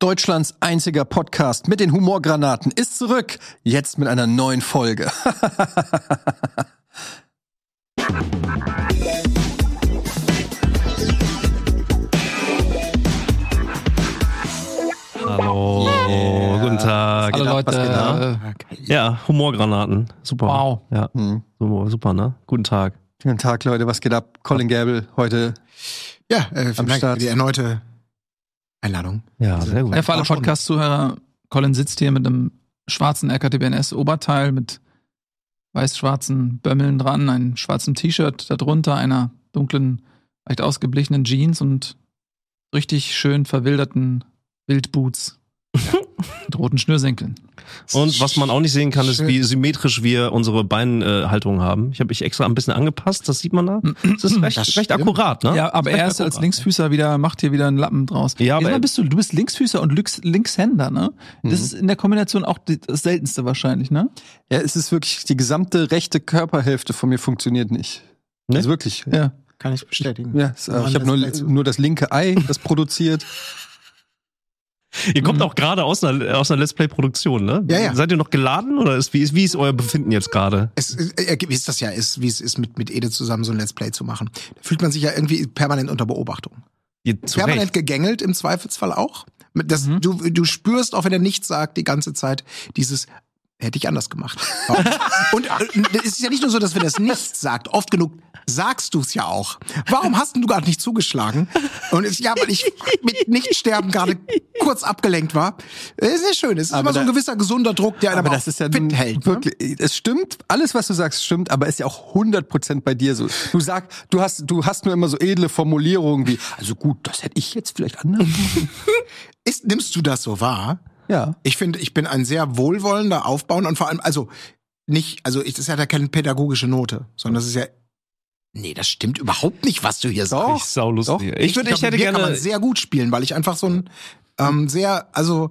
Deutschlands einziger Podcast mit den Humorgranaten ist zurück. Jetzt mit einer neuen Folge. Hallo, guten Tag. Hallo Leute. Ja, Humorgranaten. Super. Wow. Ja, Hm. super, super, ne? Guten Tag. Guten Tag, Leute. Was geht ab? Colin Gable heute. Ja, äh, vielen Dank Start. für die erneute Einladung. Ja, sehr gut. Ja, für alle. Podcast-Zuhörer, Colin sitzt hier mit einem schwarzen RKTBNS-Oberteil mit weiß-schwarzen Bömmeln dran, einem schwarzen T-Shirt darunter, einer dunklen, leicht ausgeblichenen Jeans und richtig schön verwilderten Wildboots mit roten Schnürsenkeln. Und was man auch nicht sehen kann, ist, wie symmetrisch wir unsere Beinhaltung haben. Ich habe mich extra ein bisschen angepasst, das sieht man da. Das ist recht, Das recht akkurat, ne? Ja, aber Ist er ist als. Linksfüßer wieder, macht hier wieder einen Lappen draus. Ja, aber- Diesmal bist du, du bist Linksfüßer und Links, Linkshänder, ne? Mhm. Das ist in der Kombination auch das seltenste wahrscheinlich, ne? Ja, es ist wirklich, die gesamte rechte Körperhälfte von mir funktioniert nicht. Ne? Also wirklich. Ja. Kann ich bestätigen. Ja, äh, ich habe nur, das gleich. nur das linke Ei, das produziert. Ihr kommt Mhm. auch gerade aus einer, aus einer Let's Play-Produktion, ne? Ja, ja. Seid ihr noch geladen oder ist, wie, ist, wie ist euer Befinden jetzt gerade? Es, äh, wie es das ja ist, wie es ist, mit, mit Ede zusammen so ein Let's Play zu machen. Da fühlt man sich ja irgendwie permanent unter Beobachtung. Zu permanent Recht. gegängelt im Zweifelsfall auch. Mit Das, Mhm. du, du spürst, auch wenn er nichts sagt, die ganze Zeit dieses hätte ich anders gemacht. Und äh, es ist ja nicht nur so, dass wenn er es nicht sagt, oft genug sagst du es ja auch. Warum hast denn du gerade nicht zugeschlagen? Und es, ja, weil ich mit Nichtsterben gerade kurz abgelenkt war. Es ist ja schön. Es ist Aber immer so ein gewisser gesunder Druck, der einen Aber aber das ist ja fit hält. Ne? wirklich, es stimmt, alles was du sagst stimmt, aber ist ja auch 100% bei dir so. Du sagst, du hast, du hast nur immer so edle Formulierungen wie, also gut, das hätte ich jetzt vielleicht anders. gemacht. Ist, nimmst du das so wahr? Ja. Ich finde, ich bin ein sehr wohlwollender, aufbauender und vor allem, also nicht, also ich, das ist ja keine pädagogische Note, sondern das ist ja, nee, das stimmt überhaupt nicht, was du hier Doch. Ich sau lustig. Doch. Ich, würde, ich, glaub, hätte mir kann gerne. man sehr gut spielen, weil ich einfach so ein ähm, sehr, also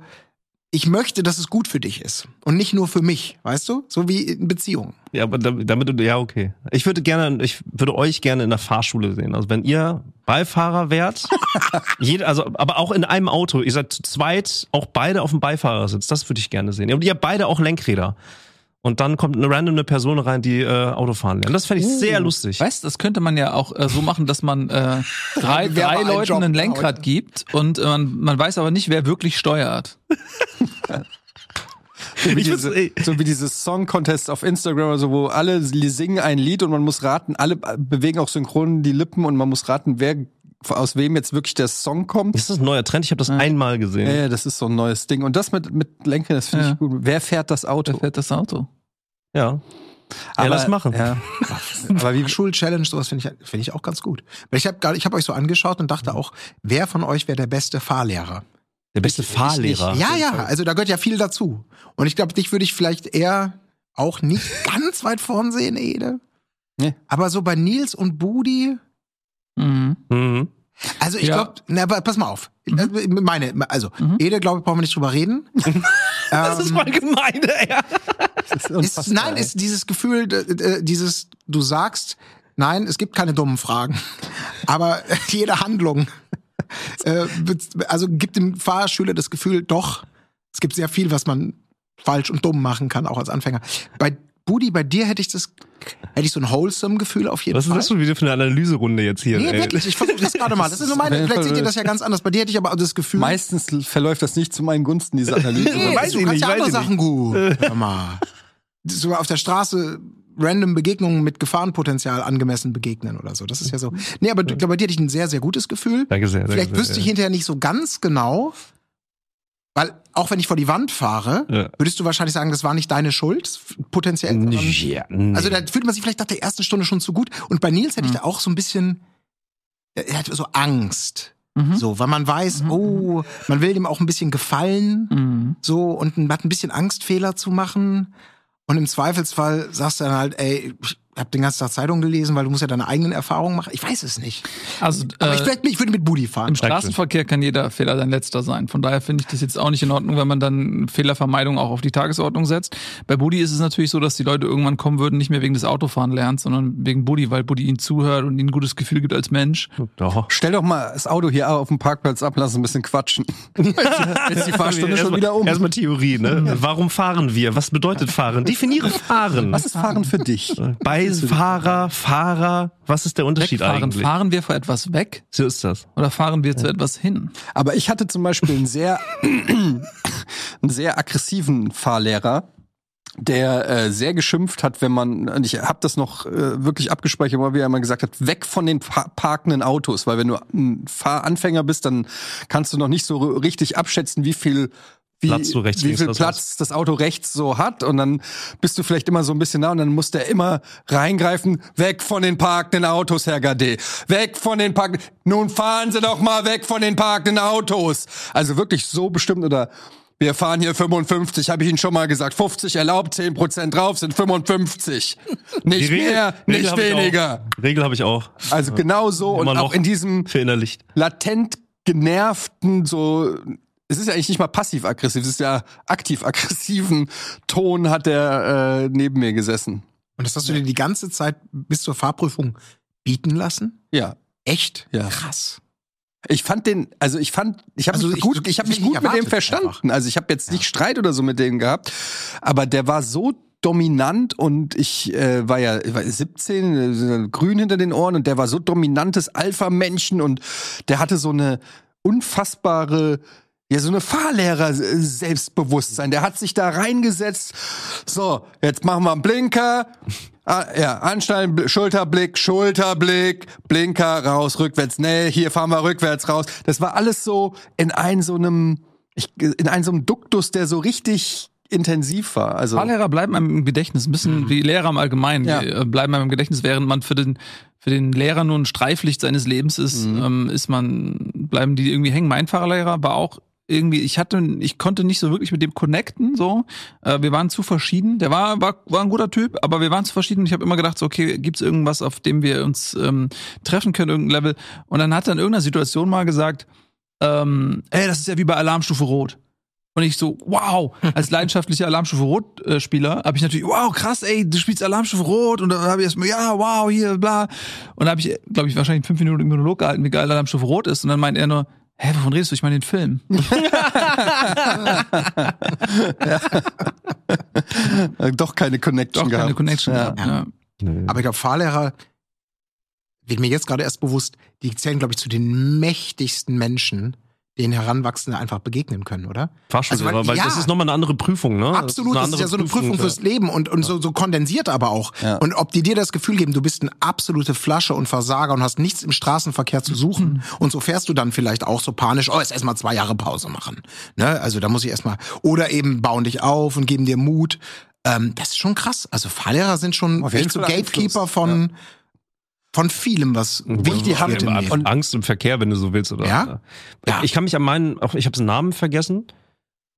ich möchte, dass es gut für dich ist und nicht nur für mich, weißt du? So wie in Beziehungen. Ja, aber damit, damit, ja, okay. Ich würde gerne, ich würde euch gerne in der Fahrschule sehen. Also wenn ihr Beifahrer wärt, jeder, also, aber auch in einem Auto, ihr seid zu zweit, auch beide auf dem Beifahrersitz, das würde ich gerne sehen. Und ihr habt beide auch Lenkräder. Und dann kommt eine random Person rein, die äh, Auto fahren lernt. Das fände ich sehr lustig. Weißt du, das könnte man ja auch äh, so machen, dass man äh, drei, drei ein Leuten Job ein heute? Lenkrad gibt und äh, man, man weiß aber nicht, wer wirklich steuert. So wie, diese, ey. so wie dieses Song Contest auf Instagram oder so, wo alle singen ein Lied und man muss raten, alle bewegen auch synchron die Lippen und man muss raten, wer aus wem jetzt wirklich der Song kommt. Ist das ein neuer Trend? Ich habe das einmal gesehen. Ja, ja, das ist so ein neues Ding. Und das mit, mit Lenken, das finde Ja. ich gut. Wer fährt das Auto? Wer fährt das Auto? Ja. Ja, lass machen. Ja. Aber wie, Schul-Challenge, sowas finde ich, finde ich auch ganz gut. Weil ich habe gerade, ich habe euch so angeschaut und dachte auch, wer von euch wäre der beste Fahrlehrer? Der beste Fahrlehrer. Ja, ja, also da gehört ja viel dazu. Und ich glaube, dich würde ich vielleicht eher auch nicht ganz weit vorn sehen, Ede. Nee. Aber so bei Nils und Budi, Mhm. Mhm. also ich Ja. glaube, na, aber pass mal auf. Äh, Meine, also Mhm. Ede, glaube ich, brauchen wir nicht drüber reden. Das ist Ähm, voll gemein, das ist ist, nein, ist dieses Gefühl, dieses, du sagst, nein, es gibt keine dummen Fragen, aber jede Handlung, äh, also gibt dem Fahrschüler das Gefühl, doch, es gibt sehr viel, was man falsch und dumm machen kann, auch als Anfänger. Bei Budi, bei dir hätte ich das, hätte ich so ein wholesome Gefühl auf jeden Was ist Fall. das schon wieder für eine Analyserunde jetzt hier? Nee, ey? wirklich, ich versuche das gerade mal. Das ist nur meine, vielleicht Fall seht ihr das ja ganz anders. Bei dir hätte ich aber das Gefühl, Meistens verläuft das nicht zu meinen Gunsten, diese Analyse. Nee, Weiß du ich kannst nicht, ja weiß andere Sachen gut. Hör mal. So auf der Straße random Begegnungen mit Gefahrenpotenzial angemessen begegnen oder so. Das ist ja so. Nee, aber ich glaube, bei dir hatte ich ein sehr, sehr gutes Gefühl. Danke sehr. Danke Vielleicht sehr, wüsste ich ja. hinterher nicht so ganz genau, weil auch wenn ich vor die Wand fahre, Ja. würdest du wahrscheinlich sagen, das war nicht deine Schuld, potenziell. Ja, nee. Also da fühlt man sich vielleicht nach der ersten Stunde schon zu gut. Und bei Nils hätte ich da auch so ein bisschen, er hat so Angst. Mhm. So, weil man weiß, oh, man will dem auch ein bisschen gefallen Mhm. so und man hat ein bisschen Angst, Fehler zu machen. Und im Zweifelsfall sagst du dann halt, ey, hab den ganzen Tag Zeitung gelesen, weil du musst ja deine eigenen Erfahrungen machen. Ich weiß es nicht. Also Aber äh, ich, werd, ich würde mit Budi fahren. Im Straßenverkehr kann jeder Fehler sein letzter sein. Von daher finde ich das jetzt auch nicht in Ordnung, wenn man dann Fehlervermeidung auch auf die Tagesordnung setzt. Bei Buddy ist es natürlich so, dass die Leute irgendwann kommen würden, nicht mehr wegen des Autofahren lernt, sondern wegen Buddy, weil Buddy ihnen zuhört und ihnen ein gutes Gefühl gibt als Mensch. Doch. Stell doch mal das Auto hier auf dem Parkplatz ab, lass ein bisschen quatschen. Jetzt ist die Fahrstunde schon wieder um. Erstmal Theorie, ne? Warum fahren wir? Was bedeutet fahren? Definiere fahren. Was ist Fahren für dich? Beifahrer, Fahrer, was ist der Unterschied Wegfahren. eigentlich? Fahren wir vor etwas weg So ist das. oder fahren wir zu etwas hin? Aber ich hatte zum Beispiel einen sehr, einen sehr aggressiven Fahrlehrer, der äh, sehr geschimpft hat, wenn man, und ich habe das noch äh, wirklich abgespeichert, weil er immer gesagt hat, weg von den pa parkenden Autos, weil wenn du ein Fahranfänger bist, dann kannst du noch nicht so richtig abschätzen, wie viel wie, Platz du rechts, wie viel was Platz das Auto rechts so hat und dann bist du vielleicht immer so ein bisschen da und dann muss der immer reingreifen, weg von den parkenden Autos, Herr Gade, weg von den parkenden, nun fahren Sie doch mal weg von den parkenden Autos. Also wirklich so bestimmt oder wir fahren hier 55, habe ich Ihnen schon mal gesagt. 50 erlaubt, 10% drauf sind 55. Nicht mehr, nicht hab ich weniger. Auch. Regel habe ich auch. Also genau so und auch in diesem Verinnerlicht. latent genervten, so, es ist ja eigentlich nicht mal passiv-aggressiv, es ist ja aktiv-aggressiven Ton hat der äh, neben mir gesessen. Und das hast du dir die ganze Zeit bis zur Fahrprüfung bieten lassen? Ja. Echt? Ja. Krass. Ich fand den, also ich fand, ich habe Also mich ich- gut, ich habe mich gut mit dem verstanden. einfach. Also ich habe jetzt nicht Streit oder so mit dem gehabt, aber der war so dominant und ich äh, war ja ich war 17, äh, grün hinter den Ohren und der war so dominantes Alpha-Männchen und der hatte so eine unfassbare ja, so eine Fahrlehrer-Selbstbewusstsein. Der hat sich da reingesetzt. So, jetzt machen wir einen Blinker. Ah, ja, anschnallen, Bl- Schulterblick, Schulterblick, Blinker, raus, rückwärts. Nee, hier fahren wir rückwärts raus. Das war alles so in einem so einem, in einem so einem Duktus, der so richtig intensiv war. Also, Fahrlehrer bleiben einem im Gedächtnis, ein bisschen wie Lehrer im Allgemeinen, Ja. äh, bleiben einem im Gedächtnis, während man für den für den Lehrer nur ein Streiflicht seines Lebens ist, ähm, ist man, bleiben die irgendwie hängen. Mein Fahrlehrer war auch irgendwie, ich hatte, ich konnte nicht so wirklich mit dem connecten, so. Äh, wir waren zu verschieden. Der war, war, war ein guter Typ, aber wir waren zu verschieden. Ich habe immer gedacht, so, okay, gibt's irgendwas, auf dem wir uns ähm, treffen können, irgendein Level. Und dann hat er in irgendeiner Situation mal gesagt, ähm, ey, das ist ja wie bei Alarmstufe Rot. Und ich so, wow, als leidenschaftlicher Alarmstufe Rot-Spieler habe ich natürlich, wow, krass, ey, du spielst Alarmstufe Rot und dann habe ich erstmal, ja, wow, hier, bla. Und dann habe ich, glaube ich, wahrscheinlich fünf Minuten im Monolog gehalten, wie geil Alarmstufe Rot ist. Und dann meint er nur, hä, wovon redest du? Ich meine den Film. äh, doch keine Connection Doch gehabt. keine Connection Ja. gehabt. Ja. Aber ich glaube, Fahrlehrer wird mir jetzt gerade erst bewusst, die zählen, glaube ich, zu den mächtigsten Menschen, denen Heranwachsende einfach begegnen können, oder? Fahrschullehrer, Also, weil- weil ja. das ist nochmal eine andere Prüfung, ne? Absolut, das ist, eine ja so eine Prüfung fürs ja. Leben und, und so, so kondensiert aber auch. Ja. Und ob die dir das Gefühl geben, du bist eine absolute Flasche und Versager und hast nichts im Straßenverkehr zu suchen. Und so fährst du dann vielleicht auch so panisch, oh, jetzt erstmal zwei Jahre Pause machen. Ne? Also da muss ich erstmal, oder eben bauen dich auf und geben dir Mut. Ähm, das ist schon krass. Also Fahrlehrer sind schon echt so Gatekeeper Einfluss, von, von vielem, was wichtig haben wird im Ja, Leben. Angst im Verkehr, wenn du so willst, oder? Ja? Ja. Ich kann mich an meinen, auch ich habe den Namen vergessen.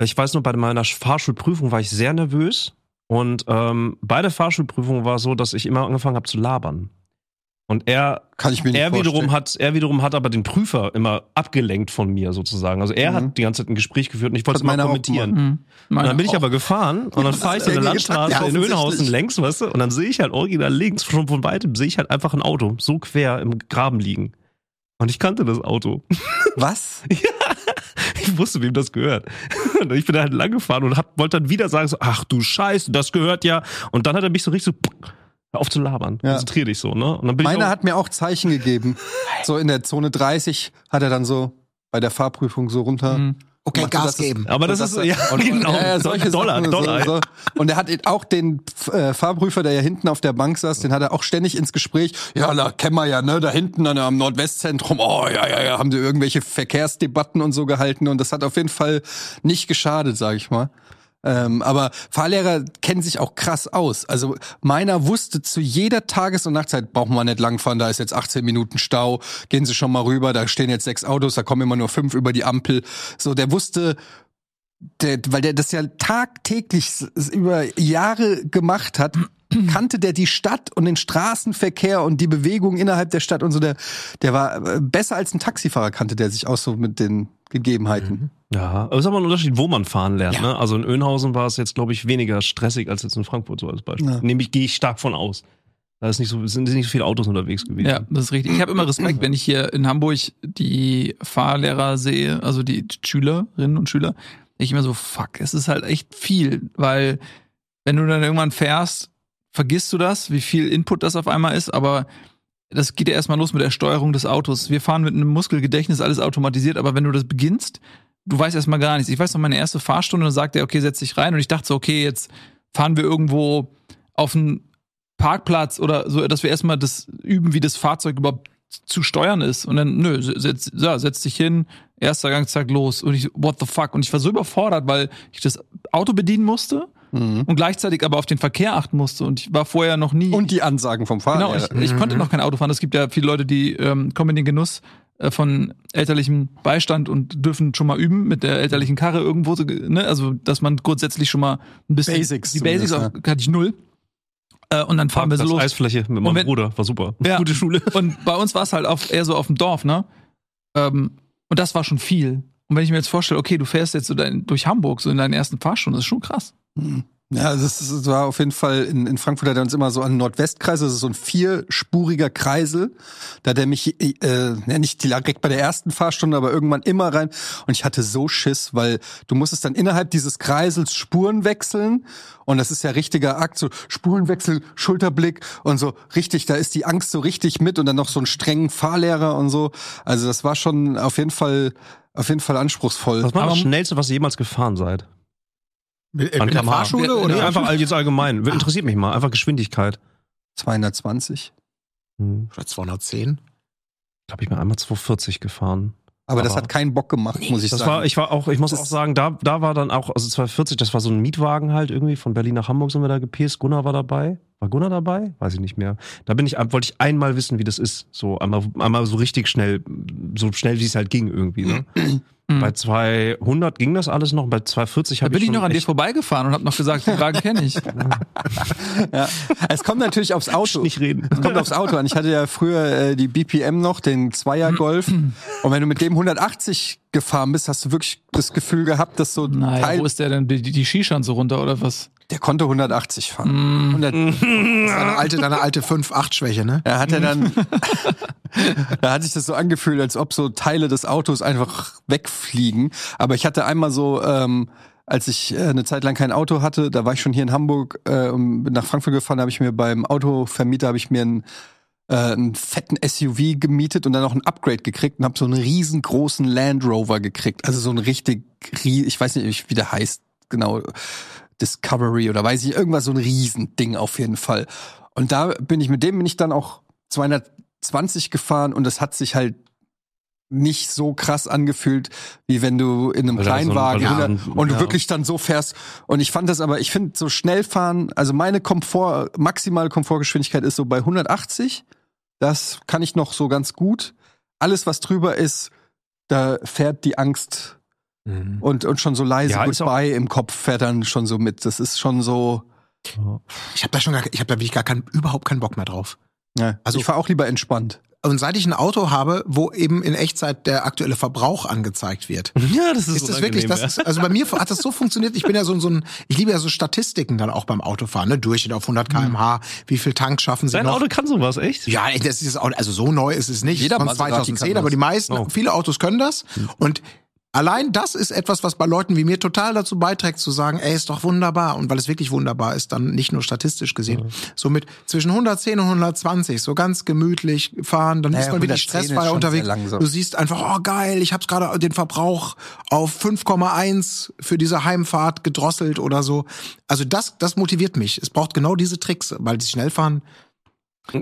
Ich weiß nur, bei meiner Fahrschulprüfung war ich sehr nervös. Und ähm, bei der Fahrschulprüfung war es so, dass ich immer angefangen habe zu labern. Und er, Kann ich mir nicht er wiederum vorstellen. hat, er wiederum hat aber den Prüfer immer abgelenkt von mir sozusagen. Also er Mhm. hat die ganze Zeit ein Gespräch geführt und ich wollte es auch kommentieren. Mhm. Und dann bin ich aber gefahren und dann fahre ich so eine der Landstraße in ja, Höhenhausen längs, weißt du, und dann sehe ich halt original links, schon von weitem, sehe ich halt einfach ein Auto, so quer im Graben liegen. Und ich kannte das Auto. Was? Ich wusste, wem das gehört. Und ich bin da halt lang gefahren und hab, wollte dann wieder sagen, so, ach du Scheiße, das gehört ja. Und dann hat er mich so richtig so, hör auf zu labern, Ja. konzentrier dich so, ne? Und dann bin ich Meiner auch, hat mir auch Zeichen gegeben. So in der Zone 30 hat er dann so bei der Fahrprüfung so runter. Mhm. Okay, Gas das- geben. aber das Und ist, das- ja, und, genau. Ja, ja, solche Dollar, Sachen, Dollar. So, so. Und er hat auch den äh, Fahrprüfer, der ja hinten auf der Bank saß, den hat er auch ständig ins Gespräch. Ja, da kennen wir ja, ne, da hinten an, am Nordwestzentrum. Oh, ja, ja, ja, haben sie irgendwelche Verkehrsdebatten und so gehalten. Und das hat auf jeden Fall nicht geschadet, sag ich mal. Ähm, aber Fahrlehrer kennen sich auch krass aus. Also meiner wusste zu jeder Tages- und Nachtzeit, brauchen wir nicht langfahren, da ist jetzt 18 Minuten Stau, gehen Sie schon mal rüber, da stehen jetzt sechs Autos, da kommen immer nur fünf über die Ampel. So, der wusste, der, weil der das ja tagtäglich über Jahre gemacht hat, kannte der die Stadt und den Straßenverkehr und die Bewegung innerhalb der Stadt und so. Der, der war äh, besser als ein Taxifahrer, kannte der sich auch so mit den Gegebenheiten. Ja, aber es ist aber ein Unterschied, wo man fahren lernt. Ja. Ne? Also in Önhausen war es jetzt, glaube ich, weniger stressig als jetzt in Frankfurt so als Beispiel. Ja. Nämlich gehe ich stark von aus. Da ist nicht so, sind nicht so viele Autos unterwegs gewesen. Ja, das ist richtig. Ich habe immer Respekt, wenn ich hier in Hamburg die Fahrlehrer sehe, also die Schülerinnen und Schüler. Ich immer so, fuck, es ist halt echt viel, weil wenn du dann irgendwann fährst, vergisst du das, wie viel Input das auf einmal ist, aber das geht ja erstmal los mit der Steuerung des Autos. Wir fahren mit einem Muskelgedächtnis alles automatisiert, aber wenn du das beginnst, du weißt erstmal gar nichts. Ich weiß noch, meine erste Fahrstunde, dann sagt er, okay, setz dich rein und ich dachte so, okay, jetzt fahren wir irgendwo auf einen Parkplatz oder so, dass wir erstmal das üben, wie das Fahrzeug überhaupt zu steuern ist. Und dann, nö, setz, ja, setz dich hin, erster Gang, zack, los. Und ich, what the fuck? Und ich war so überfordert, weil ich das Auto bedienen musste Mhm. und gleichzeitig aber auf den Verkehr achten musste. Und ich war vorher noch nie. Und die Ansagen vom Genau, Fahrer. ich, ich konnte noch kein Auto fahren. Es gibt ja viele Leute, die ähm, kommen in den Genuss äh, von elterlichem Beistand und dürfen schon mal üben mit der elterlichen Karre irgendwo. so, Ne? Also, dass man grundsätzlich schon mal ein bisschen Basics die Basics auch, hatte ich null. Äh, und dann fahren wir so das los. Eisfläche mit meinem wenn- Bruder, war super. Ja. Gute Schule. Und bei uns war es halt auf, eher so auf dem Dorf, ne? Ähm, und das war schon viel. Und wenn ich mir jetzt vorstelle, okay, du fährst jetzt so dein, durch Hamburg, so in deinen ersten Fahrstunden, das ist schon krass. Ja, das, ist, das war auf jeden Fall in, in Frankfurt hat er uns immer so an den Nordwestkreis, das ist so ein vierspuriger Kreisel. Da hat er mich äh, ja, nicht direkt bei der ersten Fahrstunde, aber irgendwann immer rein. Und ich hatte so Schiss, weil du musstest dann innerhalb dieses Kreisels Spuren wechseln. Und das ist ja richtiger Akt, so Spurenwechsel, Schulterblick und so richtig, da ist die Angst so richtig mit und dann noch so einen strengen Fahrlehrer und so. Also das war schon auf jeden Fall, auf jeden Fall anspruchsvoll. Was war Aber- das Schnellste, was ihr jemals gefahren seid? Mit, äh, An mit der. Fahrschule oder? Nee, einfach jetzt allgemein. Interessiert mich mal. Einfach Geschwindigkeit. 220. Hm. Oder 210? Ich glaube, ich bin einmal 240 gefahren. Aber, das Aber- hat keinen Bock gemacht, muss ich Das sagen. war, ich war auch, ich muss Das- auch sagen, da, da war dann auch, also 240, das war so ein Mietwagen halt irgendwie, von Berlin nach Hamburg sind wir da gepäst. Gunnar war dabei. War Gunnar dabei? Weiß ich nicht mehr. Da bin ich, wollte ich einmal wissen, wie das ist. So einmal, einmal so richtig schnell, so schnell wie es halt ging irgendwie. Ne? Mhm. Bei 200 ging das alles noch, bei 240 Da habe bin ich ich schon noch an dir vorbeigefahren und habe noch gesagt, die Wagen kenne ich. Ja. Es kommt natürlich aufs Auto. nicht reden. Es kommt aufs Auto an. Ich hatte ja früher äh, die BPM noch, den Zweier Golf. Und wenn du mit dem 180 gefahren bist, hast du wirklich das Gefühl gehabt, dass so ein Naja, Teil, wo ist der denn? Die, die Skischan so runter oder was? der konnte 180 fahren. 100, Deine alte, deine alte 5-8-Schwäche, ne? da hat er dann, da hat sich das so angefühlt, als ob so Teile des Autos einfach wegfliegen. Aber ich hatte einmal so, ähm, als ich äh, eine Zeit lang kein Auto hatte, da war ich schon hier in Hamburg äh, und bin nach Frankfurt gefahren, da habe ich mir beim Autovermieter habe ich mir einen, äh, einen fetten SUV gemietet und dann noch ein Upgrade gekriegt und habe so einen riesengroßen Land Rover gekriegt. Also so ein richtig, ich weiß nicht, wie der heißt, genau, Discovery oder weiß ich, irgendwas so ein Riesending auf jeden Fall. Und da bin ich mit dem bin ich dann auch 220 gefahren und das hat sich halt nicht so krass angefühlt, wie wenn du in einem so ein- Kleinwagen so ein- und du ja. wirklich dann so fährst. Und ich fand das aber, ich finde so schnell fahren, also meine Komfort, maximale Komfortgeschwindigkeit ist so bei 180. Das kann ich noch so ganz gut. Alles, was drüber ist, da fährt die Angst und, und schon so leise Ja, Goodbye im Kopf fährt dann schon so mit. Das ist schon so. Ich habe da schon gar, ich habe da wirklich gar keinen, überhaupt keinen Bock mehr drauf. Ja. Also- Also ich fahre auch lieber entspannt. Und seit ich ein Auto habe, wo eben in Echtzeit der aktuelle Verbrauch angezeigt wird, Ja, das ist, ist das wirklich, das ist, also bei mir hat das so funktioniert, ich bin ja so, so ein, ich liebe ja so Statistiken dann auch beim Autofahren, ne, Durchschnitt auf 100 kmh, wie viel Tank schaffen sie Dein noch? Auto kann sowas, echt? Ja, das ist auch, also so neu ist es nicht. Jeder von Maserati 2010, kann das. aber die meisten, Oh. viele Autos können das. Und allein das ist etwas, was bei Leuten wie mir total dazu beiträgt, zu sagen, ey, ist doch wunderbar. Und weil es wirklich wunderbar ist, dann nicht nur statistisch gesehen. So mit zwischen 110 und 120, so ganz gemütlich fahren, dann Naja, ist man wirklich 110 ist stressfrei unterwegs. Du siehst einfach, oh geil, ich habe gerade den Verbrauch auf 5,1 für diese Heimfahrt gedrosselt oder so. Also das, das motiviert mich. Es braucht genau diese Tricks, weil das Schnellfahren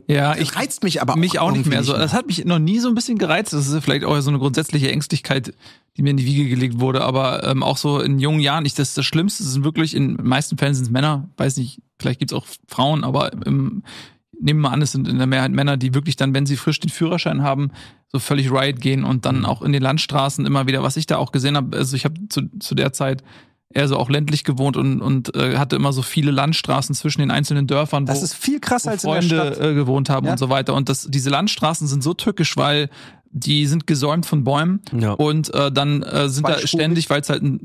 Ja, ich reizt mich aber mich auch nicht mehr so. Das hat mich noch nie so ein bisschen gereizt. Das ist vielleicht auch so eine grundsätzliche Ängstlichkeit, die mir in die Wiege gelegt wurde. Aber ähm, auch so in jungen Jahren, ich das das Schlimmste sind wirklich in den meisten Fällen sind es Männer. Weiß nicht, vielleicht gibt's auch Frauen, aber im, nehmen wir mal an, es sind in der Mehrheit Männer, die wirklich dann, wenn sie frisch den Führerschein haben, so völlig riot gehen und dann auch in den Landstraßen immer wieder, was ich da auch gesehen habe. Also ich habe zu, zu der Zeit eher so auch ländlich gewohnt und, und äh, hatte immer so viele Landstraßen zwischen den einzelnen Dörfern, wo, Das ist viel krasser wo als in der Freunde Stadt. äh, gewohnt haben Ja. und so weiter. Und das, diese Landstraßen sind so tückisch, weil die sind gesäumt von Bäumen Ja. und äh, dann äh, sind da ständig, weil es halt ein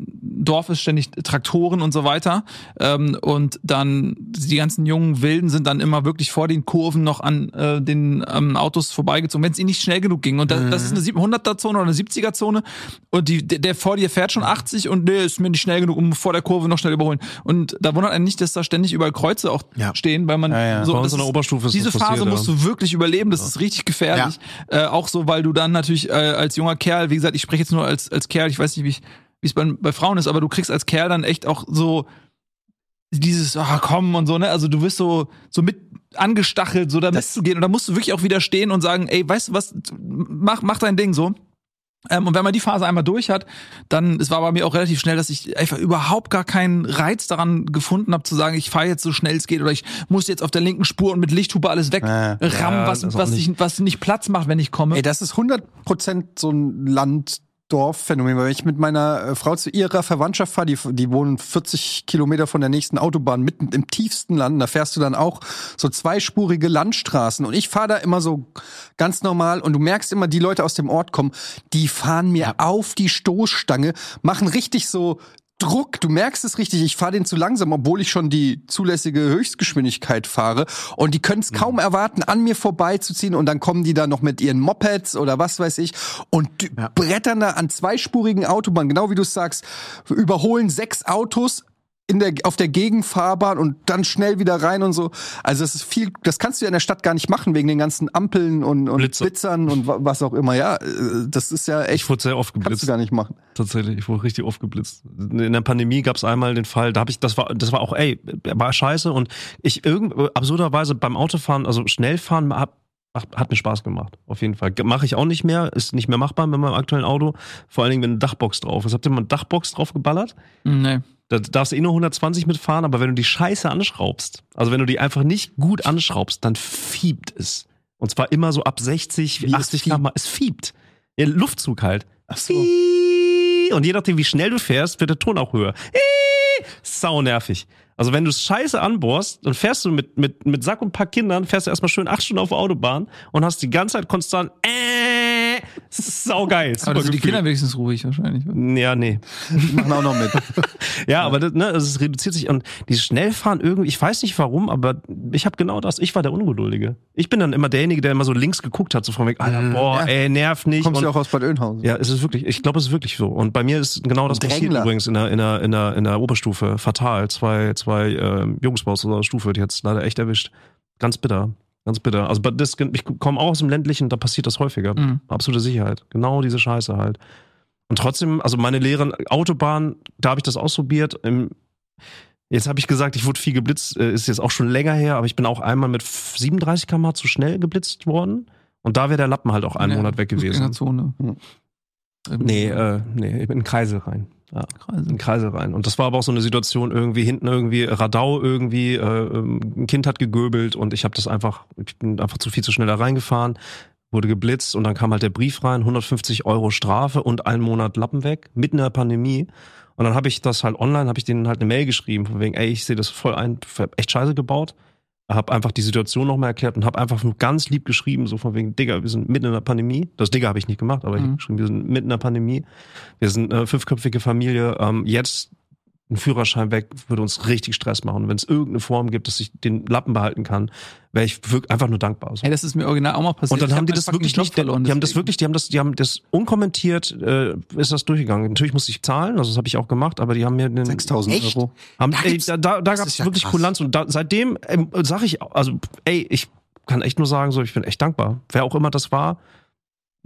Dorf ist, ständig Traktoren und so weiter. Ähm, und dann die ganzen jungen Wilden sind dann immer wirklich vor den Kurven noch an äh, den ähm, Autos vorbeigezogen, wenn es ihnen nicht schnell genug ging. Und das, das ist eine 100er-Zone oder eine 70er-Zone und die, der, der vor dir fährt schon 80 und nee, ist mir nicht schnell genug, um vor der Kurve noch schnell überholen. Und da wundert einen nicht, dass da ständig überall Kreuze auch Ja. stehen, weil man Ja, ja. so Bei uns das in der Oberstufe ist diese Phase passiert, musst ja. du wirklich überleben, das ist richtig gefährlich. Äh, auch so, weil du dann natürlich äh, als junger Kerl, wie gesagt, ich spreche jetzt nur als, als Kerl, ich weiß nicht, wie es bei, bei Frauen ist, aber du kriegst als Kerl dann echt auch so dieses, ah komm und so, ne? Also du wirst so, so mit angestachelt, so da mitzugehen. Und da musst du wirklich auch wieder stehen und sagen, ey, weißt du was, mach, mach dein Ding so. Ähm, und wenn man die Phase einmal durch hat, dann, es war bei mir auch relativ schnell, dass ich einfach überhaupt gar keinen Reiz daran gefunden habe, zu sagen, ich fahre jetzt so schnell es geht oder ich muss jetzt auf der linken Spur und mit Lichthupe alles wegrammen, Äh, ja, was, was, nicht. ich, was nicht Platz macht, wenn ich komme. Ey, das ist 100% so ein Land-Dorf-Phänomen. Weil ich mit meiner äh, Frau zu ihrer Verwandtschaft fahre, die, die wohnen 40 Kilometer von der nächsten Autobahn, mitten im tiefsten Land. Da fährst du dann auch so zweispurige Landstraßen. Und ich fahre da immer so ganz normal. Und du merkst immer, die Leute aus dem Ort kommen, die fahren mir auf die Stoßstange, machen richtig so Druck, du merkst es richtig, ich fahre den zu langsam, obwohl ich schon die zulässige Höchstgeschwindigkeit fahre. Und die können es kaum erwarten, an mir vorbeizuziehen. Und dann kommen die da noch mit ihren Mopeds oder was weiß ich und die brettern da an zweispurigen Autobahnen, genau wie du es sagst, überholen sechs Autos in der, auf der Gegenfahrbahn und dann schnell wieder rein und so. Also das ist viel, das kannst du ja in der Stadt gar nicht machen, wegen den ganzen Ampeln und, und Blitzer. Blitzern und wa- was auch immer. Ja, äh, das ist ja Ich echt, wurde sehr oft kannst geblitzt. du gar nicht machen. Tatsächlich, ich wurde richtig oft geblitzt. In der Pandemie gab es einmal den Fall, da habe ich, das war, das war auch, ey, war scheiße und ich irgend absurderweise beim Autofahren, also Schnellfahren, hab, macht- hat mir Spaß gemacht. Auf jeden Fall. Mache ich auch nicht mehr, ist nicht mehr machbar mit meinem aktuellen Auto. Vor allen Dingen, wenn eine Dachbox drauf ist. Habt ihr mal eine Dachbox drauf geballert? nee. Da darfst du eh nur 120 mitfahren, aber wenn du die Scheiße anschraubst, also wenn du die einfach nicht gut anschraubst, dann fiebt es. Und zwar immer so ab 60, Wie es 80 fiebt? km. Es fiebt. Ja, Luftzug halt. Ach so. Und je nachdem, wie schnell du fährst, wird der Ton auch höher. Sau nervig. Also wenn du Scheiße anbohrst, dann fährst du mit, mit, mit Sack und ein paar Kindern, fährst du erstmal schön acht Stunden auf der Autobahn und hast die ganze Zeit konstant äh, saugeil. Aber da sind die. Kinder wenigstens ruhig wahrscheinlich. Ja, nee. Die machen auch noch mit. Ja, aber das, ne, also es reduziert sich und dieses Schnellfahren irgendwie, ich weiß nicht warum, aber ich habe genau das. Ich war der Ungeduldige. Ich bin dann immer derjenige, der immer so links geguckt hat, so von weg, Alter, boah, Ja. ey, nerv nicht. Kommst und, du auch aus Bad Oeynhausen? ja, es ist wirklich, ich glaube, es ist wirklich so. Und bei mir ist genau das passiert übrigens in der, in der, in der, in der Oberstufe. Fatal. Zwei, zwei ähm, Jungs uns unserer Stufe, die hat's leider echt erwischt. Ganz bitter. Ganz bitter. Also das, ich komme auch aus dem ländlichen, da passiert das häufiger. Mhm. Absolute Sicherheit. Genau diese Scheiße halt. Und trotzdem, also meine Lehren, Autobahn, da habe ich das ausprobiert. Jetzt habe ich gesagt, ich wurde viel geblitzt, äh, ist jetzt auch schon länger her, aber ich bin auch einmal mit 37 km zu schnell geblitzt worden. Und da wäre der Lappen halt auch einen Ja, Monat weg gewesen. Fußgängerzone. Hm. Nee, äh, nee, ich bin in Kreisel rein. Ja, Kreise. in Kreisel rein. Und das war aber auch so eine Situation irgendwie hinten irgendwie Radau irgendwie, äh, ähm, ein Kind hat gegöbelt und ich habe das einfach, ich bin einfach zu viel zu schnell da reingefahren, wurde geblitzt und dann kam halt der Brief rein, 150 Euro Strafe und einen Monat Lappen weg, mitten in der Pandemie. Und dann habe ich das halt online, habe ich denen halt eine Mail geschrieben, von wegen, ey, ich sehe das voll ein, echt scheiße gebaut. Habe einfach die Situation nochmal erklärt und habe einfach nur ganz lieb geschrieben, so von wegen, Digga, wir sind mitten in der Pandemie. Das Digga habe ich nicht gemacht, aber ich Mhm. habe geschrieben, wir sind mitten in der Pandemie. Wir sind eine fünfköpfige Familie. Ähm, jetzt ein Führerschein weg würde uns richtig Stress machen. Wenn es irgendeine Form gibt, dass ich den Lappen behalten kann, wäre ich wirklich einfach nur dankbar. So. Ey, das ist mir original auch mal passiert. Und dann Ich haben die hab das meinen wirklich nicht, verloren, die haben das deswegen. wirklich, die haben das, die haben das unkommentiert, äh, ist das durchgegangen. Natürlich musste ich zahlen, also das habe ich auch gemacht, aber die haben mir einen, 6000 Echt? Euro. haben, Da ey, da, da, da das gab es ja wirklich krass. Kulanz und da, seitdem ähm, sage ich, also, ey, ich kann echt nur sagen, so, ich bin echt dankbar. Wer auch immer das war,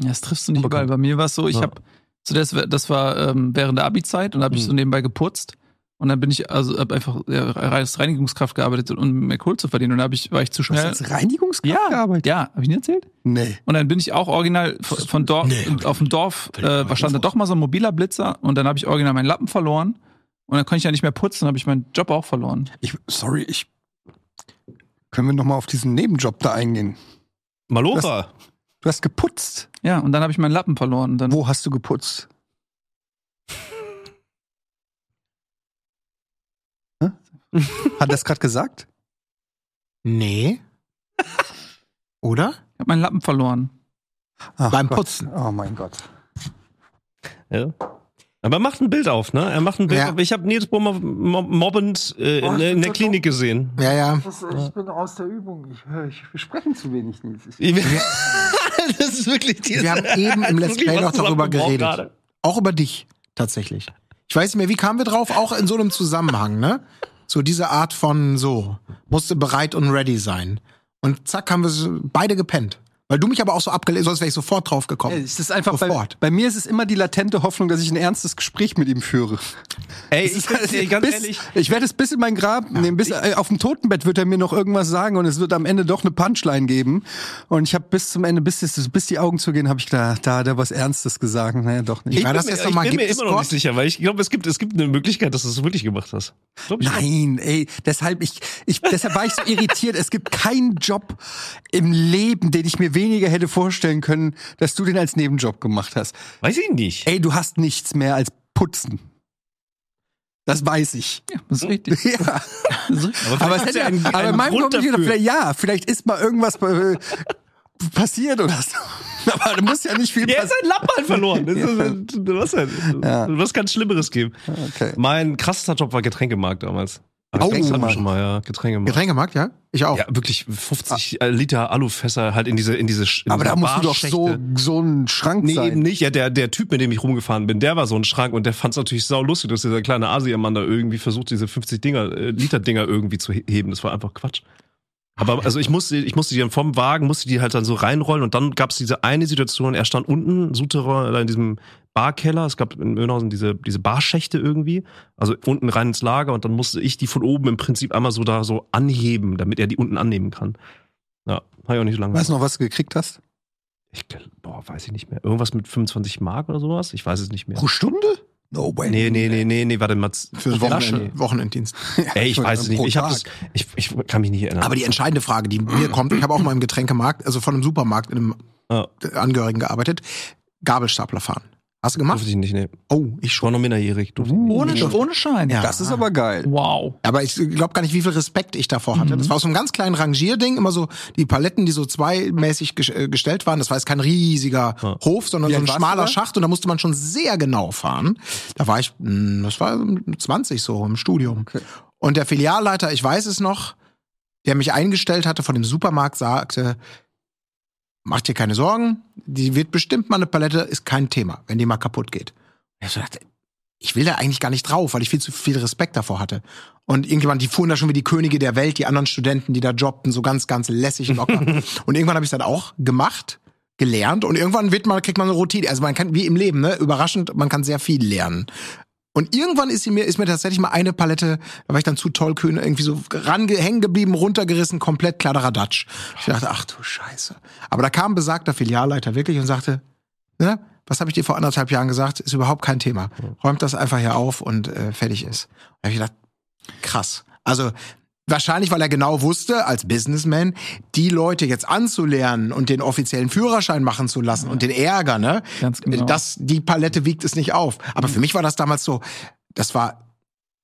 Ja, das triffst du nicht überall. Bei mir war es so, ich Ja. habe, so das, das war ähm, während der Abi-Zeit und da habe ich Mhm. so nebenbei geputzt. Und dann bin ich, also hab einfach ja, als Reinigungskraft gearbeitet, um mehr Kohl zu verdienen. Und da ich, war ich zu Du hast schnell. als Reinigungskraft Ja, gearbeitet? ja, habe ich nicht erzählt? Nee. Und dann bin ich auch original von, von Dorf, Nee, auf dem Dorf, äh, stand da doch mal so ein mobiler Blitzer und dann habe ich original meinen Lappen verloren. Und dann konnte ich ja nicht mehr putzen, habe ich meinen Job auch verloren. Ich, sorry, ich. Können wir noch mal auf diesen Nebenjob da eingehen? Malocha. Du hast geputzt. Ja, und dann habe ich meinen Lappen verloren. Wo hast du geputzt? Hat das gerade gesagt? Nee. Oder? Ich habe meinen Lappen verloren. Ach Beim Gott. Putzen. Oh mein Gott. Ja. Aber er macht ein Bild auf, ne? Er macht ein Bild Ja. auf. Ich habe Nils mob- mobbend äh, Oh, in, ich in der so Klinik gesehen. Ja, ja. ich bin aus der Übung. Ich, höre, ich wir sprechen zu wenig, Nils. das ist wirklich die Wir haben eben im Let's Play noch darüber geredet. gerade. Auch über dich, tatsächlich. Ich weiß nicht mehr, wie kamen wir drauf? Auch in so einem Zusammenhang, ne? So diese Art von so, musste bereit und ready sein. Und zack, haben wir beide gepennt. Weil du mich aber auch so abgelehnt, sonst wäre ich sofort drauf gekommen. Es ist einfach bei, Sofort. bei mir ist es immer die latente Hoffnung, dass ich ein ernstes Gespräch mit ihm führe. Ey, ich, ist- ey, ganz bis, ehrlich, Ich werde es bis in mein Grab nehmen. Bis, äh, auf dem Totenbett wird er mir noch irgendwas sagen und es wird am Ende doch eine Punchline geben. Und ich habe bis zum Ende, bis, bis die Augen zugehen, habe ich gedacht, da hat er was Ernstes gesagt. Naja, doch nicht. ich war bin, das mir, ich noch mal, bin mir immer noch Gott? nicht sicher, weil ich glaube, es gibt, es gibt eine Möglichkeit, dass du es wirklich gemacht hast. Ich Nein, ey, deshalb ich, ich deshalb war ich so irritiert. Es gibt keinen Job im Leben, den ich mir weniger hätte vorstellen können, dass du den als Nebenjob gemacht hast. Weiß ich nicht. Ey, du hast nichts mehr als putzen. Das weiß ich. Ja, das ist richtig. Ja. Vielleicht Aber, es hätte, ja einen- aber einen in meinem Grund dafür. vielleicht, ja, vielleicht ist mal irgendwas äh, passiert oder so. Aber da muss ja nicht viel Der ist passieren. ein Lappen verloren. Das ist, was denn? Ja. Was kann Schlimmeres geben? Okay. Mein krassester Job war Getränkemarkt damals. Hab ich gesagt Mann. schon mal, ja. Getränkemarkt. Getränkemarkt, ja? Ich auch. Ja, wirklich 50 Liter Alufässer halt in diese, in diese, in Aber diese da musst du doch so, so ein Schrank Nee, sein. eben nicht. Ja, der, der Typ, mit dem ich rumgefahren bin, der war so ein Schrank und der fand es natürlich sau lustig, dass dieser kleine Asiamann da irgendwie versucht, diese 50 Dinger, äh, Liter Dinger irgendwie zu he- heben. Das war einfach Quatsch. Aber also ich musste, ich musste die dann vom Wagen, musste die halt dann so reinrollen und dann gab es diese eine Situation, er stand unten, Souterrain, in diesem Barkeller, es gab in Möhnhausen diese, diese Barschächte irgendwie, also unten rein ins Lager und dann musste ich die von oben im Prinzip einmal so da so anheben, damit er die unten annehmen kann. Ja, habe ich auch nicht so lange Weißt du noch, was du gekriegt hast? ich, boah, weiß ich nicht mehr. Irgendwas mit 25 Mark oder sowas? Ich weiß es nicht mehr. Pro Stunde? No way. Nee, nee, nee, nee, nee, warte mal. Für den. Wochenend, Wochenenddienst. Ey, ich weiß es nicht. Ich, hab das, ich, ich kann mich nicht erinnern. Aber die entscheidende Frage, die mir kommt, ich habe auch mal im Getränkemarkt, also von einem Supermarkt in einem. Angehörigen gearbeitet, Gabelstapler fahren. Hast du gemacht? durfte ich nicht, nee. Oh, ich schon. war noch minderjährig. Durfte ich nicht. Ohne, ohne Schein. Ja. Das ist aber geil. Wow. Aber ich glaube gar nicht, wie viel Respekt ich davor hatte. Das war aus so einem ganz kleinen Rangierding, immer so die Paletten, die so zweimäßig ges äh, gestellt waren. Das war jetzt kein riesiger Ja. Hof, sondern Wie so ein schmaler da? Schacht und da musste man schon sehr genau fahren. Da war ich, mh, das war 20 so im Studium. Okay. Und der Filialleiter, ich weiß es noch, der mich eingestellt hatte von dem Supermarkt, sagte, mach dir keine Sorgen, die wird bestimmt mal eine Palette, ist kein Thema, wenn die mal kaputt geht. Ich so dachte, ich will da eigentlich gar nicht drauf, weil ich viel zu viel Respekt davor hatte. Und irgendjemand, die fuhren da schon wie die Könige der Welt, die anderen Studenten, die da jobbten, so ganz, ganz lässig und locker. und irgendwann habe ich dann auch gemacht, gelernt und irgendwann wird man, kriegt man eine Routine. Also man kann, wie im Leben, ne, überraschend, man kann sehr viel lernen. Und irgendwann ist mir, ist mir tatsächlich mal eine Palette, da war ich dann zu tollkühn, irgendwie so hängen geblieben, runtergerissen, komplett Kladderadatsch. Ich dachte, ach du Scheiße. Aber da kam besagter Filialleiter wirklich und sagte, ne, was habe ich dir vor anderthalb Jahren gesagt? Ist überhaupt kein Thema. Räumt das einfach hier auf und äh, fertig ist. Da habe ich gedacht, krass. Also wahrscheinlich, weil er genau wusste, als Businessman, die Leute jetzt anzulernen und den offiziellen Führerschein machen zu lassen und den Ärger, ne? Ganz genau. Das, die Palette wiegt es nicht auf. Aber für mich war das damals so, das war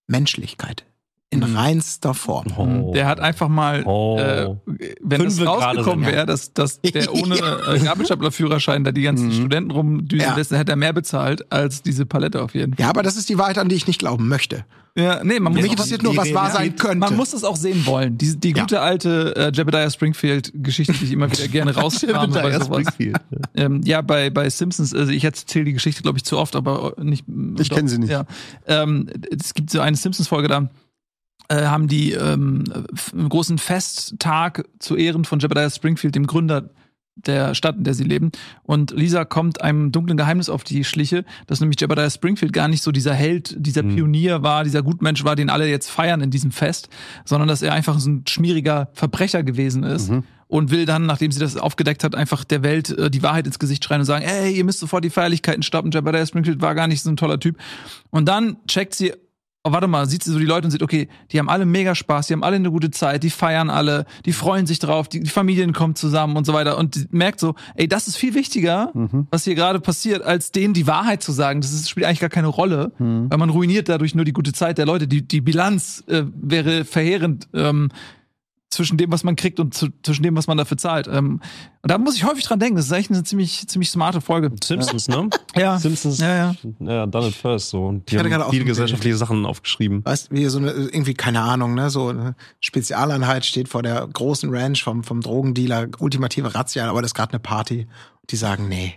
Menschlichkeit. In reinster Form. Oh. Der hat einfach mal, Oh. äh, wenn es Fünfe rausgekommen ja. wäre, dass, dass der ohne äh, Gabelstaplerführerschein da die ganzen Mhm. Studenten rumdüsen Ja. lässt, dann hätte er mehr bezahlt als diese Palette auf jeden Fall. Ja, aber das ist die Wahrheit, an die ich nicht glauben möchte. Ja, nee, man muss, Mich auch, interessiert nur, was wahr sein könnte. man muss es auch sehen wollen. Die, die Ja. gute alte äh, Jebediah Springfield-Geschichte, die ich immer wieder gerne rauskrame bei Jebediah sowas. Springfield. Ähm, ja, bei, bei Simpsons, also ich erzähle die Geschichte, glaube ich, zu oft, aber nicht. Ich kenn sie nicht. Ja. Ähm, es gibt so eine Simpsons-Folge, da äh, haben die ähm, einen großen Festtag zu Ehren von Jebediah Springfield, dem Gründer der Stadt, in der sie leben. Und Lisa kommt einem dunklen Geheimnis auf die Schliche, dass nämlich Jebediah Springfield gar nicht so dieser Held, dieser Mhm. Pionier war, dieser Gutmensch war, den alle jetzt feiern in diesem Fest, sondern dass er einfach so ein schmieriger Verbrecher gewesen ist Mhm. und will dann, nachdem sie das aufgedeckt hat, einfach der Welt äh, die Wahrheit ins Gesicht schreien und sagen, ey, ihr müsst sofort die Feierlichkeiten stoppen, Jebediah Springfield war gar nicht so ein toller Typ. Und dann checkt sie oh, warte mal, sieht sie so die Leute und sieht, okay, die haben alle mega Spaß, die haben alle eine gute Zeit, die feiern alle, die freuen sich drauf, die, die Familien kommen zusammen und so weiter und merkt so, ey, das ist viel wichtiger, Mhm. was hier gerade passiert, als denen die Wahrheit zu sagen. Das ist, spielt eigentlich gar keine Rolle, Mhm. weil man ruiniert dadurch nur die gute Zeit der Leute. Die, die Bilanz äh, wäre verheerend ähm, zwischen dem, was man kriegt und zu, zwischen dem, was man dafür zahlt. Ähm, und da muss ich häufig dran denken. Das ist echt eine ziemlich, ziemlich smarte Folge. Simpsons, ne? Ja. Simpsons. Ja, ja. Ja, done it first, so. Und die hatte gerade haben auch viele gesellschaftliche Sachen aufgeschrieben. Weißt wie so eine, irgendwie, keine Ahnung, ne, so eine Spezialeinheit steht vor der großen Ranch vom, vom Drogendealer, ultimative Razzia, aber das ist gerade eine Party. Die sagen, nee.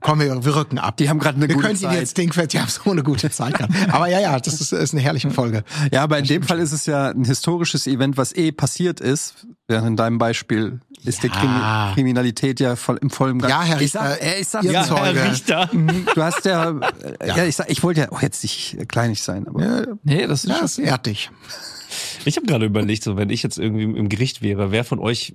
Komm, wir, wir rücken ab. Die haben gerade eine wir gute können ihnen Zeit. jetzt Dingfest, die haben so eine gute Zeit gehabt. Aber ja, ja, das ist, ist eine herrliche Folge. Ja, aber in dem Fall ist es ja ein historisches Event, was eh passiert ist. Während in deinem Beispiel ist die Ja. Krimi Kriminalität ja voll im vollen Gang. Ja, Herr ich sag, Richter, äh, ich sag, Ihr ja. Herr Richter. Du hast ja, äh, ja. ich sag, ich wollte ja auch jetzt nicht kleinig sein, aber Ja, Nee, das ist ja, schon ehrt dich. Ich habe gerade überlegt, so wenn ich jetzt irgendwie im Gericht wäre, wer von euch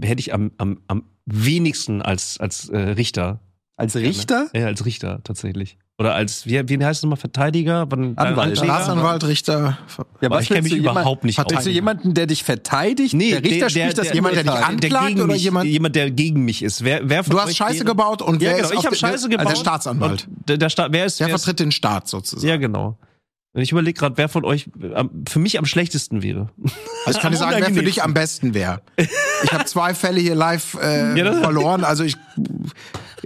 hätte ich am, am, am wenigsten als, als äh, Richter? Als Richter, Ja, als Richter tatsächlich. Oder als, wie, wie heißt es nochmal, Verteidiger? Anwalt. Staatsanwalt, Richter, ja, Aber ich kenne mich du jemand- überhaupt nicht aus. Willst du jemanden, der dich verteidigt? Nee, der Richter der- spricht der- das der- jemand, der dich Anklagt gegen oder mich, jemand- jemand, der gegen mich ist. Wer, wer von Du hast Scheiße gebaut und Ja, wer genau, ist ich auf habe der- Scheiße der, gebaut. Der Staatsanwalt. Der, der Staat, wer ist, Der wer ist vertritt den Staat sozusagen. Ja, genau. Und ich überlege gerade, wer von euch am, für mich am schlechtesten wäre. Also ich kann dir sagen, wer für dich am besten wäre. Ich habe zwei Fälle hier live äh, Ja, verloren. Also ich,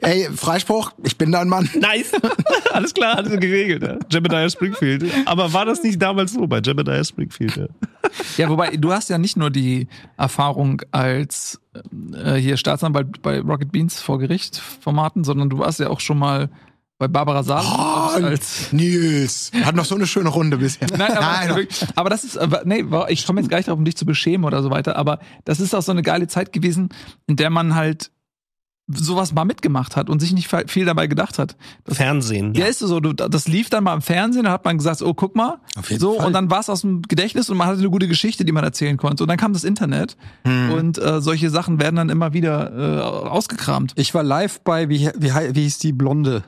ey, Freispruch, ich bin dein Mann. Nice. Alles klar, alles geregelt. Ja. Jebediah Springfield. Aber war das nicht damals so bei Jebediah Springfield? Ja. Ja, wobei du hast ja nicht nur die Erfahrung als äh, hier Staatsanwalt bei Rocket Beans vor Gericht Formaten, sondern du warst ja auch schon mal bei Barbara Salem Oh, als Nils, hat noch so eine schöne Runde bisher. Nein, aber, Nein, wirklich, aber das ist, aber, nee, ich komme jetzt gar nicht drauf, um dich zu beschämen oder so weiter, aber das ist auch so eine geile Zeit gewesen, in der man halt sowas mal mitgemacht hat und sich nicht viel dabei gedacht hat. Das, Fernsehen. ja, ist so, du, das lief dann mal im Fernsehen, da hat man gesagt, oh, guck mal, Auf jeden so, Fall. und dann war es aus dem Gedächtnis und man hatte eine gute Geschichte, die man erzählen konnte. Und dann kam das Internet und äh, solche Sachen werden dann immer wieder äh, ausgekramt. Ich war live bei, wie, wie, wie hieß die blonde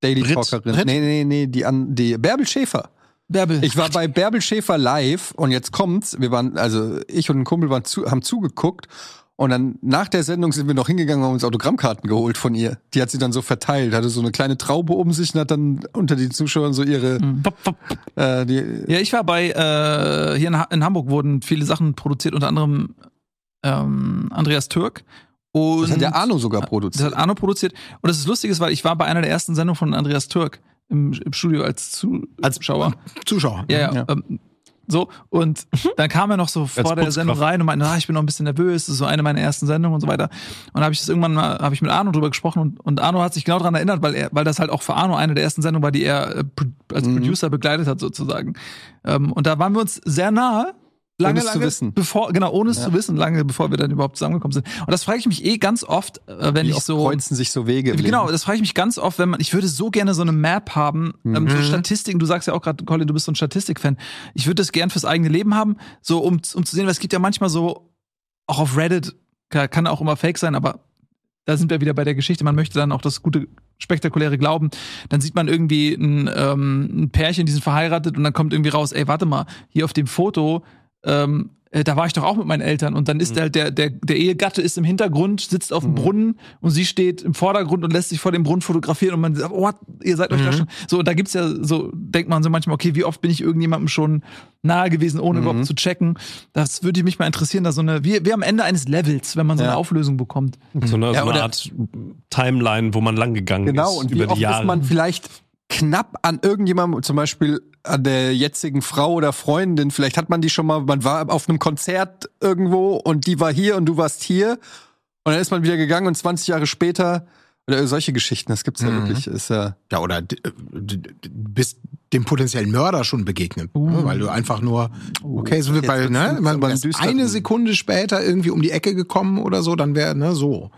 Daily Brit- Talkerin? Brit? Nee, nee, nee, die, an, die Bärbel Schäfer. Bärbel. Ich war bei Bärbel Schäfer live und jetzt kommt's. Wir waren, also ich und ein Kumpel waren zu, haben zugeguckt und dann nach der Sendung sind wir noch hingegangen und haben uns Autogrammkarten geholt von ihr. Die hat sie dann so verteilt, hatte so eine kleine Traube um sich und hat dann unter den Zuschauern so ihre, pop. äh, die, Ja, ich war bei, äh, hier in, ha in Hamburg wurden viele Sachen produziert, unter anderem ähm, Andreas Türk. Und das hat der Arno sogar Das produziert. hat Arno produziert. Und das ist lustig, ist, weil ich war bei einer der ersten Sendungen von Andreas Türk im, im Studio als Zuschauer. Zuschauer. Ja, ja. Ja. Ähm, so, und dann kam er noch so vor der. Sendung rein und meinte, ah, ich bin noch ein bisschen nervös, das ist so eine meiner ersten Sendungen und so weiter. Und da habe ich das irgendwann mal, habe ich mit Arno drüber gesprochen und, und Arno hat sich genau daran erinnert, weil er, weil das halt auch für Arno eine der ersten Sendungen war, die er äh, als Mhm. Producer begleitet hat, sozusagen. Ähm, und da waren wir uns sehr nahe. Lange, Ohne es zu lange, wissen. bevor, genau, ohne es Ja. zu wissen, lange bevor wir dann überhaupt zusammengekommen sind. Und das frage ich mich eh ganz oft, äh, wenn Wie ich oft so. kreuzen sich so Wege. Genau, das frage ich mich ganz oft, wenn man, ich würde so gerne so eine Map haben, ähm, Mhm. so Statistiken, du sagst ja auch gerade, Colin, du bist so ein Statistikfan. Ich würde das gern fürs eigene Leben haben, so um, um zu sehen, weil es gibt ja manchmal so, auch auf Reddit, kann, kann auch immer fake sein, aber da sind wir wieder bei der Geschichte, man möchte dann auch das gute, spektakuläre glauben. Dann sieht man irgendwie ein, ähm, ein Pärchen, die sind verheiratet und dann kommt irgendwie raus, ey, warte mal, hier auf dem Foto, ähm, äh, da war ich doch auch mit meinen Eltern und dann ist Mhm. halt der, der, der Ehegatte ist im Hintergrund, sitzt auf dem Brunnen und sie steht im Vordergrund und lässt sich vor dem Brunnen fotografieren und man sagt, oh, ihr seid euch da Mhm. schon. So, und da gibt's ja so, denkt man so manchmal, okay, wie oft bin ich irgendjemandem schon nahe gewesen, ohne Mhm. überhaupt zu checken. Das würde mich mal interessieren, da so eine, wie, wie am Ende eines Levels, wenn man so Ja. eine Auflösung bekommt. So eine, Ja, so eine Art Timeline, wo man lang gegangen Genau, ist und wie über oft die Jahre. ist man vielleicht knapp an irgendjemandem, zum Beispiel an der jetzigen Frau oder Freundin, vielleicht hat man die schon mal, man war auf einem Konzert irgendwo und die war hier und du warst hier. Und dann ist man wieder gegangen und 20 Jahre später oder solche Geschichten, das gibt's ja Mhm. wirklich, ist ja Ja, oder d- bist dem potenziellen Mörder schon begegnet, ne? weil du einfach nur, okay, so wie Uh. Bei, ne, man wärst düster. eine Sekunde später irgendwie um die Ecke gekommen oder so, dann wäre, ne, so.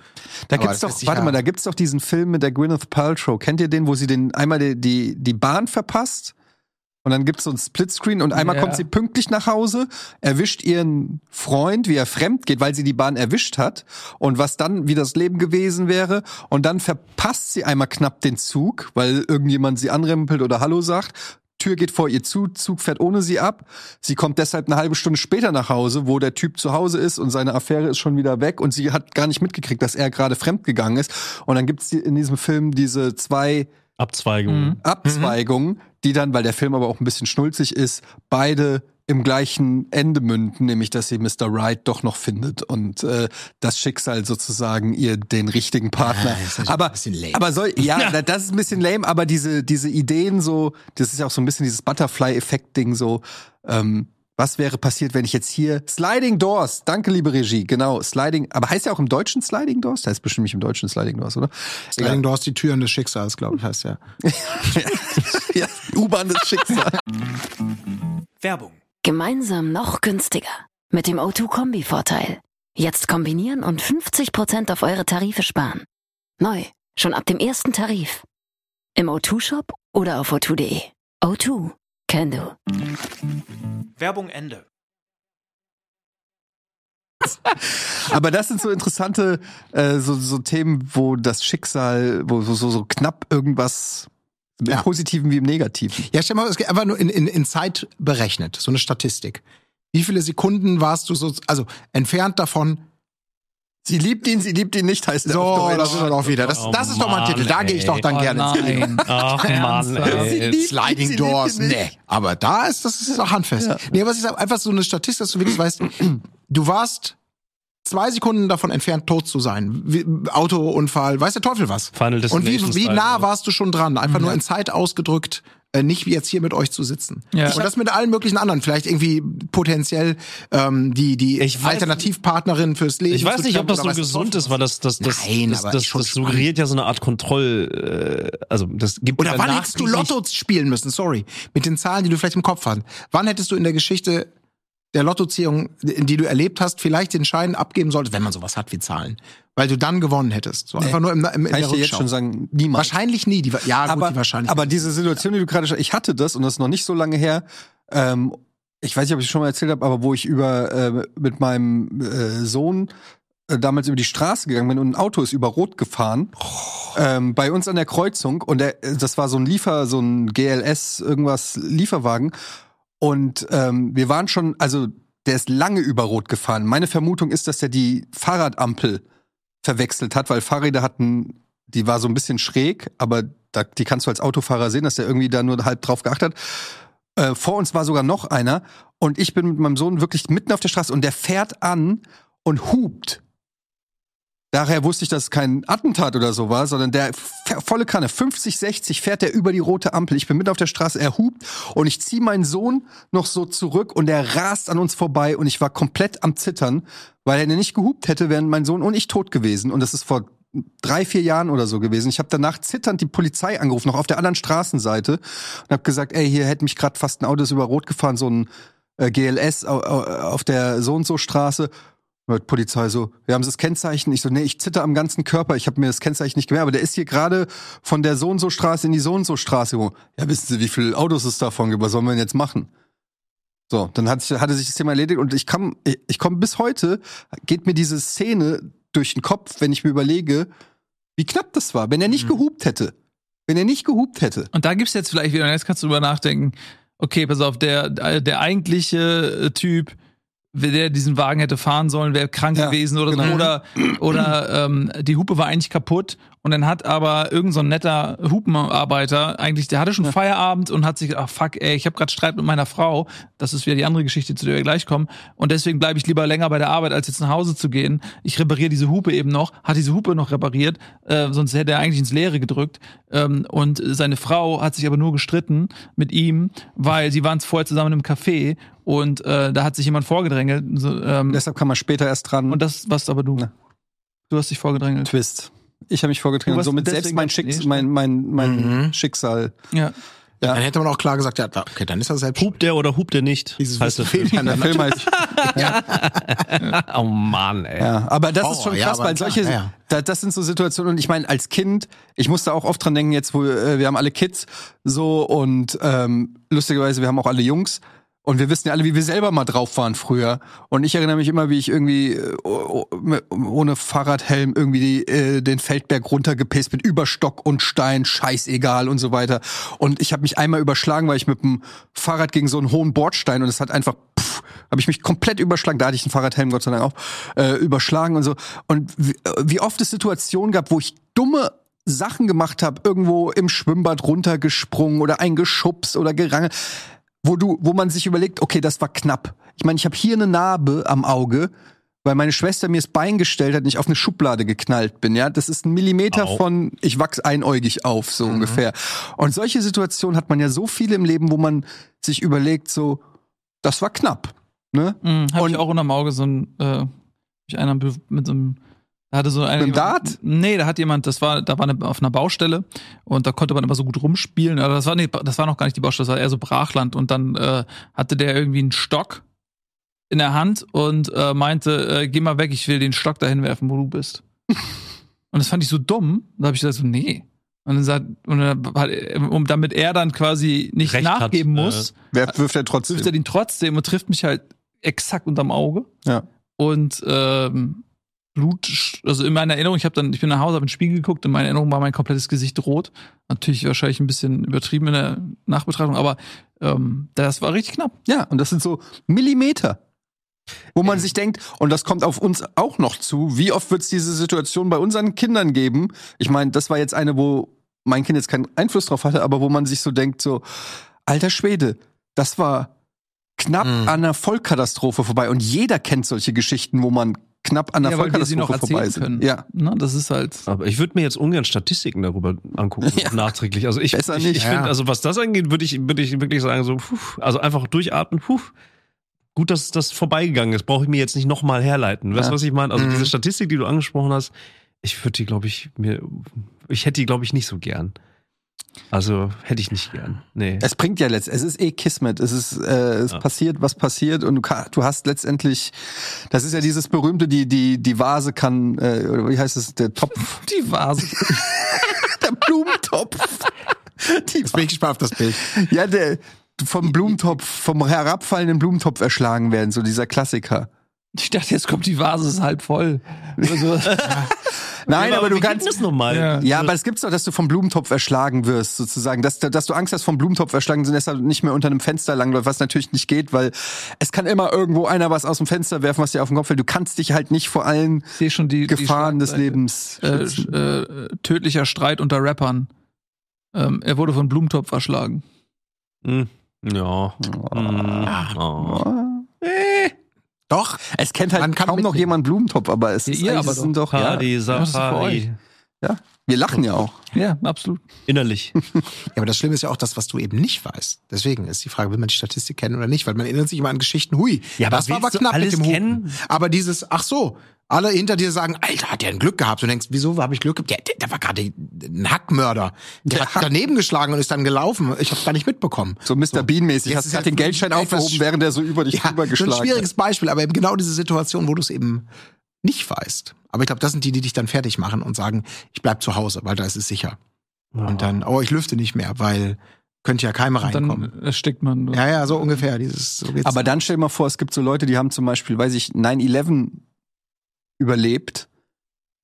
Da Aber gibt's doch, warte ja- mal, da gibt's doch diesen Film mit der Gwyneth Paltrow. Kennt ihr den, wo sie den einmal die, die, die Bahn verpasst? Und dann gibt's so ein Splitscreen und einmal Ja. kommt sie pünktlich nach Hause, erwischt ihren Freund, wie er fremd geht, weil sie die Bahn erwischt hat und was dann wie das Leben gewesen wäre und dann verpasst sie einmal knapp den Zug, weil irgendjemand sie anrempelt oder Hallo sagt, Tür geht vor ihr zu, Zug fährt ohne sie ab. Sie kommt deshalb eine halbe Stunde später nach Hause, wo der Typ zu Hause ist und seine Affäre ist schon wieder weg und sie hat gar nicht mitgekriegt, dass er gerade fremdgegangen ist. Und dann gibt's in diesem Film diese zwei Abzweigung. Abzweigungen, die dann, weil der Film aber auch ein bisschen schnulzig ist, beide im gleichen Ende münden, nämlich dass sie Mr. Wright doch noch findet und äh, das Schicksal sozusagen ihr den richtigen Partner. Ah, das ist natürlich aber ein bisschen lame. aber soll ja, da- das ist ein bisschen lame, aber diese diese Ideen so, das ist ja auch so ein bisschen dieses Butterfly-Effekt-Ding so. Ähm, was wäre passiert, wenn ich jetzt hier Sliding Doors, danke liebe Regie, genau, Sliding, aber heißt ja auch im Deutschen Sliding Doors? Das heißt bestimmt nicht im Deutschen Sliding Doors, oder? Sliding Doors, die Türen des Schicksals, glaube ich, heißt ja. ja, U-Bahn des Schicksals. Werbung. Gemeinsam noch günstiger. Mit dem O2-Kombi-Vorteil. Jetzt kombinieren und 50% auf eure Tarife sparen. Neu. Schon ab dem ersten Tarif. Im O2-Shop oder auf o2.de. O2. Can do. Werbung Ende. Aber das sind so interessante äh, so, so Themen, wo das Schicksal, wo so, so, so knapp irgendwas im Ja. Positiven wie im Negativen. Ja, stell mal, es geht einfach nur in, in, in Zeit berechnet, so eine Statistik. Wie viele Sekunden warst du so, also entfernt davon, Sie liebt ihn, sie liebt ihn nicht, heißt er so, auf Deutsch. sind wir doch wieder. Das, Oh das ist doch mal ein Mann, Titel, da gehe ich doch dann Oh gerne ins Kino. nein. Ach Mann, ey. Sliding Doors, nee. Aber da ist das ist doch handfest. Ja. Nee, was ist einfach so eine Statistik, dass du wirklich weißt, du warst zwei Sekunden davon entfernt, tot zu sein. Wie, Autounfall, weiß der Teufel was. Final Und wie, wie nah warst du schon dran? Einfach nur in Zeit ausgedrückt, äh, nicht wie jetzt hier mit euch zu sitzen. Ja. Und das mit allen möglichen anderen. Vielleicht irgendwie potenziell ähm, die, die Ich weiß- Alternativpartnerin fürs Leben. Ich weiß nicht, ob das so gesund ist, weil das das das Nein, das, das, schon das suggeriert ja so eine Art Kontroll äh, also das gibt Oder wann hättest du Lotto spielen müssen? Sorry. Mit den Zahlen, die du vielleicht im Kopf hast. Wann hättest du in der Geschichte der Lottoziehung, in die du erlebt hast, vielleicht den Schein abgeben solltest, wenn man sowas hat wie Zahlen? Weil du dann gewonnen hättest. So einfach nur im, im, in Kann der ich dir jetzt schon sagen, niemals. Wahrscheinlich nie. Die, ja, gut, aber, die wahrscheinlich. aber diese Situation, die du gerade schon, ich hatte das und das ist noch nicht so lange her. Ähm, ich weiß nicht, ob ich es schon mal erzählt habe, aber wo ich über äh, mit meinem äh, Sohn äh, damals über die Straße gegangen bin und ein Auto ist über Rot gefahren. Ähm, bei uns an der Kreuzung und der, das war so ein Liefer, so ein GLS, irgendwas Lieferwagen. Und ähm, wir waren schon, also der ist lange über Rot gefahren. Meine Vermutung ist, dass der die Fahrradampel verwechselt hat, weil Fahrräder hatten, die war so ein bisschen schräg, aber da, die kannst du als Autofahrer sehen, dass der irgendwie da nur halb drauf geachtet hat. Äh, vor uns war sogar noch einer und ich bin mit meinem Sohn wirklich mitten auf der Straße und der fährt an und hupt. Daher wusste ich, dass es kein Attentat oder so war, sondern der volle Kanne, 50, 60 fährt der über die rote Ampel. Ich bin mit auf der Straße, er hupt und ich ziehe meinen Sohn noch so zurück und er rast an uns vorbei und ich war komplett am Zittern, weil er nicht gehupt hätte, wären mein Sohn und ich tot gewesen. Und das ist vor drei, vier Jahren oder so gewesen. Ich habe danach zitternd die Polizei angerufen, noch auf der anderen Straßenseite und habe gesagt, ey, hier hätte mich gerade fast ein Auto über Rot gefahren, so ein äh, GLS au- au- auf der so und so Straße. Und die Polizei so, wir haben Sie das Kennzeichen. Ich so, nee, ich zitter am ganzen Körper. Ich habe mir das Kennzeichen nicht gemerkt. Aber der ist hier gerade von der so und so Straße in die so und so Straße. Ja, wissen Sie, wie viele Autos es davon gibt? Was sollen wir denn jetzt machen? So, dann hat, sich- hatte sich das Thema erledigt und ich kam, ich, ich komme bis heute, geht mir diese Szene durch den Kopf, wenn ich mir überlege, wie knapp das war. Wenn er nicht gehupt hätte, wenn er nicht gehupt hätte. Und da gibt's jetzt vielleicht wieder, jetzt kannst du drüber nachdenken, okay, pass auf, der, der eigentliche äh, Typ, der diesen Wagen hätte fahren sollen, wäre krank Ja, gewesen oder so. genau. Oder, oder ähm, die Hupe war eigentlich kaputt und dann hat aber irgend so ein netter Hupenarbeiter eigentlich, der hatte schon Feierabend und hat sich gedacht, ach fuck, ey, ich habe gerade Streit mit meiner Frau. Das ist wieder die andere Geschichte, zu der wir gleich kommen. Und deswegen bleibe ich lieber länger bei der Arbeit, als jetzt nach Hause zu gehen. Ich repariere diese Hupe eben noch, hat diese Hupe noch repariert, äh, sonst hätte er eigentlich ins Leere gedrückt. Ähm, und seine Frau hat sich aber nur gestritten mit ihm, weil sie waren vorher zusammen im Café und äh, da hat sich jemand vorgedrängelt. So, ähm, Deshalb kam er später erst dran. und das warst aber du. Ja. Du hast dich vorgedrängelt. Twist. Ich habe mich Du vorgetragen. warst Somit selbst mein, Schicks mein, mein, mein Mhm. Schicksal. Ja. Ja. Dann hätte man auch klar gesagt, ja, okay, dann ist er selbst. Hupt der oder hupt der nicht? Dieses heißt das. ja Der Film heißt. Oh Mann, ey. Ja, aber das ist Horror, schon ja, krass, aber weil klar, solche, ja, ja. Da, das sind so Situationen und ich meine, als Kind, ich musste auch oft dran denken, jetzt wo äh, wir haben alle Kids so und ähm, lustigerweise, wir haben auch alle Jungs Und wir wissen ja alle, wie wir selber mal drauf waren früher. Und ich erinnere mich immer, wie ich irgendwie äh, oh- oh- ohne Fahrradhelm irgendwie äh, den Feldberg runtergepäst bin, über Stock und Stein, scheißegal und so weiter. Und ich habe mich einmal überschlagen, weil ich mit dem Fahrrad gegen so einen hohen Bordstein und es hat einfach, habe ich mich komplett überschlagen. Da hatte ich einen Fahrradhelm, Gott sei Dank auch, äh, überschlagen und so. Und wie, äh, wie oft es Situationen gab, wo ich dumme Sachen gemacht habe, irgendwo im Schwimmbad runtergesprungen oder eingeschubst oder gerangelt wo du, wo man sich überlegt, okay, das war knapp. Ich meine, ich habe hier eine Narbe am Auge, weil meine Schwester mir das Bein gestellt hat und ich auf eine Schublade geknallt bin. Ja, das ist ein Millimeter Au. von, ich wachs einäugig auf, so ungefähr. Und solche Situationen hat man ja so viele im Leben, wo man sich überlegt, so, das war knapp. Ne? Mhm, hab Und- ich auch unterm Auge so ein, äh, ich einer mit so einem, da hatte so. Mit dem Dart? Nee, da hat jemand, das war, da war eine, auf einer Baustelle und da konnte man immer so gut rumspielen. Aber das war, nee, das war noch gar nicht die Baustelle, das war eher so Brachland und dann äh, hatte der irgendwie einen Stock in der Hand und äh, meinte, äh, geh mal weg, ich will den Stock dahin werfen, wo du bist. und das fand ich so dumm. Da habe ich gesagt so, nee. Und dann sagt, und dann hat, er- um, damit er dann quasi nicht Recht hat, nachgeben äh, muss, Wer wirft er trotzdem? trifft er den trotzdem und trifft mich halt exakt unterm Auge. Ja. Und ähm, Blut, also in meiner Erinnerung, ich habe dann, ich bin nach Hause, habe in den Spiegel geguckt, in meiner Erinnerung war mein komplettes Gesicht rot. Natürlich wahrscheinlich ein bisschen übertrieben in der Nachbetrachtung, aber ähm, das war richtig knapp. Ja, und das sind so Millimeter. Wo man sich denkt, und das kommt auf uns auch noch zu, wie oft wird es diese Situation bei unseren Kindern geben? Ich meine, das war jetzt eine, wo mein Kind jetzt keinen Einfluss drauf hatte, aber wo man sich so denkt, so, alter Schwede, das war knapp Mhm. an einer Vollkatastrophe vorbei. Und jeder kennt solche Geschichten, wo man knapp an einer Ja, Vollkatastrophe vorbei sind. können. Ja. Ne, das ist halt. Aber ich würde mir jetzt ungern Statistiken darüber angucken, Ja. nachträglich. Also ich, Besser ich, nicht. ich Ja. finde, also was das angeht, würde ich, würde ich wirklich sagen, so, puh, also einfach durchatmen, puh. Gut, dass das vorbeigegangen ist, brauche ich mir jetzt nicht nochmal herleiten. Weißt du, Ja. was ich meine? Also Mhm. diese Statistik, die du angesprochen hast, ich würde die, glaube ich, mir, ich hätte die, glaube ich, nicht so gern. Also hätte ich nicht gern. Nee. Es bringt ja letztendlich, es ist eh Kismet, es ist, äh, es Ja. passiert, was passiert und du, ka- du hast letztendlich, das ist ja dieses berühmte, die, die, die Vase kann, äh, oder wie heißt es, der Topf, Die Vase. der Blumentopf. Die Jetzt bin ich gespannt auf das Bild. Ja, der vom Blumentopf, vom herabfallenden Blumentopf erschlagen werden, so dieser Klassiker. Ich dachte, jetzt kommt die Vase, ist halb voll. Also, Nein, aber, du wie geht kannst. das nochmal? Ja. Ja, aber es gibt's doch, dass du vom Blumentopf erschlagen wirst, sozusagen. Dass, dass du Angst hast, vom Blumentopf erschlagen sind, deshalb nicht mehr unter einem Fenster langläuft, was natürlich nicht geht, weil es kann immer irgendwo einer was aus dem Fenster werfen, was dir auf den Kopf fällt. Du kannst dich halt nicht vor allen die die Gefahren des Schlagzeile. Lebens äh, schützen. äh, tödlicher Streit unter Rappern. Ähm, er wurde von Blumentopf erschlagen. Hm. Ja. Hm. Oh. Doch, Es kennt halt Man kann kaum noch jemand Blumentopf, aber es Ja, ist eigentlich aber sind doch, ja, Party, für Safari. Wir lachen ja auch. Ja, absolut. Innerlich. Ja, aber das Schlimme ist ja auch das, was du eben nicht weißt. Deswegen ist die Frage, will man die Statistik kennen oder nicht? Weil man erinnert sich immer an Geschichten, hui, Ja, aber das war aber knapp alles mit dem Hupen. kennen? Aber dieses, ach so, alle hinter dir sagen, Alter, hat der ein Glück gehabt? Du denkst, wieso habe ich Glück gehabt? Der, der, der war gerade ein Hackmörder. Der hat daneben geschlagen und ist dann gelaufen. Ich habe gar nicht mitbekommen. So Mr. Bean-mäßig. Hast halt den Geldschein aufgehoben, während er so über dich Ja, drüber so ein geschlagen schwieriges hat. Beispiel, aber eben genau diese Situation, wo du es eben nicht weißt. Aber ich glaube, das sind die, die dich dann fertig machen und sagen, ich bleib zu Hause, weil da ist es sicher. Und dann, oh, ich lüfte nicht mehr, weil könnte ja Keime Und reinkommen. dann erstickt man. Ja, ja, so ungefähr. Dieses, so geht's. Aber dann stell dir mal vor, es gibt so Leute, die haben zum Beispiel, weiß ich, 9-11 überlebt,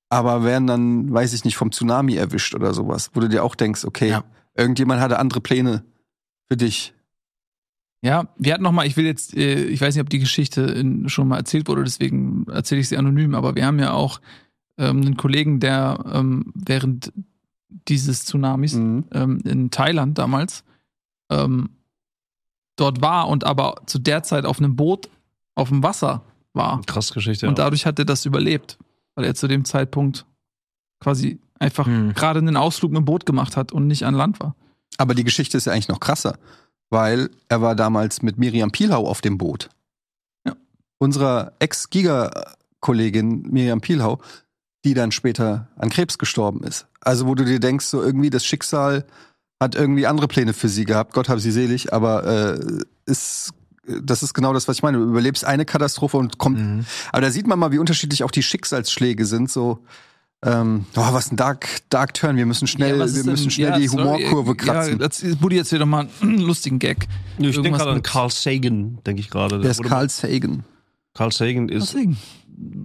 aber werden dann, weiß ich nicht, vom Tsunami erwischt oder sowas, wo du dir auch denkst, okay, Ja. irgendjemand hatte andere Pläne für dich. Ja, wir hatten noch mal, ich will jetzt, äh, ich weiß nicht, ob die Geschichte in, schon mal erzählt wurde, deswegen erzähle ich sie anonym, aber wir haben ja auch ähm, einen Kollegen, der ähm, während dieses Tsunamis Mhm. ähm, in Thailand damals dort war und aber zu der Zeit auf einem Boot auf dem Wasser war. Krass Geschichte. Und dadurch hat er das überlebt, weil er zu dem Zeitpunkt quasi einfach Hm. gerade einen Ausflug mit dem Boot gemacht hat und nicht an Land war. Aber die Geschichte ist ja eigentlich noch krasser, weil er war damals mit Miriam Pielhau auf dem Boot. Ja. Unserer Ex-Giga-Kollegin Miriam Pielhau, die dann später an Krebs gestorben ist. Also wo du dir denkst, so irgendwie das Schicksal hat irgendwie andere Pläne für sie gehabt. Gott habe sie selig, aber äh, ist das ist genau das, was ich meine. Du überlebst eine Katastrophe und kommt. Mhm. Aber da sieht man mal, wie unterschiedlich auch die Schicksalsschläge sind. So Ähm, oh, was ein Dark, Dark Turn. Wir müssen schnell, ist wir denn- müssen schnell ja, die sorry, Humorkurve Ja, kratzen. das, Buddy, erzähl doch mal einen lustigen Gag. Ich denke gerade an Carl Sagan, denke ich gerade. Wer ist Carl Sagan? Carl Sagan ist. Deswegen.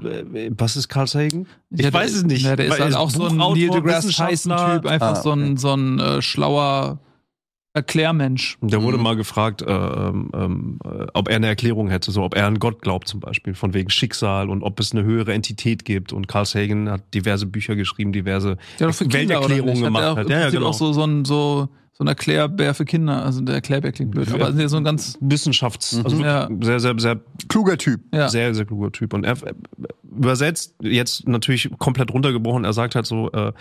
äh, Was ist Carl Sagan? Ich Ja, der- weiß es nicht. Ja, der ist halt auch so ein Neil deGrasse. Tyson-Typ, einfach Ah, so ein, so ein äh, schlauer Erklärmensch. Der wurde Mhm. mal gefragt, äh, ähm, ähm, äh, ob er eine Erklärung hätte, so ob er an Gott glaubt zum Beispiel, von wegen Schicksal und ob es eine höhere Entität gibt. Und Carl Sagan hat diverse Bücher geschrieben, diverse Welterklärungen gemacht. Hat. Hat. Der Ja, ja, auch, genau. auch so, so ein, so, so ein Erklärbär für Kinder. Also der Erklärbär klingt blöd, aber der ist so ein ganz, Wissenschafts, also Ja. sehr, sehr, sehr, Kluger Typ. ja. sehr, sehr kluger Typ. Und er äh, übersetzt jetzt natürlich komplett runtergebrochen. Er sagt halt so, äh,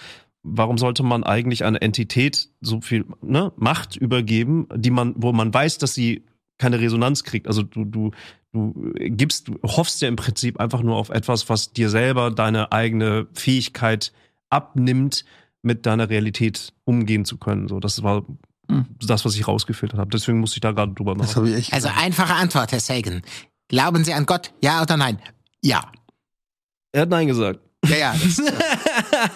warum sollte man eigentlich einer Entität so viel ne, Macht übergeben, die man, wo man weiß, dass sie keine Resonanz kriegt. Also du, du, du gibst, du hoffst ja im Prinzip einfach nur auf etwas, was dir selber deine eigene Fähigkeit abnimmt, mit deiner Realität umgehen zu können. So, das war Hm. das, was ich rausgefiltert habe. Deswegen musste ich da gerade drüber nachdenken. Also einfache Antwort, Herr Sagan. Glauben Sie an Gott? Ja oder nein? Ja. Er hat Nein gesagt. Ja, ja. Das,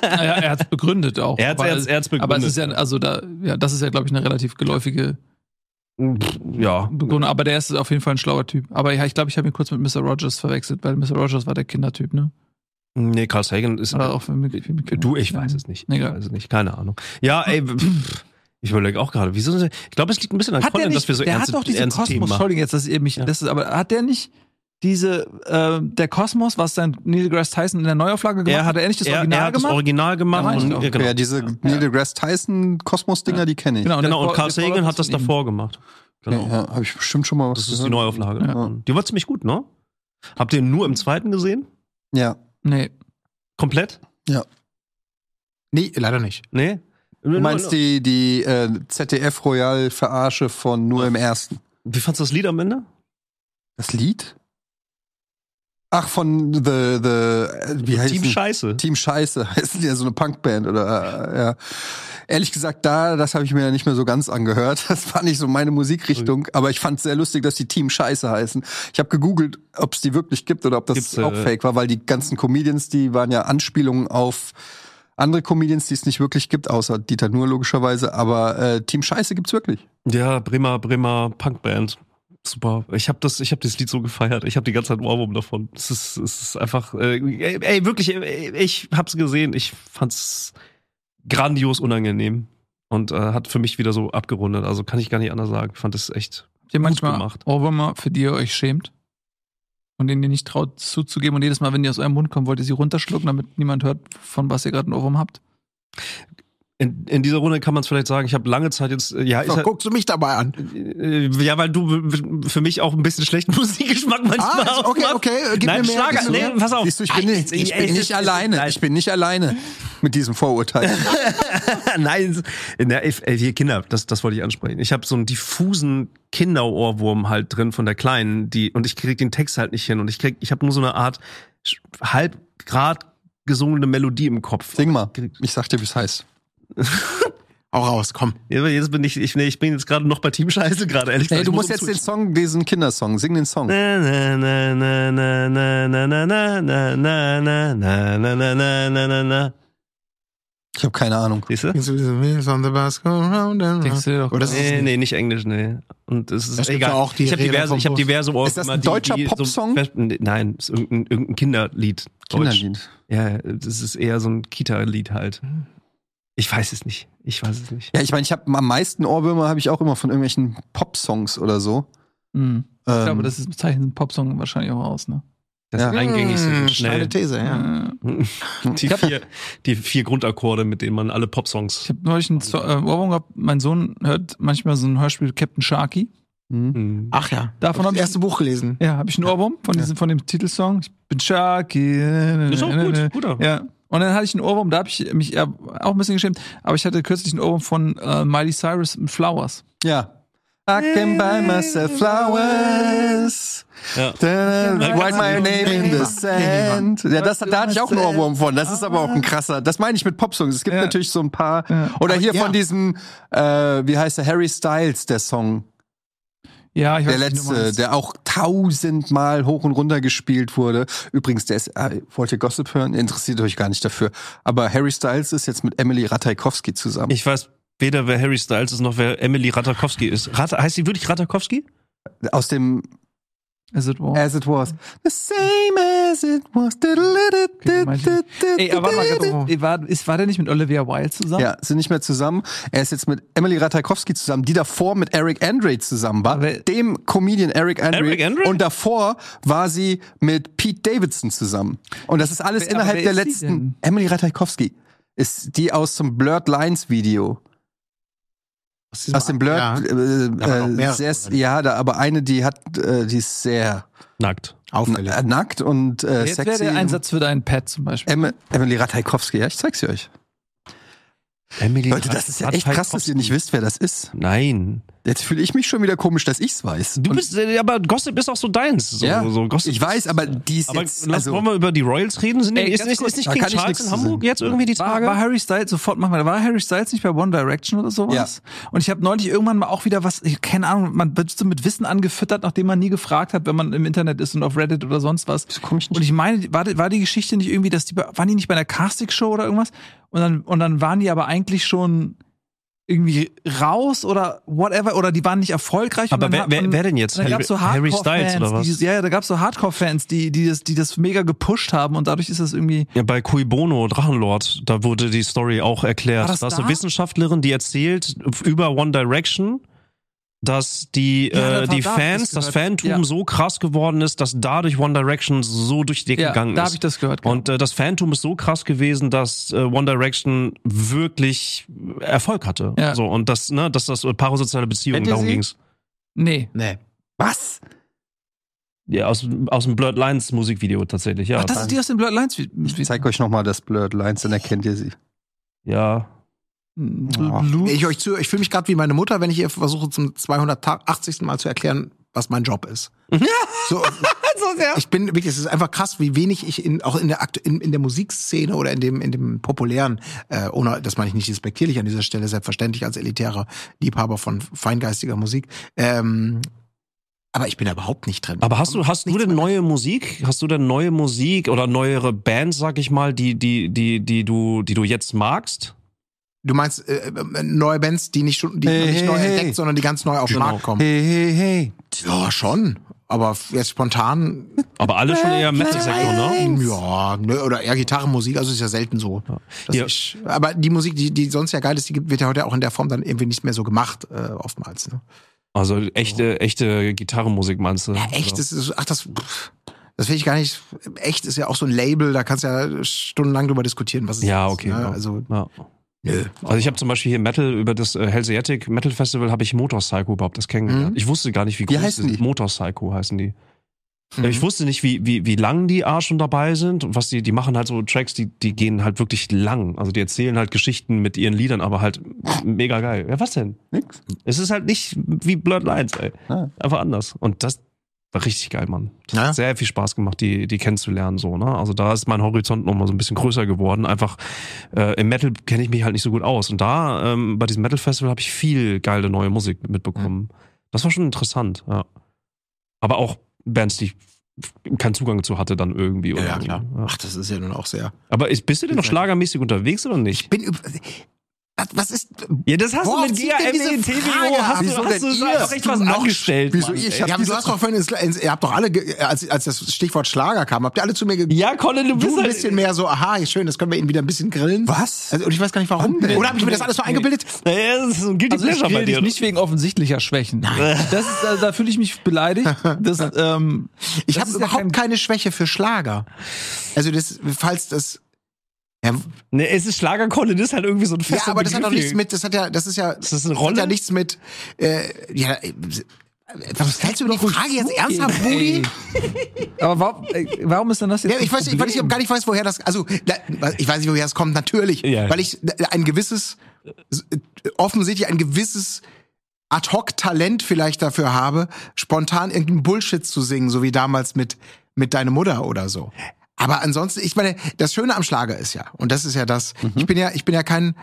Ja, er hat es begründet auch. Er er hat's- er hat's aber es ist ja, begründet, also da, ja, das ist ja, glaube ich, eine relativ geläufige Ja. Begründung. Aber der ist auf jeden Fall ein schlauer Typ. Aber ja, ich glaube, ich habe ihn kurz mit Mr. Rogers verwechselt, weil Mr. Rogers war der Kindertyp, ne? Nee, Carl Sagan ist. Oder auch für mich. Für mich du, ich weiß es nicht. Ich Egal. weiß es nicht. Keine Ahnung. Ja, ey, ich überlege auch gerade, wieso sind sie, Ich glaube, es liegt ein bisschen an Hat der Colin, nicht, dass wir so der ernste, hat doch diese ernste Themen Kosmos, machen. Entschuldigung jetzt, dass ihr mich, Ja. das ist, aber hat der nicht diese, äh, der Kosmos, was dann Neil deGrasse Tyson in der Neuauflage gemacht Er hat, hat er nicht das er, Original er hat das gemacht? Original gemacht. Ja, und, ja, genau. Ja, diese Neil deGrasse Tyson Kosmos-Dinger, die kenne ich. Genau, genau, und Carl Sagan hat das ihm. davor gemacht. Genau. Ja, ja, habe ich bestimmt schon mal was Das ist die. Neuauflage. Ja. Die war ziemlich gut, ne? Habt ihr nur im zweiten gesehen? Ja. Nee. Komplett? nee, leider nicht. Nee? Du meinst die, die äh, ZDF-Royal-Verarsche von nur im ersten. Wie fandst du das Lied am Ende? Das Lied? Ach, von The, The, äh, wie heißt Team die? Scheiße. Team Scheiße. Heißt ja so eine Punkband oder, äh, ja. Ehrlich gesagt, da, das habe ich mir ja nicht mehr so ganz angehört. Das war nicht so meine Musikrichtung, aber ich fand es sehr lustig, dass die Team Scheiße heißen. Ich habe gegoogelt, ob es die wirklich gibt oder ob das Gibt's, äh, auch fake war, weil die ganzen Comedians, die waren ja Anspielungen auf andere Comedians, die es nicht wirklich gibt, außer Dieter Nuhr logischerweise, aber äh, Team Scheiße gibt's wirklich. Ja, Bremer, Bremer Punkband. Super. Ich habe das, ich habe das Lied so gefeiert. Ich habe die ganze Zeit einen Ohrwurm davon. Es ist, es ist einfach, äh, ey, wirklich, ey, ich hab's gesehen. Ich fand's grandios unangenehm und äh, hat für mich wieder so abgerundet. Also kann ich gar nicht anders sagen. Ich fand es echt. Habt ihr manchmal gemacht. Ohrwürmer, für die ihr euch schämt? Und denen ihr nicht traut zuzugeben und jedes Mal, wenn die aus eurem Mund kommen, wollt ihr sie runterschlucken, damit niemand hört, von was ihr gerade einen Ohrwurm habt? In, in dieser Runde kann man es vielleicht sagen. Ich habe lange Zeit jetzt, äh, ja, So, halt, guckst du mich dabei an? äh, ja, weil du für mich auch ein bisschen schlechten Musikgeschmack manchmal Ah, okay, okay, äh, gib Nein, mir mehr, Schlager, nee, pass auf. Siehst du, ich bin, nicht, ich bin nicht alleine. Ich bin nicht alleine mit diesem Vorurteil. Nein, na, ich- ey, hier Kinder, das, das wollte ich ansprechen. Ich habe so einen diffusen Kinderohrwurm halt drin von der Kleinen, die und ich krieg den Text halt nicht hin und ich krieg, ich habe nur so eine Art halb grad gesungene Melodie im Kopf. Sing mal. Ich sag dir, wie es heißt. Auch raus, komm. Jetzt bin ich, ich, nee, ich bin jetzt gerade noch bei Team Scheiße gerade, ehrlich gesagt. Nee, du musst jetzt den Song, diesen Kindersong, sing den Song. Ich habe keine Ahnung. Siehst du? Denkst du doch, Oder nee, nee, nicht Englisch, nee. Und es ist egal. Auch die ich habe diverse, ich hab diverse Ohren. Ist das ein deutscher Popsong? nein, ist irgendein, irgendein Kinderlied. Kinderlied. Ja, das ist eher so ein Kita-Lied halt. Ich weiß es nicht. Ich weiß es nicht. Ja, ich meine, ich habe am meisten Ohrwürmer habe ich auch immer von irgendwelchen Pop-Songs oder so. Hm. Ich Ähm, glaube, das ist, zeichnet einen Popsong wahrscheinlich auch aus, ne? Das Ja. ist eingängig so Hm, schnell. Steile These, ja. Äh, Die vier, die vier Grundakkorde, mit denen man alle Popsongs. Ich habe neulich einen Zo- äh, Ohrwurm gehabt. Mein Sohn hört manchmal so ein Hörspiel Captain Sharky. hm. Hm. Ach ja. Davon Hab hab das ich- erste Buch gelesen. Ja, habe ich einen Ohrwurm von, diesem, von dem Titelsong. Ich bin Sharky. Ist auch gut, guter. Ja. Und dann hatte ich einen Ohrwurm, da habe ich mich auch ein bisschen geschämt, aber ich hatte kürzlich einen Ohrwurm von äh, Miley Cyrus mit Flowers. Ja. I can buy myself flowers. Ja. Write my name in the sand. Ja, das, da hatte ich auch einen Ohrwurm von. Das ist aber auch ein krasser. Das meine ich mit Popsongs. Es gibt Ja. natürlich so ein paar. Oder hier ja. von diesem, äh, wie heißt der, Harry Styles, der Song. Ja, ich weiß, Der letzte, meinst. der auch tausendmal hoch und runter gespielt wurde. Übrigens, der ist, äh, wollt ihr Gossip hören? Interessiert euch gar nicht dafür. Aber Harry Styles ist jetzt mit Emily Ratajkowski zusammen. Ich weiß weder, wer Harry Styles ist, noch wer Emily Ratajkowski ist. Rat heißt sie wirklich Ratajkowski? Aus dem As it was. As It Was. The same as it was. Ey, aber warte mal, war, ist, war der nicht mit Olivia Wilde zusammen? Ja, sind nicht mehr zusammen. Er ist jetzt mit Emily Ratajkowski zusammen, die davor mit Eric Andre zusammen war, Aber- dem Comedian Eric Andre. Eric Andre? Und davor war sie mit Pete Davidson zusammen. Und das ist alles Wer- aber innerhalb wer der ist sie letzten. Emily Ratajkowski ist die aus dem Blurred Lines Video. Aus dem Blurred, Ja. äh, äh, sehr, ja, da, aber eine, die hat, äh, die ist sehr Nackt. Auffällig. äh, nackt und äh, Jetzt wäre sexy. der Einsatz für deinen Pad zum Beispiel. Em Emily Ratajkowski, ja, ich zeig's ihr euch. Emily Leute, das ist ja echt krass, dass ihr nicht wisst, wer das ist. Nein. Jetzt fühle ich mich schon wieder komisch, dass ich's weiß. Du bist, äh, aber Gossip ist auch so deins. So, ja, so Gossip ich weiß, aber die ist Aber jetzt, also, wollen wir über die Royals reden? Sind Ey, ist, ganz ist, nicht King Charles in Hamburg jetzt irgendwie die War, Tage? war Harry Styles, sofort machen wir, war Harry Styles nicht bei One Direction oder sowas? Und ich habe neulich irgendwann mal auch wieder was, ich, keine Ahnung, man wird so mit Wissen angefüttert, nachdem man nie gefragt hat, wenn man im Internet ist und auf Reddit oder sonst was. komm ich nicht Und ich meine, war, die- war die Geschichte nicht irgendwie, dass die, waren die nicht bei einer Castingshow oder irgendwas? Und dann, und dann waren die aber eigentlich schon irgendwie raus oder whatever, oder die waren nicht erfolgreich. Aber wer- wer- wer denn jetzt? Harry- so Harry Styles Hardcore-Fans, oder was? die Ja, ja, da gab's so Hardcore-Fans, die, die, das, die das mega gepusht haben und dadurch ist das irgendwie. Ja, bei Cui Bono, Drachenlord, da wurde die Story auch erklärt. War das da ist da? eine Wissenschaftlerin, die erzählt über One Direction, dass die, Ja, äh, die da, Fans, das das. Fantum Ja. so krass geworden ist, dass dadurch One Direction so durch die Decke Ja, gegangen da ist. habe ich das gehört. genau. Und äh, das Phantom ist so krass gewesen, dass äh, One Direction wirklich Erfolg hatte. Ja. So und das, ne, dass das parasoziale Beziehungen ihr darum ging's. nee. Nee. was? Ja, aus, aus dem Blurred Lines Musikvideo tatsächlich, ja. Ach, das ist die aus den Blood Lines. Ich zeig euch nochmal das Blurred Lines, dann erkennt ihr sie. ja. Ich zu, ich fühle mich gerade wie meine Mutter, wenn ich ihr versuche zum 280. Mal zu erklären, was mein Job ist. So, ich bin wirklich, es ist einfach krass, wie wenig ich in, auch in der in, in der Musikszene oder in dem in dem populären, äh, ohne das meine ich nicht despektierlich an dieser Stelle, selbstverständlich als elitärer Liebhaber von feingeistiger Musik. Ähm, aber ich bin da überhaupt nicht drin. Aber hast du, hast du denn neue Musik? Hast du denn neue Musik oder neuere Bands, sag ich mal, die, die, die, die du, die du jetzt magst? Du meinst äh, äh, neue Bands, die nicht schon, die Hey, nicht hey, neu hey. entdeckt, sondern die ganz neu auf den Genau. Markt kommen. Hey, hey, hey. Ja, schon. Aber jetzt spontan Aber alle schon eher Metal-Sektor, ne? Ja, ne, oder eher Gitarrenmusik, also ist ja selten so. Ja. Ich, aber die Musik, die, die sonst ja geil ist, die wird ja heute auch in der Form dann irgendwie nicht mehr so gemacht, äh, oftmals. Ne? Also echte, echte Gitarrenmusik meinst du? Ja, echt, Oder? das ist, ach, das, pff, das will ich gar nicht. Echt ist ja auch so ein Label, da kannst du ja stundenlang drüber diskutieren, was es Ja, ist. okay. Ne? ja. Also, ja. Nö. Also ich habe zum Beispiel hier Metal über das äh, Hellseatic Metal Festival habe ich Motorpsycho überhaupt das kennengelernt. Mhm. Ich wusste gar nicht, wie groß heißen die die? Motorpsycho heißen die. Mhm. Ich wusste nicht, wie, wie, wie lang die A schon dabei sind und was die, die machen halt so Tracks, die, die gehen halt wirklich lang. Also die erzählen halt Geschichten mit ihren Liedern, aber halt mega geil. Ja, was denn? Nix. Es ist halt nicht wie Blurred Lines, ey. Ah. Einfach anders. Und das war richtig geil, Mann. Das Ja. hat sehr viel Spaß gemacht, die, die kennenzulernen, so, ne? Also da ist mein Horizont nochmal so ein bisschen größer geworden. Einfach, äh, im Metal kenne ich mich halt nicht so gut aus. Und da, ähm, bei diesem Metal Festival habe ich viel geile neue Musik mitbekommen. Das war schon interessant, ja. Aber auch Bands, die ich keinen Zugang zu hatte dann irgendwie. Ja, oder ja, klar. Ja. Ach, das ist ja nun auch sehr. Aber ist, bist du denn noch schlagermäßig unterwegs oder nicht? Ich bin. Was- ist. Ja, das hast zielt denn diese Frage ab? hast Wieso du, hast du ihr? einfach echt was Du angestellt. Wieso Mann, ihr? Ich hab Ja, du diese- hast doch vorhin, ins, ihr habt doch alle, als, als das Stichwort Schlager kam, habt ihr alle zu mir ge Ja, Colin, du bist Du ein halt- bisschen mehr so, aha, schön, das können wir ihn wieder ein bisschen grillen. Was? Also, und ich weiß gar nicht warum. Wann denn? Oder habe ich mir das alles so eingebildet? Naja, das ist so ein Guilty Also ich Pleasure bei dir. nicht wegen offensichtlicher Schwächen. Nein. Das ist, da, da fühle ich mich beleidigt. Das, ähm, Ich habe ja überhaupt kein- keine Schwäche für Schlager. Also das, falls das. Ja, Ne, es ist Schlager Colin ist halt irgendwie so ein ja fester aber das hat doch nichts hier. mit, das hat ja, das ist ja, Ist das eine hat Rolle? ja nichts mit, äh, ja, äh, was stellst du mir die Frage jetzt ernsthaft, Budi? Aber warum, ey, warum ist denn das jetzt Ja, ich weiß, ich, weil ich gar nicht weiß, woher das, also, ich weiß nicht, woher es kommt, natürlich, Ja. weil ich ein gewisses, offensichtlich ein gewisses Ad-Hoc-Talent vielleicht dafür habe, spontan irgendeinen Bullshit zu singen, so wie damals mit, mit deiner Mutter oder so. Aber ansonsten, ich meine, das Schöne am Schlager ist ja, und das ist ja das, ich bin ja, ich bin ja kein,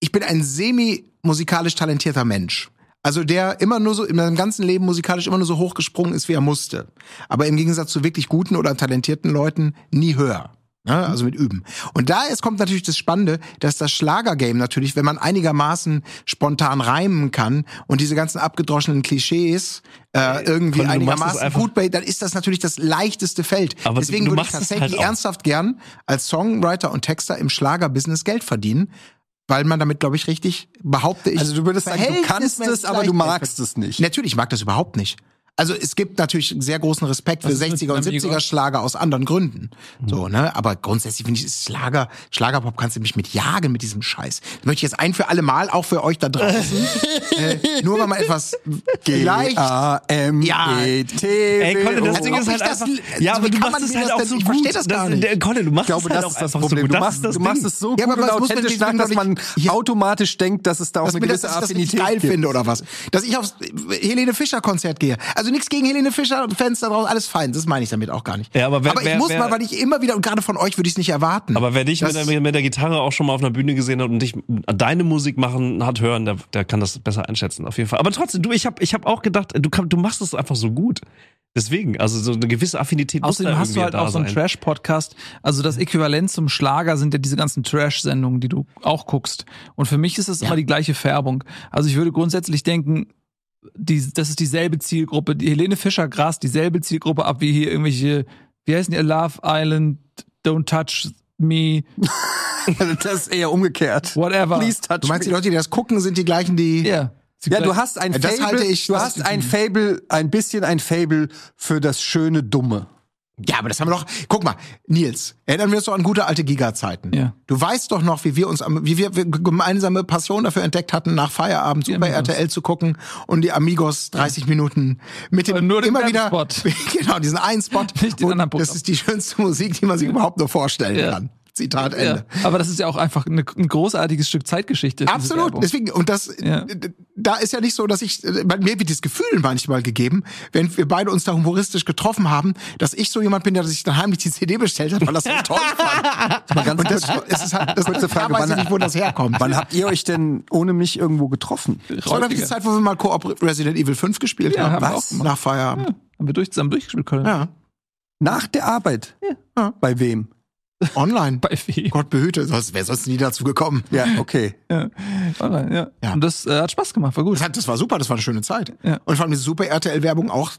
ich bin ein semi-musikalisch talentierter Mensch. Also der immer nur so in seinem ganzen Leben musikalisch immer nur so hochgesprungen ist, wie er musste. Aber im Gegensatz zu wirklich guten oder talentierten Leuten nie höher. Ne? Also mit Üben. Und da jetzt kommt natürlich das Spannende, dass das Schlagergame natürlich, wenn man einigermaßen spontan reimen kann und diese ganzen abgedroschenen Klischees äh, irgendwie du machst es einigermaßen gut bei, dann ist das natürlich das leichteste Feld. Aber Deswegen du würde ich tatsächlich halt ernsthaft gern als Songwriter und Texter im Schlagerbusiness Geld verdienen. Weil man damit, glaube ich, richtig, behaupte ich. Also du würdest sagen, du kannst es, aber du magst es nicht. Natürlich, ich mag das überhaupt nicht. Also es gibt natürlich einen sehr großen Respekt für Was ist mit 60er und Amigos? 70er Schlager aus anderen Gründen. So, ne? Aber grundsätzlich finde ich, Schlager, Schlagerpop kannst du mich mit jagen mit diesem Scheiß. Das möchte ich jetzt ein für alle Mal, auch für euch da draußen. äh, nur weil man etwas vielleicht. G-A-M-E-T. Ey, Colin, das Als Ding ob ist halt ich das- einfach. also Ja, aber du machst es halt das auch so ich gut. verstehe das gar nicht. Colin, du machst Ich es halt das auch das einfach so gut. Du Das machst, das es so gut aber und was muss man authentisch nach, dass man automatisch denkt, dass es da auch eine das, gewisse dass ich das Affinität nicht geil gibt. finde oder was. Dass ich aufs Helene Fischer Konzert gehe. Also nichts gegen Helene Fischer und Fans da draußen, alles fein. Das meine ich damit auch gar nicht. Ja, aber wer- aber ich wer- muss wer- mal, weil ich immer wieder, und gerade von euch würde ich es nicht erwarten. Aber wer dich mit der, mit der Gitarre auch schon mal auf einer Bühne gesehen hat und dich deine Musik machen hat hören, der, der kann das besser einschätzen, auf jeden Fall. Aber trotzdem, du, ich habe ich hab auch gedacht, du, kann, du machst es einfach so gut. Deswegen, also so eine gewisse Affinität muss Außerdem da hast du halt auch so einen. Trash-Podcast. Also das Äquivalent zum Schlager sind ja diese ganzen Trash-Sendungen, die du auch guckst. Und für mich ist es immer die gleiche Färbung. Also ich würde grundsätzlich denken, die, das ist dieselbe Zielgruppe. Die Helene Fischer grast dieselbe Zielgruppe ab wie hier irgendwelche, wie heißen die, Love Island, Don't Touch Me, Das ist eher umgekehrt. whatever. Please touch Du meinst, die me. Leute, die das gucken, sind die gleichen, die. Ja. Sie Ja, du hast ein Ja, das Fable, halte ich- du hast ein Fable, ein bisschen ein Fable für das schöne Dumme. Ja, aber das haben wir doch. Guck mal, Nils, erinnern wir uns doch an gute alte Giga-Zeiten. Ja. Du weißt doch noch, wie wir uns, wie wir, wir gemeinsame Passion dafür entdeckt hatten, nach Feierabend Super Amigos. RTL zu gucken und die Amigos 30 Minuten mit dem nur immer wieder Werbespot. genau diesen einen Spot. Nicht den anderen Programm. das ist die schönste Musik, die man sich überhaupt nur vorstellen Ja. kann. Zitat ja. Ende. Aber das ist ja auch einfach eine, ein großartiges Stück Zeitgeschichte. Absolut. Deswegen, und das, Ja. da ist ja nicht so, dass ich, mir wird das Gefühl manchmal gegeben, wenn wir beide uns da humoristisch getroffen haben, dass ich so jemand bin, der sich dann heimlich die CD bestellt hat, weil das so toll fand. Mal ganz Und das, es ist halt, das kurze Frage, da weiß ich wann, nicht, wo das herkommt. wann habt ihr euch denn ohne mich irgendwo getroffen? Das war die. Zeit, wo wir mal Koop Resident Evil 5 gespielt Ja, haben. Was? Nach Feierabend. Haben wir durch, zusammen durchgespielt können. Ja. Nach der Arbeit? Ja. Bei wem? Online. Bei Fee. Gott behüte, sonst wäre sonst nie dazu gekommen. Ja, okay. Ja. Online, ja. Ja. Und das äh, hat Spaß gemacht, war gut. Das, hat, das war super, das war eine schöne Zeit. Ja. Und vor allem diese Super RTL-Werbung auch,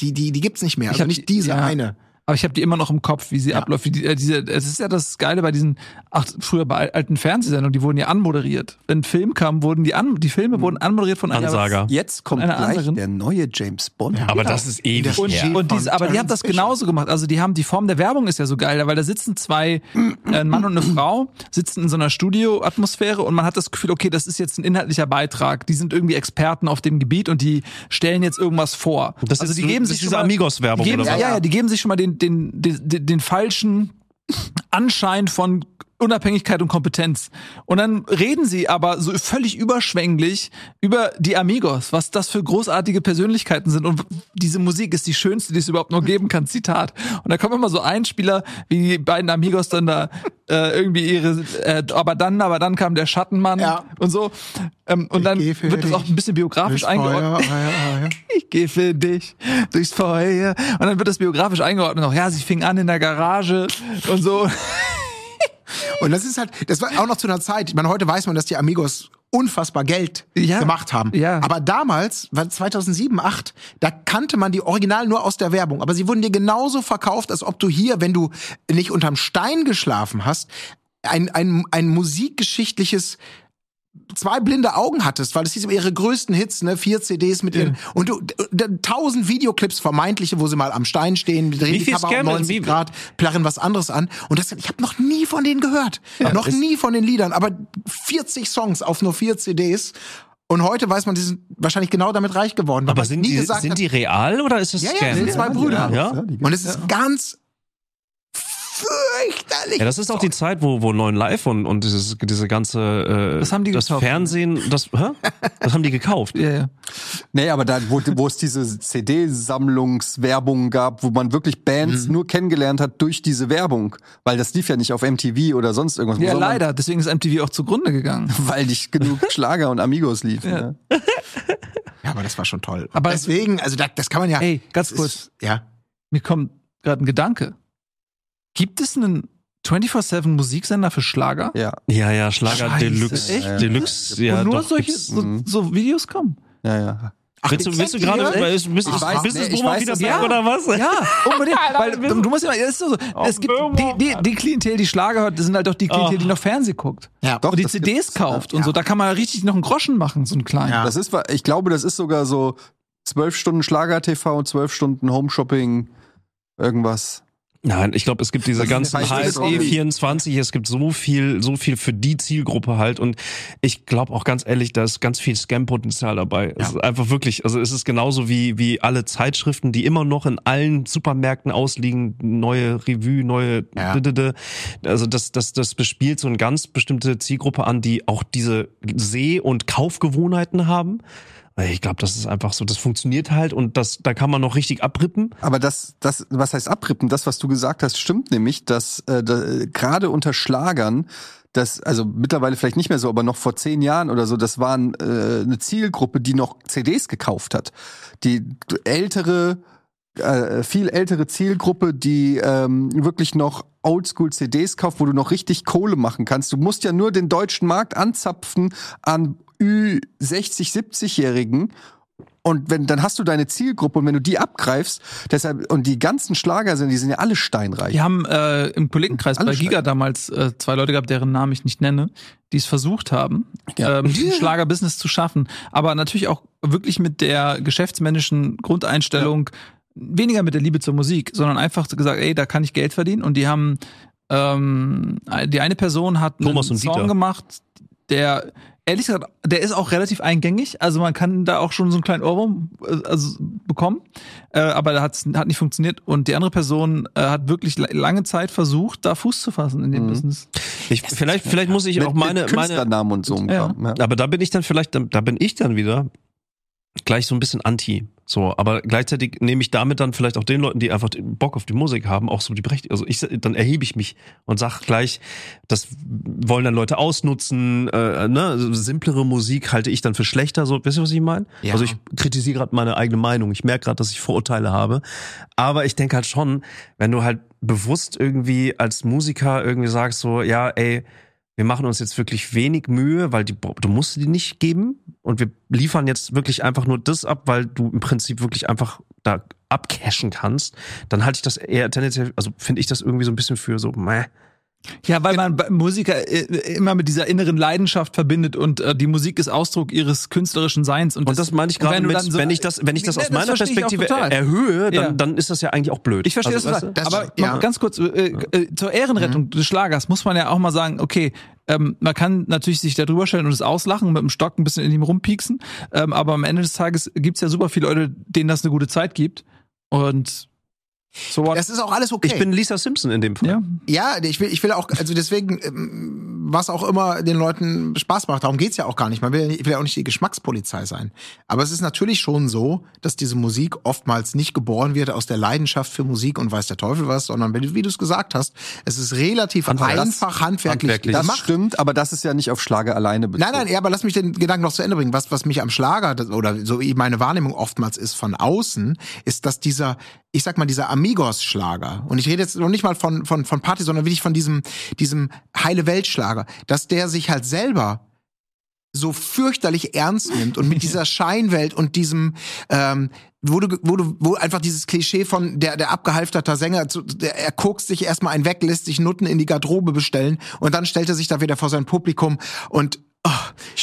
die, die, die gibt's nicht mehr. Ich Also hab nicht die- diese ja. eine. Aber ich habe die immer noch im Kopf, wie sie Ja. abläuft. Wie die, äh, diese, es ist ja das Geile bei diesen, ach, früher bei alten Fernsehsendungen, die wurden ja anmoderiert. Wenn ein Film kam, wurden die an, die Filme wurden anmoderiert von einer Ansager. Jetzt kommt Einer gleich anderen. der neue James Bond. Ja. Aber Genau. das ist ewig Und- her. Und diese, aber die haben das genauso gemacht. Also die haben die Form der Werbung ist ja so geil, weil da sitzen zwei, äh, ein Mann und eine Frau, sitzen in so einer Studioatmosphäre und man hat das Gefühl, okay, das ist jetzt ein inhaltlicher Beitrag. Die sind irgendwie Experten auf dem Gebiet und die stellen jetzt irgendwas vor. Das also ist die so- geben das sich diese Amigos-Werbung oder was? ja, ja, die geben sich schon mal den, den, den, den, den falschen Anschein von Unabhängigkeit und Kompetenz. Und dann reden sie aber so völlig überschwänglich über die Amigos, was das für großartige Persönlichkeiten sind. Und diese Musik ist die schönste, die es überhaupt nur geben kann. Zitat. Und da kommt immer so ein Spieler, wie die beiden Amigos dann da äh, irgendwie ihre, äh, aber dann, aber dann kam der Schattenmann Ja. und so. Ähm, und dann geh für wird das auch ein bisschen biografisch eingeordnet. Feuer, ja, ja. Ich gehe für dich durchs Feuer. Und dann wird das biografisch eingeordnet. Noch, ja, sie fing an in der Garage und so. Und das ist halt, das war auch noch zu einer Zeit. Ich meine, heute weiß man, dass die Amigos unfassbar Geld Ja. gemacht haben. Ja. Aber damals, war 2007, 2008, da kannte man die Original nur aus der Werbung. Aber sie wurden dir genauso verkauft, als ob du hier, wenn du nicht unterm Stein geschlafen hast, ein, ein, ein musikgeschichtliches zwei blinde Augen hattest, weil es hieß immer ihre größten Hits, ne, vier CDs mit ihren und du d- tausend Videoclips vermeintliche, wo sie mal am Stein stehen, die drehen die Kamera um Scam- 90 wie- Grad, plärren was anderes an und das ich habe noch nie von denen gehört, noch ist- nie von den Liedern, aber 40 Songs auf nur vier CDs und heute weiß man, die sind wahrscheinlich genau damit reich geworden. Aber sind nie die, gesagt sind hat, die real oder ist das ja, ja, Scam? das sind zwei Brüder. Ja? Und es ist ganz fürchterlich. Ja, das ist auch die Zeit, wo, wo Neuen Live und, und dieses, diese ganze äh, Das haben die das gekauft. Fernsehen, das, hä? das haben die gekauft. Ja, ja. Nee, aber da, wo, wo es diese CD-Sammlungswerbung gab, wo man wirklich Bands Mhm. nur kennengelernt hat durch diese Werbung. Weil das lief ja nicht auf MTV oder sonst irgendwas. ja sondern leider. Deswegen ist MTV auch zugrunde gegangen. Weil nicht genug Schlager und Amigos liefen. Ja. Ja, aber das war schon toll. Aber- deswegen, also da, das kann man ja. Ey, ganz das kurz. Ist, ja. Mir kommt gerade ein Gedanke. Gibt es einen 24-7 Musiksender für Schlager? Ja. Ja, ja, Schlager Scheiße, Deluxe. echt? Deluxe, ja, Wo nur doch, solche so, so Videos kommen? ja, ja. Ach, Willst du, willst du gerade, weiß, wieder back ja. oder was? Ja, unbedingt. Weil du, du musst immer, es ist so, es gibt die, die, die Klientel, die Schlager hört, das sind halt doch die Klientel, die noch Fernsehen guckt. Ja, Doch, und die CDs kauft und Ja. so. Da kann man richtig noch einen Groschen machen, so einen kleinen. Ja. Das ist, ich glaube, das ist sogar so zwölf Stunden Schlager-TV und zwölf Stunden Home-Shopping, irgendwas. Nein, ich glaube, es gibt diese ganzen HSE Kombi. 24, es gibt so viel, so viel für die Zielgruppe halt und ich glaube auch ganz ehrlich, da ist ganz viel Scam-Potenzial dabei. Es ist einfach wirklich, also es ist genauso wie, wie alle Zeitschriften, die immer noch in allen Supermärkten ausliegen, neue Revue, neue, Ja. also das, das, das bespielt so eine ganz bestimmte Zielgruppe an, die auch diese Seh- und Kaufgewohnheiten haben. Ich glaube, das ist einfach so, das funktioniert halt und das, da kann man noch richtig abrippen. Aber das, das, was heißt abrippen? Das, was du gesagt hast, stimmt nämlich, dass äh, da, äh, gerade unter Schlagern, das, also mittlerweile vielleicht nicht mehr so, aber noch vor zehn Jahren oder so, das waren äh, eine Zielgruppe, die noch CDs gekauft hat. Die ältere, äh, viel ältere Zielgruppe, die ähm, wirklich noch Oldschool-CDs kauft, wo du noch richtig Kohle machen kannst. Du musst ja nur den deutschen Markt anzapfen an Ü60, 70-Jährigen und wenn, dann hast du deine Zielgruppe und wenn du die abgreifst, deshalb, und die ganzen Schlager sind, die sind ja alle steinreich. Wir haben äh, im Kollegenkreis Alle bei Giga Schlager. damals äh, zwei Leute gehabt, deren Namen ich nicht nenne, die es versucht haben, Ja. ähm, Schlagerbusiness zu schaffen. Aber natürlich auch wirklich mit der geschäftsmännischen Grundeinstellung, weniger mit der Liebe zur Musik, sondern einfach gesagt, ey, da kann ich Geld verdienen. Und die haben, ähm, die eine Person hat einen Thomas und Song Dieter. gemacht, der ehrlich gesagt, der ist auch relativ eingängig. Also man kann da auch schon so einen kleinen Ohrwurm äh, also bekommen. Äh, aber da hat's, hat nicht funktioniert. Und die andere Person äh, hat wirklich la- lange Zeit versucht, da Fuß zu fassen in dem Business. Ich, vielleicht, vielleicht muss ich mit, auch meine, mit meine, Künstlernamen und so. Ja. Ja. aber da bin ich dann vielleicht, da bin ich dann wieder gleich so ein bisschen anti. So, aber gleichzeitig nehme ich damit dann vielleicht auch den Leuten, die einfach Bock auf die Musik haben, auch so die Berechtigung. Also ich, dann erhebe ich mich und sag gleich, das wollen dann Leute ausnutzen, äh, ne, also simplere Musik halte ich dann für schlechter, so, wisst ihr, was ich meine? Ja. Also ich kritisiere gerade meine eigene Meinung. Ich merke gerade, dass ich Vorurteile habe. Aber ich denke halt schon, wenn du halt bewusst irgendwie als Musiker irgendwie sagst so, ja, ey, wir machen uns jetzt wirklich wenig Mühe, weil die, du musst die nicht geben und wir liefern jetzt wirklich einfach nur das ab, weil du im Prinzip wirklich einfach da abcashen kannst, dann halte ich das eher tendenziell, also finde ich das irgendwie so ein bisschen für so, meh. Ja, weil man Musiker äh, immer mit dieser inneren Leidenschaft verbindet und äh, die Musik ist Ausdruck ihres künstlerischen Seins. Und, Und das meine ich gerade wenn mit, so- wenn ich das, wenn ich das aus meiner ich auch Perspektive erhöhe, dann, Ja. dann ist das ja eigentlich auch blöd. Ich verstehe also, das weißt du? Das- Aber ja. ganz kurz, äh, äh, zur Ehrenrettung des Schlagers muss man ja auch mal sagen, okay, ähm, man kann natürlich sich da drüber stellen und es auslachen und mit dem Stock ein bisschen in ihm rumpieksen, ähm, aber am Ende des Tages gibt's ja super viele Leute, denen das eine gute Zeit gibt und so what? Das ist auch alles okay. Ich bin Lisa Simpson in dem Fall. ja. Ja, ich will, ich will auch, also deswegen, ähm, was auch immer den Leuten Spaß macht, darum geht's ja auch gar nicht. Man will, ich will ja auch nicht die Geschmackspolizei sein. Aber es ist natürlich schon so, dass diese Musik oftmals nicht geboren wird aus der Leidenschaft für Musik und weiß der Teufel was, sondern wie, wie du es gesagt hast, es ist relativ Handwerk- einfach handwerklich, handwerklich. Das gemacht. stimmt, aber das ist ja nicht auf Schlager alleine bezogen. Nein, nein, ja, aber lass mich den Gedanken noch zu Ende bringen. Was, was mich am Schlager oder so wie meine Wahrnehmung oftmals ist von außen, ist, dass dieser, ich sag mal, dieser Amigos-Schlager, und ich rede jetzt noch nicht mal von, von, von Party, sondern wirklich von diesem, diesem heile Welt-Schlager, dass der sich halt selber so fürchterlich ernst nimmt und mit dieser Scheinwelt und diesem, ähm, wo du, wo einfach dieses Klischee von der, der abgehalfterter Sänger, der, er guckt sich erstmal einen weg, lässt sich Nutten in die Garderobe bestellen und dann stellt er sich da wieder vor sein Publikum und oh,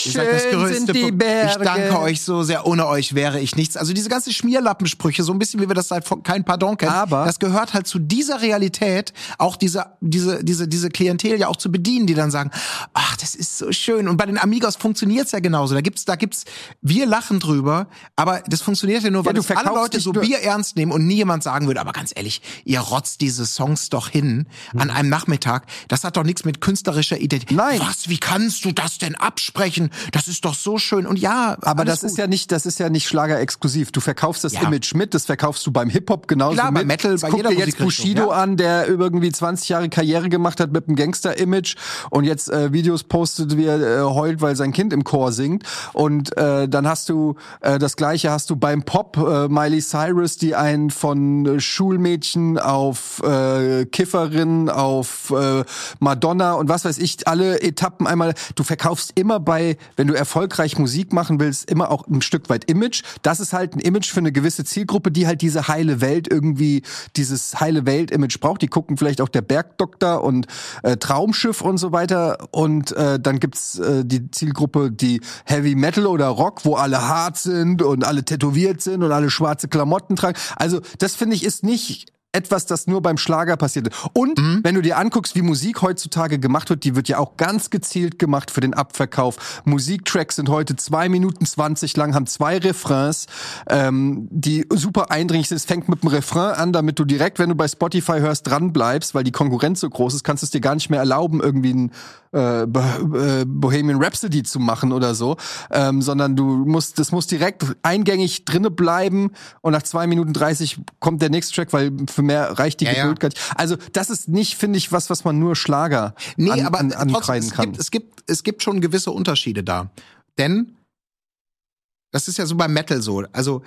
ihr seid das Schön größte sind die Pu- Ich Berge. danke euch so sehr, ohne euch wäre ich nichts. Also diese ganzen Schmierlappensprüche, so ein bisschen wie wir das seit von- kein Pardon kennen, Aber- das gehört halt zu dieser Realität, auch diese, diese, diese, diese Klientel ja auch zu bedienen, die dann sagen, ach, das ist so schön. Und bei den Amigos funktioniert's ja genauso. Da gibt's, da gibt's, wir lachen drüber, aber das funktioniert ja nur, weil Ja, du alle Leute so Bier ernst nehmen und nie jemand sagen würde, aber ganz ehrlich, ihr rotzt diese Songs doch hin an einem Nachmittag. Das hat doch nichts mit künstlerischer Identität. Nein. Was, wie kannst du das denn absprechen? Das ist doch so schön. Und ja, Aber das gut. ist ja nicht, das ist ja nicht Schlager-exklusiv. Du verkaufst das Ja. Image mit, das verkaufst du beim Hip-Hop genauso Klar, bei mit. Metal, bei Guck dir jetzt Bushido ja. an, der irgendwie 20 Jahre Karriere gemacht hat mit einem Gangster-Image und jetzt äh, Videos postet, wie er äh, heult, weil sein Kind im Chor singt. Und äh, dann hast du äh, das Gleiche hast du beim Pop äh, Miley Cyrus, die einen von äh, Schulmädchen auf äh, Kifferin, auf äh, Madonna und was weiß ich, alle Etappen einmal. Du verkaufst immer bei, wenn du erfolgreich Musik machen willst, immer auch ein Stück weit Image. Das ist halt ein Image für eine gewisse Zielgruppe, die halt diese heile Welt irgendwie, dieses heile Welt-Image braucht. Die gucken vielleicht auch der Bergdoktor und äh, Traumschiff und so weiter. Und äh, dann gibt's äh, die Zielgruppe, die Heavy Metal oder Rock, wo alle hart sind und alle tätowiert sind und alle schwarze Klamotten tragen. Also das finde ich ist nicht etwas, das nur beim Schlager passiert. Und wenn du dir anguckst, wie Musik heutzutage gemacht wird, die wird ja auch ganz gezielt gemacht für den Abverkauf. Musiktracks sind heute zwei Minuten zwanzig lang, haben zwei Refrains, ähm, die super eindringlich sind. Es fängt mit dem Refrain an, damit du direkt, wenn du bei Spotify hörst, dran bleibst, weil die Konkurrenz so groß ist, kannst du es dir gar nicht mehr erlauben, irgendwie ein äh, äh, Bohemian Rhapsody zu machen oder so, ähm, sondern du musst, das muss direkt eingängig drinne bleiben und nach zwei Minuten 30 kommt der nächste Track, weil für mehr reicht die Ja. Geduld gar nicht. Also das ist nicht, finde ich, was, was man nur Schlager Nee, an, aber an, ankreiden es kann. gibt, es gibt, es gibt schon gewisse Unterschiede da. Denn das ist ja so beim Metal so. Also,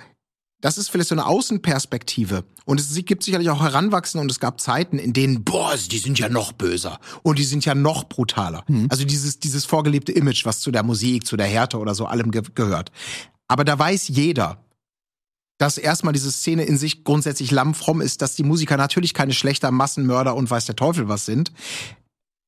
das ist vielleicht so eine Außenperspektive. Und es gibt sicherlich auch Heranwachsende und es gab Zeiten, in denen, boah, die sind ja noch böser. Und die sind ja noch brutaler. Also dieses, dieses vorgelebte Image, was zu der Musik, zu der Härte oder so allem ge gehört. Aber da weiß jeder, dass erstmal diese Szene in sich grundsätzlich lammfromm ist, dass die Musiker natürlich keine schlechter Massenmörder und weiß der Teufel was sind.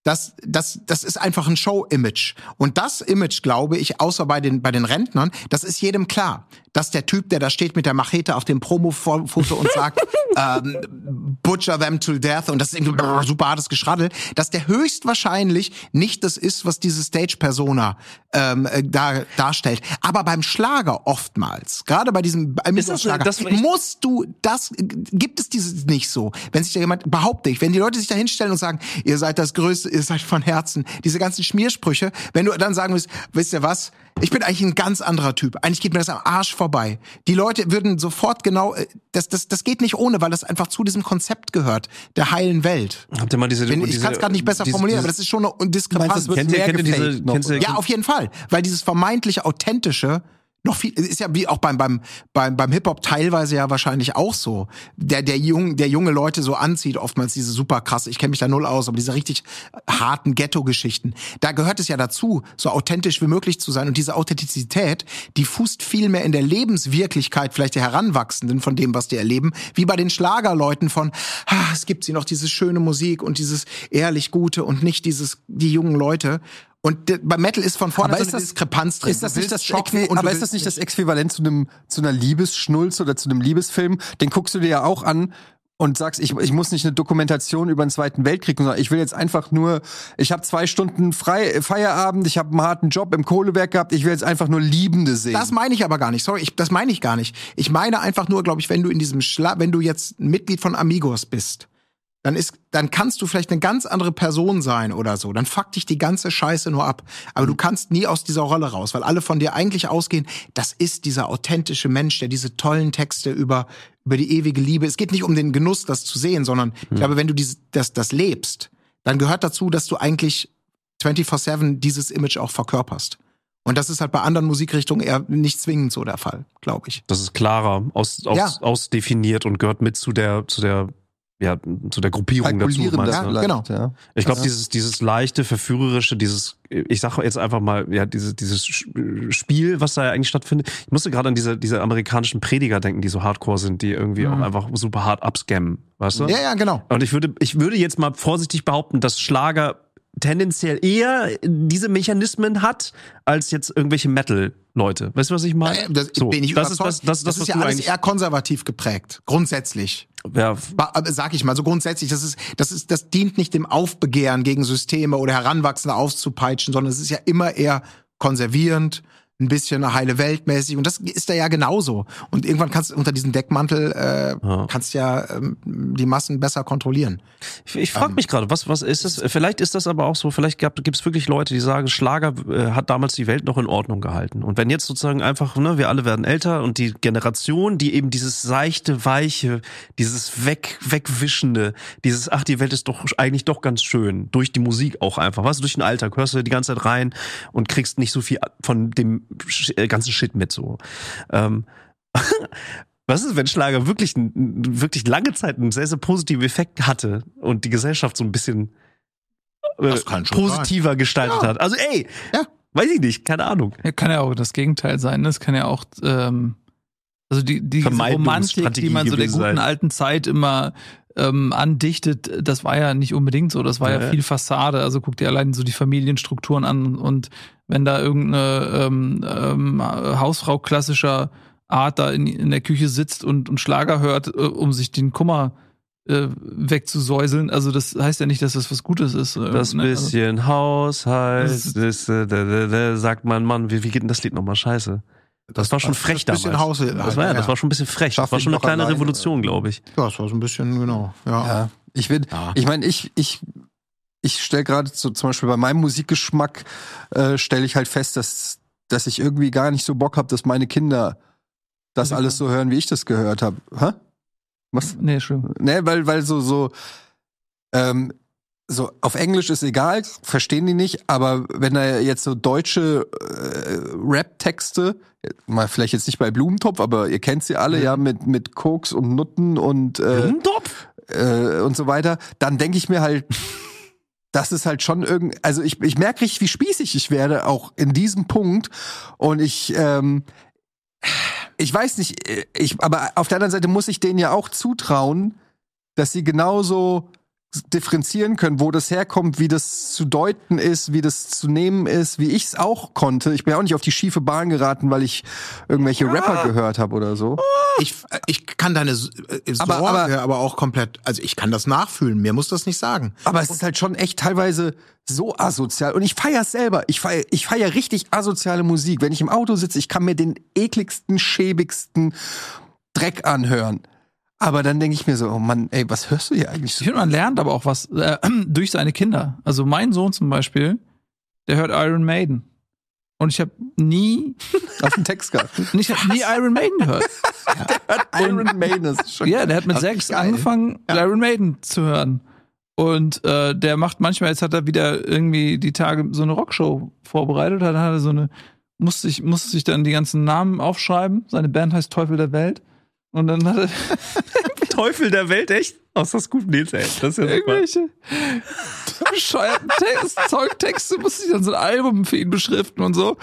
Das, das, das ist einfach ein Show-Image. Und das Image, glaube ich, außer bei den, bei den Rentnern, das ist jedem klar, dass der Typ, der da steht mit der Machete auf dem Promo-Foto und sagt, ähm, butcher them to death und das ist irgendwie super hartes Geschraddel, dass der höchstwahrscheinlich nicht das ist, was diese Stage-Persona ähm, äh, da, darstellt. Aber beim Schlager oftmals, gerade bei diesem beim Ist das- Schlager, das- musst du das, gibt es dieses nicht so. Wenn sich da jemand, behaupte ich, wenn die Leute sich da hinstellen und sagen, ihr seid das Größte, ihr seid von Herzen, diese ganzen Schmiersprüche, wenn du dann sagen willst, wisst ihr was, ich bin eigentlich ein ganz anderer Typ. Eigentlich geht mir das am Arsch vorbei. Die Leute würden sofort genau, äh, das, das, das geht nicht ohne, weil das einfach zu diesem Konzept gehört, der heilen Welt. Habt ihr mal diese, Wenn, ich diese kann es gerade nicht besser diese- formulieren, aber diese- das ist schon eine Meinst Diskrepanz. es wird Kennt ihr- kennt ihr diese- du- oder? Ja, auf jeden Fall, weil dieses vermeintlich authentische noch viel ist ja wie auch beim beim beim, beim Hip Hop teilweise ja wahrscheinlich auch so, der der jung der junge Leute so anzieht, oftmals diese super krasse, ich kenne mich da null aus, aber diese richtig harten Ghetto Geschichten. Da gehört es ja dazu, so authentisch wie möglich zu sein. Und diese Authentizität, die fußt viel mehr in der Lebenswirklichkeit vielleicht der Heranwachsenden von dem, was die erleben, wie bei den Schlagerleuten von ah, es gibt sie noch diese schöne Musik und dieses ehrlich gute und nicht dieses die jungen Leute und bei Metal ist von vorne Aber so ist eine das- Diskrepanz drin. Ist das nicht das Äqui aber ist das nicht das Äquivalent zu einem zu einer Liebesschnulz oder zu einem Liebesfilm? Den guckst du dir ja auch an und sagst, ich, ich muss nicht eine Dokumentation über den Zweiten Weltkrieg, sondern ich will jetzt einfach nur, ich habe zwei Stunden frei Feierabend, ich habe einen harten Job im Kohlewerk gehabt, ich will jetzt einfach nur Liebende sehen. Das meine ich aber gar nicht. Sorry, ich, das meine ich gar nicht. Ich meine einfach nur, glaube ich, wenn du in diesem Schla wenn du jetzt ein Mitglied von Amigos bist, dann ist, dann kannst du vielleicht eine ganz andere Person sein oder so. Dann fuck dich die ganze Scheiße nur ab. Aber du kannst nie aus dieser Rolle raus, weil alle von dir eigentlich ausgehen, das ist dieser authentische Mensch, der diese tollen Texte über, über die ewige Liebe. Es geht nicht um den Genuss, das zu sehen, sondern ich glaube, wenn du dieses, das, das lebst, dann gehört dazu, dass du eigentlich 24-7 dieses Image auch verkörperst. Und das ist halt bei anderen Musikrichtungen eher nicht zwingend so der Fall, glaube ich. Das ist klarer, aus, aus, Ja. ausdefiniert und gehört mit zu der, zu der, ja, zu der Gruppierung dazu. Meinst Ja, du? vielleicht, genau. Ja. Ich glaube, dieses, dieses leichte, verführerische, dieses, ich sage jetzt einfach mal, ja, dieses, dieses Spiel, was da ja eigentlich stattfindet. Ich musste gerade an diese, diese amerikanischen Prediger denken, die so hardcore sind, die irgendwie auch einfach super hart abscammen, weißt du? Ja, ja, genau. Und ich würde, ich würde jetzt mal vorsichtig behaupten, dass Schlager tendenziell eher diese Mechanismen hat, als jetzt irgendwelche Metal-Leute. Weißt du, was ich meine? Äh, Das So, bin ich das ist überzeugt. das, das, das, ist ja alles eher konservativ geprägt. Grundsätzlich. ja, aber Sag ich mal, so grundsätzlich, das ist, das ist, das dient nicht dem Aufbegehren gegen Systeme oder Heranwachsende aufzupeitschen, sondern es ist ja immer eher konservierend, ein bisschen heile Weltmäßig und das ist da ja genauso. Und irgendwann kannst du unter diesem Deckmantel äh, Ja. kannst ja ähm, die Massen besser kontrollieren. Ich, ich frage mich gerade, was, was ist das? Vielleicht ist das aber auch so, vielleicht gibt es wirklich Leute, die sagen, Schlager äh, hat damals die Welt noch in Ordnung gehalten. Und wenn jetzt sozusagen einfach, ne, wir alle werden älter und die Generation, die eben dieses seichte, weiche, dieses weg, wegwischende, dieses, ach, die Welt ist doch eigentlich doch ganz schön, durch die Musik auch einfach, weißt du, durch den Alltag hörst du die ganze Zeit rein und kriegst nicht so viel von dem Äh, ganzen Shit mit so. Ähm, Was ist, wenn Schlager wirklich, wirklich lange Zeit einen sehr, sehr positiven Effekt hatte und die Gesellschaft so ein bisschen äh, positiver gestaltet Ja. hat? Also ey, Ja. weiß ich nicht, keine Ahnung. Ja, kann ja auch das Gegenteil sein. Das kann ja auch, ähm, also die, die Romantik, die man so der guten sein. alten Zeit immer ähm, andichtet, das war ja nicht unbedingt so. Das war ja, Ja. viel Fassade. Also guck dir allein so die Familienstrukturen an und wenn da irgendeine ähm, ähm, Hausfrau klassischer Art da in, in der Küche sitzt und, und Schlager hört, äh, um sich den Kummer äh, wegzusäuseln. Also das heißt ja nicht, dass das was Gutes ist. äh, Das ne? Also- bisschen Haushalt, Das ist- das, äh, sagt mein Mann, wie, wie geht denn das Lied nochmal? Scheiße. Das war schon das frech bisschen damals. Haushalt, das, war, ja, das war schon ein bisschen frech. Schaff Das war schon eine kleine alleine. Revolution, glaube ich. Ja, das war so ein bisschen, genau. Ja. Ja, ich will, Ja. ich meine, ich, ich, ich stelle gerade so zum Beispiel bei meinem Musikgeschmack äh, stelle ich halt fest, dass, dass ich irgendwie gar nicht so Bock habe, dass meine Kinder das Ja. alles so hören, wie ich das gehört habe. Hä? Was? Nee, Entschuldigung. Ne, weil, weil so, so, ähm, so auf Englisch ist egal, verstehen die nicht, aber wenn da jetzt so deutsche äh, Rap-Texte, mal vielleicht jetzt nicht bei Blumentopf, aber ihr kennt sie alle, ja, mit, mit Koks und Nutten und äh, Blumentopf? äh, und so weiter, dann denke ich mir halt, das ist halt schon irgend, also ich, ich merke richtig, wie spießig ich werde, auch in diesem Punkt. Und ich, ähm, ich weiß nicht, äh, ich, aber auf der anderen Seite muss ich denen ja auch zutrauen, dass sie genauso differenzieren können, wo das herkommt, wie das zu deuten ist, wie das zu nehmen ist, wie ich es auch konnte. Ich bin ja auch nicht auf die schiefe Bahn geraten, weil ich irgendwelche Rapper gehört habe oder so. Ich, ich kann deine S- äh, Sorge Aber- aber, aber- auch komplett, also ich kann das nachfühlen, mir muss das nicht sagen. Aber es ist halt schon echt teilweise so asozial. Und ich feiere selber. Ich feiere ich feier richtig asoziale Musik. Wenn ich im Auto sitze, ich kann mir den ekligsten, schäbigsten Dreck anhören. Aber dann denke ich mir so, oh Mann, ey, was hörst du hier eigentlich Ich so? finde, man lernt aber auch was äh, durch seine Kinder. Also mein Sohn zum Beispiel, der hört Iron Maiden. Und ich habe nie, Auf den Text gehabt. und ich habe nie Iron Maiden gehört. Iron Maiden ist schon. Ja, der hat mit sechs geil. angefangen, Iron Maiden zu hören. Und äh, der macht manchmal, jetzt hat er wieder irgendwie die Tage so eine Rockshow vorbereitet, dann hat er so eine, musste sich, musste sich dann die ganzen Namen aufschreiben. Seine Band heißt Teufel der Welt. Und dann hat er Teufel der Welt, echt? Oh, ist das gut, Nils, ey. Das ist ja super. irgendwelche bescheuerten Text, Zeugtexte, musste ich dann so ein Album für ihn beschriften und so.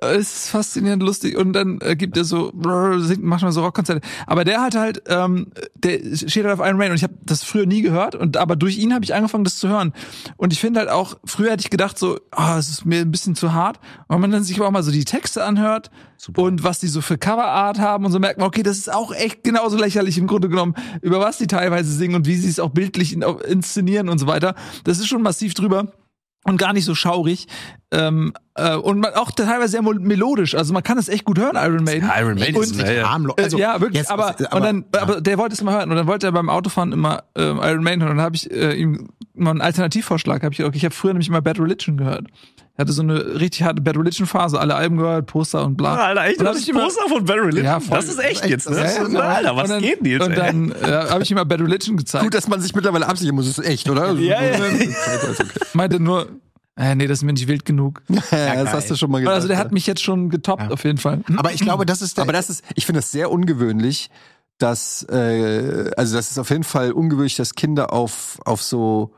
Äh, Es ist faszinierend lustig. Und dann äh, gibt er so, singt manchmal so Rockkonzerte. Aber der hat halt, ähm, der steht halt auf Iron Maiden und ich habe das früher nie gehört. Und aber durch ihn habe ich angefangen, das zu hören. Und ich finde halt auch, früher hätte ich gedacht so, ah, es ist mir ein bisschen zu hart. Und wenn man dann sich aber auch mal so die Texte anhört und was die so für Coverart haben und so merkt man, okay, das ist auch echt genauso lächerlich im Grunde genommen, über was die teilweise singen und wie sie es auch bildlich in, inszenieren und so weiter. Das ist schon massiv drüber und gar nicht so schaurig. Ähm, äh, und man, auch teilweise sehr mel- melodisch. Also man kann es echt gut hören, Iron Maiden. Iron Maiden Und- ist ja, ja. Harmlos. Äh, ja, wirklich. jetzt- aber, und dann, aber der wollte es mal hören und dann wollte er beim Autofahren immer äh, Iron Maiden hören. Und dann habe ich äh, ihm mal einen Alternativvorschlag. Hab ich okay, ich habe früher nämlich immer Bad Religion gehört. Er hatte so eine richtig harte Bad Religion Phase, alle Alben gehört, Poster und bla. Alter, echt? Und Du hab ich ein immer- Poster von Barry Lyndon? Ja, voll. Das ist echt jetzt, ne? Das ist- Ja, Alter, was dann, geht denn jetzt, Und ey? dann äh, habe ich ihm mal Bad Religion gezeigt. Gut, dass man sich mittlerweile absichern muss. Das ist echt, oder? Ja, ja. meinte nur, äh, nee, das ist mir nicht wild genug. ja, das hast du schon mal gesagt. Also der ja. hat mich jetzt schon getoppt, auf jeden Fall. aber ich glaube, das ist der, Aber das ist, ich finde das sehr ungewöhnlich, dass, äh, also das ist auf jeden Fall ungewöhnlich, dass Kinder auf, auf so,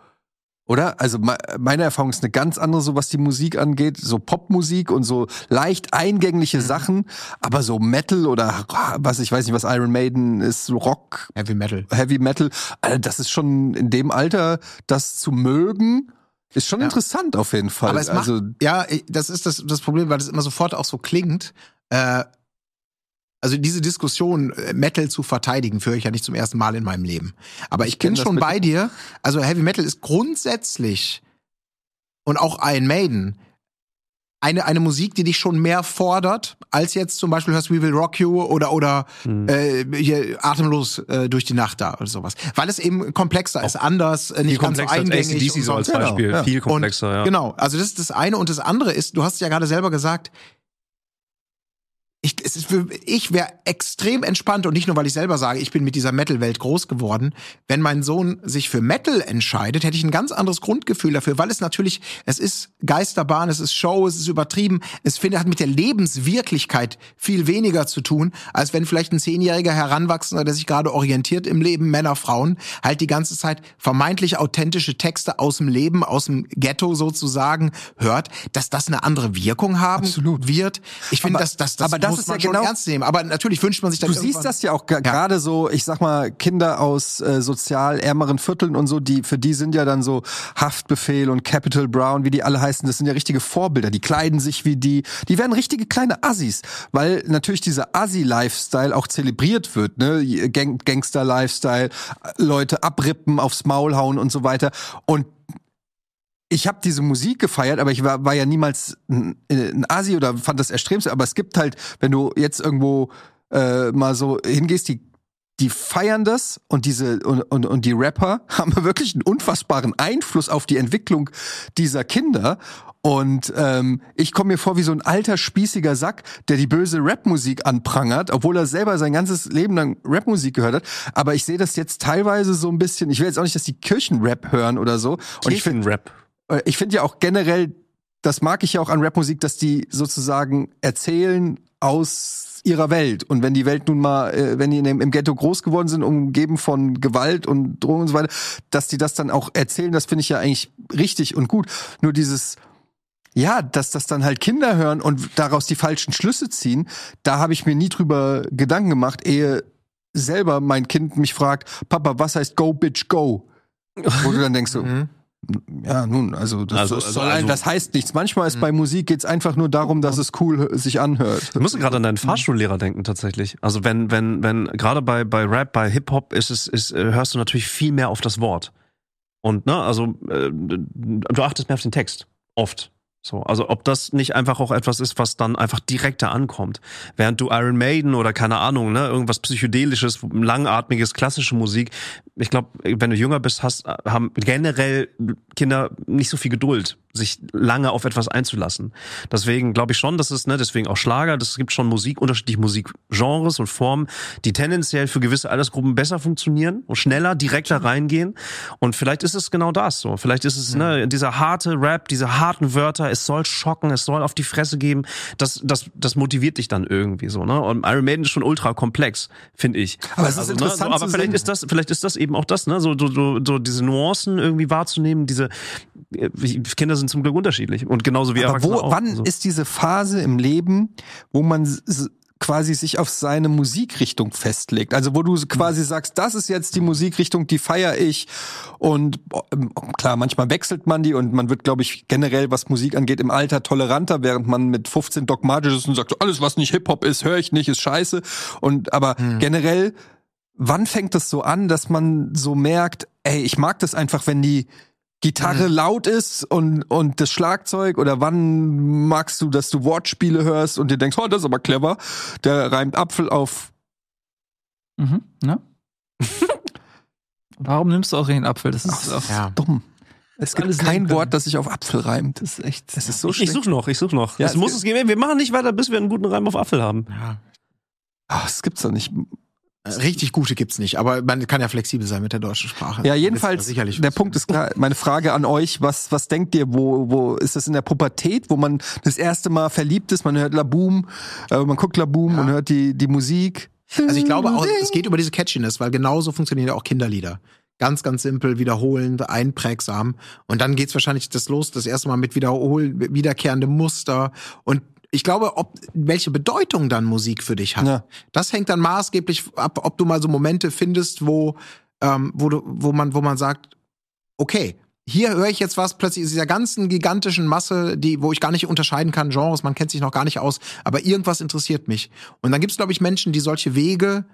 oder? Also me- meine Erfahrung ist eine ganz andere, so was die Musik angeht, so Popmusik und so leicht eingängliche Sachen, aber so Metal oder was, ich weiß nicht, was Iron Maiden ist, Rock, Heavy Metal. Heavy Metal, also das ist schon in dem Alter, das zu mögen, ist schon interessant auf jeden Fall. Aber es macht, also, ja, das ist das, das Problem, weil das immer sofort auch so klingt. Äh, also diese Diskussion, äh, Metal zu verteidigen, führe ich ja nicht zum ersten Mal in meinem Leben. Aber ich, kenn bin schon bei dir. Also Heavy Metal ist grundsätzlich und auch Iron Maiden eine, eine Musik, die dich schon mehr fordert, als jetzt zum Beispiel hörst We Will Rock You oder, oder Hm. äh, hier atemlos äh, durch die Nacht da oder sowas. Weil es eben komplexer ist, anders, äh, nicht ganz so eingängig. ACDC so als Genau, Beispiel. ja. Viel komplexer, und, ja. Genau, also das ist das eine. Und das andere ist, du hast es ja gerade selber gesagt, ich, ich wäre extrem entspannt und nicht nur, weil ich selber sage, ich bin mit dieser Metal-Welt groß geworden. Wenn mein Sohn sich für Metal entscheidet, hätte ich ein ganz anderes Grundgefühl dafür, weil es natürlich, es ist Geisterbahn, es ist Show, es ist übertrieben. Es finde, hat mit der Lebenswirklichkeit viel weniger zu tun, als wenn vielleicht ein Zehnjähriger Heranwachsender, der sich gerade orientiert im Leben, Männer, Frauen, halt die ganze Zeit vermeintlich authentische Texte aus dem Leben, aus dem Ghetto sozusagen hört, dass das eine andere Wirkung haben Absolut. wird. Ich finde, Aber- das, das, das muss ist man ja schon genau- ernst nehmen. Aber natürlich wünscht man sich dann Du siehst das ja auch ge- gerade so, ich sag mal, Kinder aus äh, sozial ärmeren Vierteln und so, die für die sind ja dann so Haftbefehl und Capital Brown, wie die alle heißen, das sind ja richtige Vorbilder. Die kleiden sich wie die, die werden richtige kleine Assis, weil natürlich dieser Assi-Lifestyle auch zelebriert wird, ne? Gang Gangster-Lifestyle, Leute abrippen, aufs Maul hauen und so weiter. Und ich habe diese Musik gefeiert, aber ich war, war ja niemals ein, ein Asi oder fand das erstrebenswert. Aber es gibt halt, wenn du jetzt irgendwo äh, mal so hingehst, die die feiern das und diese und, und, und die Rapper haben wirklich einen unfassbaren Einfluss auf die Entwicklung dieser Kinder. Und ähm, ich komme mir vor wie so ein alter spießiger Sack, der die böse Rapmusik anprangert, obwohl er selber sein ganzes Leben lang Rapmusik gehört hat. Aber ich sehe das jetzt teilweise so ein bisschen. Ich will jetzt auch nicht, dass die Kirchenrap hören oder so. Und ich finde Rap. Äh, ich finde ja auch generell, das mag ich ja auch an Rapmusik, dass die sozusagen erzählen aus ihrer Welt. Und wenn die Welt nun mal, äh, wenn die dem, im Ghetto groß geworden sind, umgeben von Gewalt und Drohungen und so weiter, dass die das dann auch erzählen, das finde ich ja eigentlich richtig und gut. Nur dieses, ja, dass das dann halt Kinder hören und daraus die falschen Schlüsse ziehen, da habe ich mir nie drüber Gedanken gemacht, ehe selber mein Kind mich fragt, Papa, was heißt Go Bitch Go? Wo du dann denkst so, Mhm. Ja, nun, also das, Also- also- soll also- das heißt nichts. Manchmal ist bei Musik geht's einfach nur darum, dass es cool sich anhört. Ich musste gerade an deinen Fahrschullehrer denken tatsächlich. Also wenn wenn wenn gerade bei bei Rap, bei Hip Hop ist es ist äh, hörst du natürlich viel mehr auf das Wort. Und ne, also äh, du achtest mehr auf den Text oft. So, also ob das nicht einfach auch etwas ist, was dann einfach direkter ankommt. Während du Iron Maiden oder keine Ahnung, ne, irgendwas psychedelisches, langatmiges, klassische Musik, ich glaube, wenn du jünger bist, hast haben generell Kinder nicht so viel Geduld, sich lange auf etwas einzulassen. Deswegen glaube ich schon, dass es, ne, deswegen auch Schlager, das gibt schon Musik, unterschiedliche Musikgenres und Formen, die tendenziell für gewisse Altersgruppen besser funktionieren und schneller, direkter reingehen. Und vielleicht ist es genau das so. Vielleicht ist es, ne, dieser harte Rap, diese harten Wörter, es soll schocken, es soll auf die Fresse geben, das, das, das motiviert dich dann irgendwie so, ne? Und Iron Maiden ist schon ultra komplex, finde ich. Aber es ist Also, interessant Ne, so, aber vielleicht sehen. ist das, vielleicht ist das eben auch das, ne? So, so, so, so diese Nuancen irgendwie wahrzunehmen, diese Kinder sind zum Glück unterschiedlich und genauso wie Aber Erwachsene wo, auch. wann Also. ist diese Phase im Leben, wo man quasi sich auf seine Musikrichtung festlegt? Also wo du quasi sagst, das ist jetzt die Musikrichtung, die feiere ich. Und ähm, klar, manchmal wechselt man die und man wird, glaube ich, generell, was Musik angeht, im Alter toleranter, während man mit 15 dogmatisch ist und sagt, so, alles, was nicht Hip-Hop ist, höre ich nicht, ist scheiße. Und aber generell, wann fängt es so an, dass man so merkt, ey, ich mag das einfach, wenn die Gitarre laut ist und, und das Schlagzeug oder wann magst du, dass du Wortspiele hörst und dir denkst, oh, das ist aber clever. Der reimt Apfel auf. Mhm, ne? Warum nimmst du auch den Apfel? Das ist auch Ja. Dumm. Es gibt alles kein. Wort, das sich auf Apfel reimt. das ist echt. Es ist so ich, ich suche noch, ich suche noch. Ja, das es muss es geben. Wir machen nicht weiter, bis wir einen guten Reim auf Apfel haben. Ja. Ah, das gibt's doch nicht. Richtig gute gibt's nicht, aber man kann ja flexibel sein mit der deutschen Sprache. Ja, jedenfalls, sicherlich der Punkt ist klar, meine Frage an euch, was, was denkt ihr, wo, wo ist das in der Pubertät, wo man das erste Mal verliebt ist, man hört Laboom, äh, man guckt Laboom und hört die, die Musik. Also ich glaube auch, es geht über diese Catchiness, weil genauso funktionieren ja auch Kinderlieder. Ganz, ganz simpel, wiederholend, einprägsam. Und dann geht's wahrscheinlich das los, das erste Mal mit wiederholen, wiederkehrende Muster. Und ich glaube, ob, welche Bedeutung dann Musik für dich hat, Ja. das hängt dann maßgeblich ab, ob du mal so Momente findest, wo, ähm, wo, du, wo, man, wo man sagt, okay, hier höre ich jetzt was plötzlich aus dieser ganzen gigantischen Masse, die, wo ich gar nicht unterscheiden kann, Genres, man kennt sich noch gar nicht aus, aber irgendwas interessiert mich. Und dann gibt es, glaube ich, Menschen, die solche Wege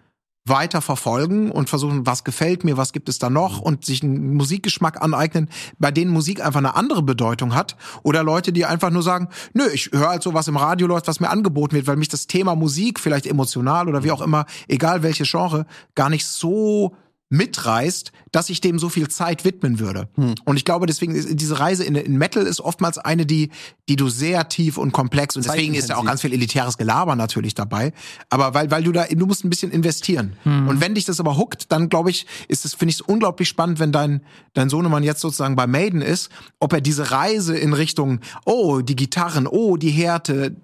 weiter verfolgen und versuchen, was gefällt mir, was gibt es da noch und sich einen Musikgeschmack aneignen, bei denen Musik einfach eine andere Bedeutung hat. Oder Leute, die einfach nur sagen, nö, ich höre halt so, was im Radio läuft, was mir angeboten wird, weil mich das Thema Musik, vielleicht emotional oder wie auch immer, egal welches Genre, gar nicht so mitreißt, dass ich dem so viel Zeit widmen würde. Hm. Und ich glaube, deswegen ist diese Reise in, in Metal ist oftmals eine, die, die du sehr tief und komplex und deswegen ist ja auch ganz viel elitäres Gelaber natürlich dabei. Aber weil, weil du da, du musst ein bisschen investieren. Und wenn dich das aber huckt, dann glaube ich, ist es, finde ich es unglaublich spannend, wenn dein, dein Sohnemann jetzt sozusagen bei Maiden ist, ob er diese Reise in Richtung, oh, die Gitarren, oh, die Härte,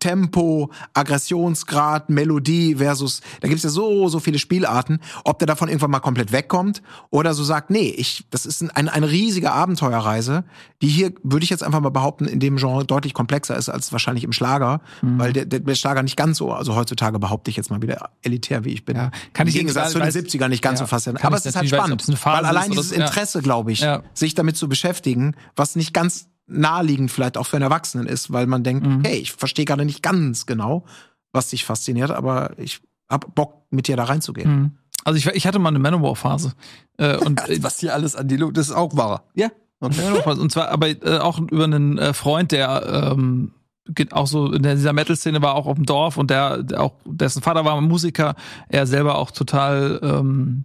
Tempo, Aggressionsgrad, Melodie versus, da gibt's ja so, so viele Spielarten, ob der davon irgendwann mal komplett wegkommt oder so sagt, nee, ich, das ist ein, ein, eine riesige Abenteuerreise, die hier, würde ich jetzt einfach mal behaupten, in dem Genre deutlich komplexer ist als wahrscheinlich im Schlager, Mhm. weil der, der, Schlager nicht ganz so, also heutzutage behaupte ich jetzt mal wieder elitär, wie ich bin. Ja, kann ich Im jetzt Gegensatz zu den weiß- 70ern nicht ganz Ja, so faszinierend. Aber ich es ist halt weiß, spannend, weil allein dieses so, ja. Interesse, glaube ich, Ja. sich damit zu beschäftigen, was nicht ganz naheliegend vielleicht auch für einen Erwachsenen ist, weil man denkt, Mhm. hey, ich verstehe gerade nicht ganz genau, was dich fasziniert, aber ich hab Bock, mit dir da reinzugehen. Mhm. Also ich, ich hatte mal eine Manowar-Phase. Äh, und äh, Was hier alles an die Lu das ist auch wahr. Ja. Okay. Und zwar aber äh, auch über einen äh, Freund, der ähm, auch so in dieser Metal-Szene war auch auf dem Dorf und der, der auch dessen Vater war Musiker, er selber auch total ähm,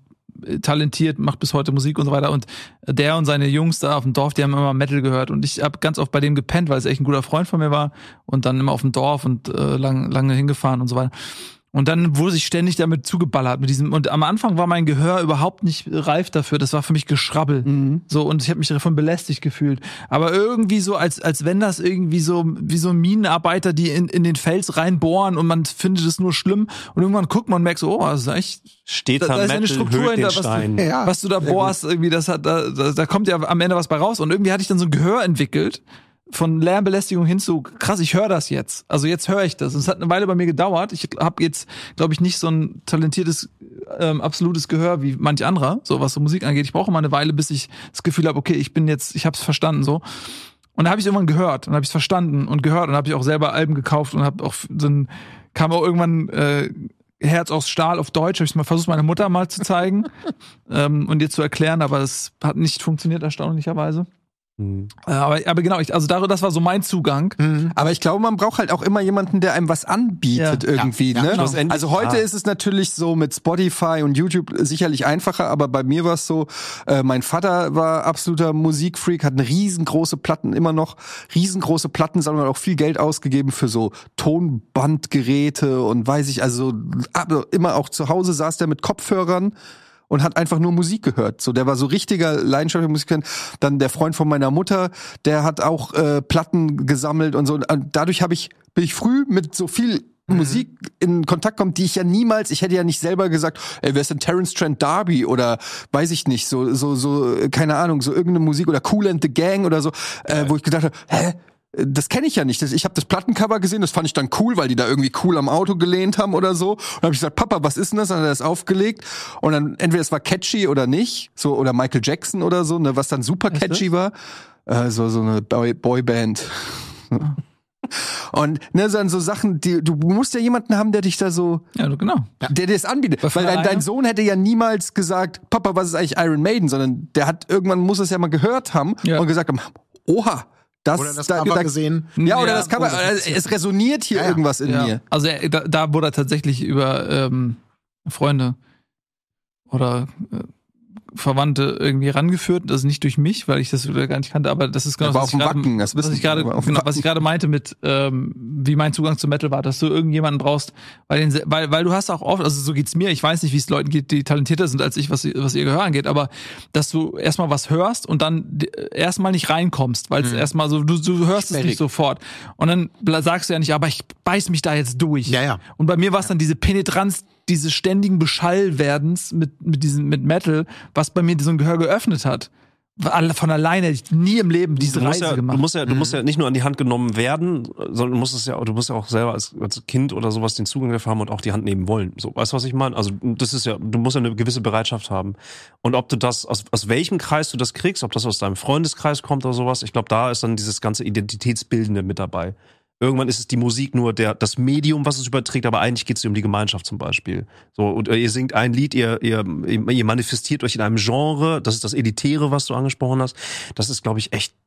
talentiert, macht bis heute Musik und so weiter. Und der und seine Jungs da auf dem Dorf, die haben immer Metal gehört. Und ich habe ganz oft bei dem gepennt, weil es echt ein guter Freund von mir war. Und dann immer auf dem Dorf und äh, lang, lange hingefahren und so weiter. Und dann wurde ich ständig damit zugeballert mit diesem. Und am Anfang war mein Gehör überhaupt nicht reif dafür. Das war für mich Geschrabbel. So und ich habe mich davon belästigt gefühlt. Aber irgendwie so, als als wenn das irgendwie so wie so Minenarbeiter, die in, in den Fels reinbohren und man findet es nur schlimm. Und irgendwann guckt man und merkt so, oh, das ist echt Steht Da- da, da ist eine Metal, Struktur hinter, was du-. Ja. was du da bohrst, irgendwie, das hat, da, da, da kommt ja am Ende was bei raus. Und irgendwie hatte ich dann so ein Gehör entwickelt, von Lärmbelästigung hin zu, krass, ich höre das jetzt. Also jetzt höre ich das. Es hat eine Weile bei mir gedauert. Ich habe jetzt, glaube ich, nicht so ein talentiertes, ähm, absolutes Gehör wie manch anderer, so was so Musik angeht. Ich brauche mal eine Weile, bis ich das Gefühl habe, okay, ich bin jetzt, ich habe es verstanden so. Und da habe ich irgendwann gehört und habe ich verstanden und gehört und habe ich auch selber Alben gekauft und habe auch dann kam auch irgendwann äh, Herz aus Stahl auf Deutsch. Habe ich mal versucht, meiner Mutter mal zu zeigen ähm, und ihr zu erklären, aber es hat nicht funktioniert erstaunlicherweise. Hm. Äh, aber, aber genau, ich, also das war so mein Zugang. Aber ich glaube, man braucht halt auch immer jemanden, der einem was anbietet Ja. irgendwie. Ja, ja, ne? genau. Schlussendlich, Also heute ist es natürlich so mit Spotify und YouTube sicherlich einfacher, aber bei mir war es so, äh, mein Vater war absoluter Musikfreak, hat eine riesengroße Platten, immer noch riesengroße Plattensammlung, hat auch viel Geld ausgegeben für so Tonbandgeräte und weiß ich, also aber immer auch zu Hause saß der mit Kopfhörern und hat einfach nur Musik gehört. So, der war so richtiger leidenschaftlicher Musiker. Dann der Freund von meiner Mutter, der hat auch äh, Platten gesammelt und so. Und dadurch habe ich bin ich früh mit so viel Musik in Kontakt kommt, die ich ja niemals, ich hätte ja nicht selber gesagt, ey, wer ist denn Terence Trent D'Arby oder weiß ich nicht, so so so äh, keine Ahnung, so irgendeine Musik oder Cool and the Gang oder so, äh, wo ich gedacht habe, hä, das kenne ich ja nicht. Ich habe das Plattencover gesehen, das fand ich dann cool, weil die da irgendwie cool am Auto gelehnt haben oder so. Und habe ich gesagt, Papa, was ist denn das? Dann hat er das aufgelegt und dann entweder es war catchy oder nicht, so oder Michael Jackson oder so, ne, was dann super catchy war, äh, so so eine Boy Boyband. Und ne, so, so Sachen, die du musst ja jemanden haben, der dich da so Ja, genau. der dir das anbietet. Weil dein, dein Sohn hätte ja niemals gesagt, Papa, was ist eigentlich Iron Maiden, sondern der hat irgendwann muss es ja mal gehört haben Ja. und gesagt haben, oha, das, Oder das da, Cover da, gesehen. Ja, oder Ja, das Cover, das äh, es resoniert hier Ja, ja. irgendwas in Ja. mir. Also er, da, da wurde er tatsächlich über ähm, Freunde oder äh, Verwandte irgendwie rangeführt. Das ist nicht durch mich, weil ich das gar nicht kannte, aber das ist genau was ich gerade- Wacken, das was ich gerade genau, was ich gerade meinte mit ähm, wie mein Zugang zu Metal war, dass du irgendjemanden brauchst, weil, den, weil weil du hast auch oft, also so geht's mir, ich weiß nicht, wie es Leuten geht, die talentierter sind als ich, was was ihr Gehör angeht, aber dass du erstmal was hörst und dann erstmal nicht reinkommst, weil es Mhm. erstmal so du, du hörst es Sperrig. nicht sofort und dann sagst du ja nicht, aber ich beiß mich da jetzt durch. Ja, ja. Und bei mir war es dann diese Penetranz dieses ständigen Beschallwerdens mit, mit diesem, mit Metal, was bei mir so ein Gehör geöffnet hat. Von alleine hätte ich nie im Leben diese Reise ja, gemacht. Du musst ja, du musst ja nicht nur an die Hand genommen werden, sondern du musst es ja, du musst ja auch selber als, als Kind oder sowas den Zugang dafür haben und auch die Hand nehmen wollen. So, weißt du, was ich meine? Also, das ist ja, du musst ja eine gewisse Bereitschaft haben. Und ob du das, aus, aus welchem Kreis du das kriegst, ob das aus deinem Freundeskreis kommt oder sowas, ich glaube, da ist dann dieses ganze Identitätsbildende mit dabei. Irgendwann ist es die Musik nur der, das Medium, was es überträgt, aber eigentlich geht es um die Gemeinschaft zum Beispiel. So, und ihr singt ein Lied, ihr, ihr, ihr manifestiert euch in einem Genre, das ist das Elitäre, was du angesprochen hast. Das ist, glaube ich, echt äh,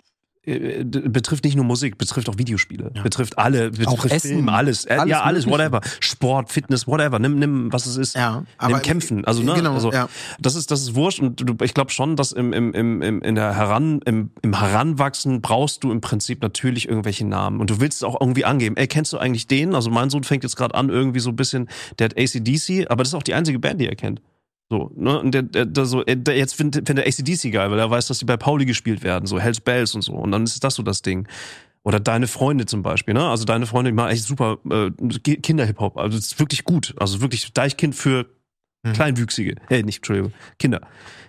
betrifft nicht nur Musik, betrifft auch Videospiele, betrifft alle, betrifft Auch Essen. Film, alles, äh, Alles ja alles, Mögliche. whatever, Sport, Fitness, whatever, nimm, nimm, was es ist, Ja, nimm Kämpfen, also ne, Genau, also ja. das ist das ist wurscht und du, ich glaube schon, dass im, im, im, im in der Heran im, im Heranwachsen brauchst du im Prinzip natürlich irgendwelche Namen und du willst es auch irgendwie angeben. Ey, kennst du eigentlich den? Also mein Sohn fängt jetzt gerade an irgendwie so ein bisschen, der hat ACDC, aber das ist auch die einzige Band, die er kennt. So, ne? Und der, der, der so, der, jetzt findet find der ACDC geil, weil er weiß, dass die bei Pauli gespielt werden, so Hells Bells und so. Und dann ist das so das Ding. Oder deine Freunde zum Beispiel, ne? Also deine Freunde, die machen echt super äh, Ki- Kinder-Hip-Hop. Also ist wirklich gut. Also wirklich Deichkind für Kleinwüchsige. Äh, nicht, Entschuldigung, Kinder.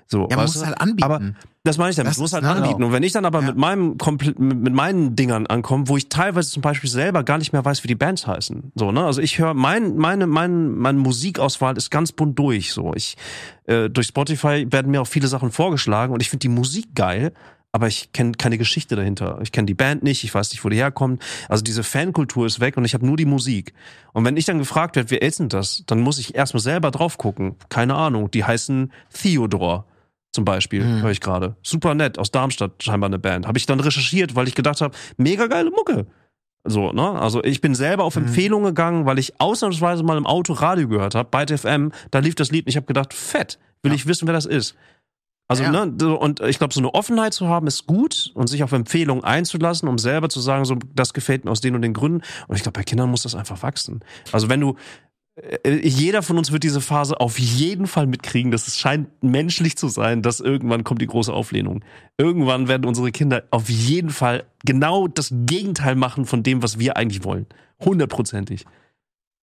So, Ja, man muss du? halt anbieten. Aber das meine ich damit. Ich muss halt ne, anbieten. genau. Und wenn ich dann aber Ja. mit meinem komplett, mit, mit meinen Dingern ankomme, wo ich teilweise zum Beispiel selber gar nicht mehr weiß, wie die Bands heißen. So, ne? Also ich höre mein, meine, mein, meine Musikauswahl ist ganz bunt durch. So, ich äh, durch Spotify werden mir auch viele Sachen vorgeschlagen und ich finde die Musik geil. Aber ich kenne keine Geschichte dahinter. Ich kenne die Band nicht, ich weiß nicht, wo die herkommt. Also diese Fankultur ist weg und ich habe nur die Musik. Und wenn ich dann gefragt werde, wer ist denn das, dann muss ich erstmal selber drauf gucken. Keine Ahnung. Die heißen Theodor zum Beispiel, Mhm. höre ich gerade. Super nett, aus Darmstadt scheinbar eine Band. Habe ich dann recherchiert, weil ich gedacht habe, mega geile Mucke. So, ne? Also ich bin selber auf Empfehlung gegangen, weil ich ausnahmsweise mal im Auto Radio gehört habe, bei FM, da lief das Lied und ich habe gedacht, fett, will ich wissen, wer das ist. Also, Ja. ne, und ich glaube, so eine Offenheit zu haben ist gut und sich auf Empfehlungen einzulassen, um selber zu sagen, so, das gefällt mir aus den und den Gründen. Und ich glaube, bei Kindern muss das einfach wachsen. Also, wenn du, jeder von uns wird diese Phase auf jeden Fall mitkriegen. Das scheint menschlich zu sein, dass irgendwann kommt die große Auflehnung. Irgendwann werden unsere Kinder auf jeden Fall genau das Gegenteil machen von dem, was wir eigentlich wollen. Hundertprozentig.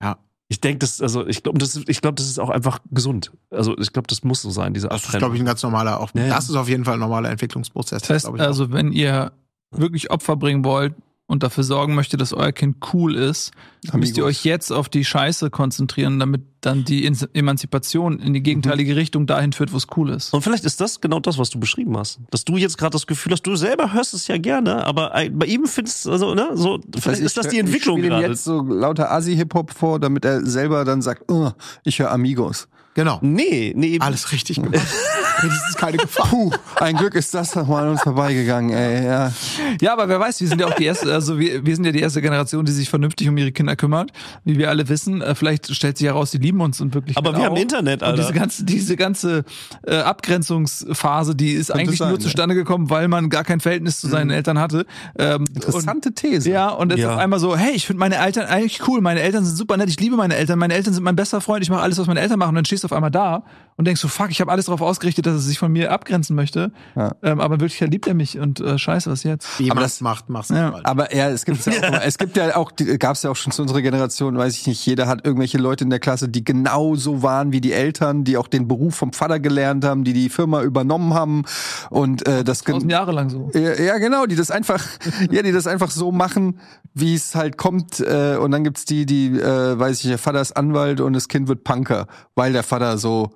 Ja. Ich denke, das, also ich glaube, das, ist- ich glaube, das ist auch einfach gesund. Also ich glaube, das muss so sein, diese Das ist, glaube ich, ein ganz normaler, auch, Ja, das ist auf jeden Fall ein normaler Entwicklungsprozess. Das heißt also, wenn ihr wirklich Opfer bringen wollt und dafür sorgen möchtet, dass euer Kind cool ist, dann müsst ihr Amigos. euch jetzt auf die Scheiße konzentrieren, damit dann die Emanzipation in die gegenteilige Richtung dahin führt, wo es cool ist. Und vielleicht ist das genau das, was du beschrieben hast. Dass du jetzt gerade das Gefühl hast, du selber hörst es ja gerne, aber bei ihm findest du, also, ne, so, vielleicht ist das ich- die Entwicklung Ich gerade. jetzt so lauter Asi-Hip-Hop vor, damit er selber dann sagt, oh, ich höre Amigos. Genau. Nee, nee. Alles richtig gemacht. Wenigstens keine Gefahr. Puh, ein Glück ist das noch mal an uns vorbeigegangen, ey. Ja. Ja, aber wer weiß, wir sind ja auch die erste, also wir, wir sind ja die erste Generation, die sich vernünftig um ihre Kinder kümmert. Wie wir alle wissen, Äh, vielleicht stellt sich heraus, die lieben uns und wirklich. Aber wir haben Internet, Und Alter. diese ganze, diese ganze äh, Abgrenzungsphase, die ist eigentlich sein, nur zustande gekommen, weil man gar kein Verhältnis zu seinen Eltern hatte. Ähm, Interessante und, These. Ja, und jetzt Ja. auf einmal so, hey, ich finde meine Eltern eigentlich cool, meine Eltern sind super nett, ich liebe meine Eltern, meine Eltern sind mein bester Freund, ich mache alles, was meine Eltern machen. Und dann stehst du auf einmal da und denkst so, fuck, ich habe alles darauf ausgerichtet, dass er sich von mir abgrenzen möchte. Ja. Ähm, aber in Wirklichkeit liebt er mich und äh, scheiße, was jetzt? Wie Aber das- es macht, mach's Ja. Aber ja, es gibt ja auch, es gibt ja auch, gab es ja auch schon zu unserer Generation, weiß ich nicht, jeder hat irgendwelche Leute in der Klasse, die genauso waren wie die Eltern, die auch den Beruf vom Vater gelernt haben, die die Firma übernommen haben und äh, das Tausend Jahre lang so. Ja, ja, genau, die das einfach, ja, die das einfach so machen, wie es halt kommt. Äh, und dann gibt's die, die, äh, weiß ich, nicht, der Vater ist Anwalt und das Kind wird Punker, weil der Vater so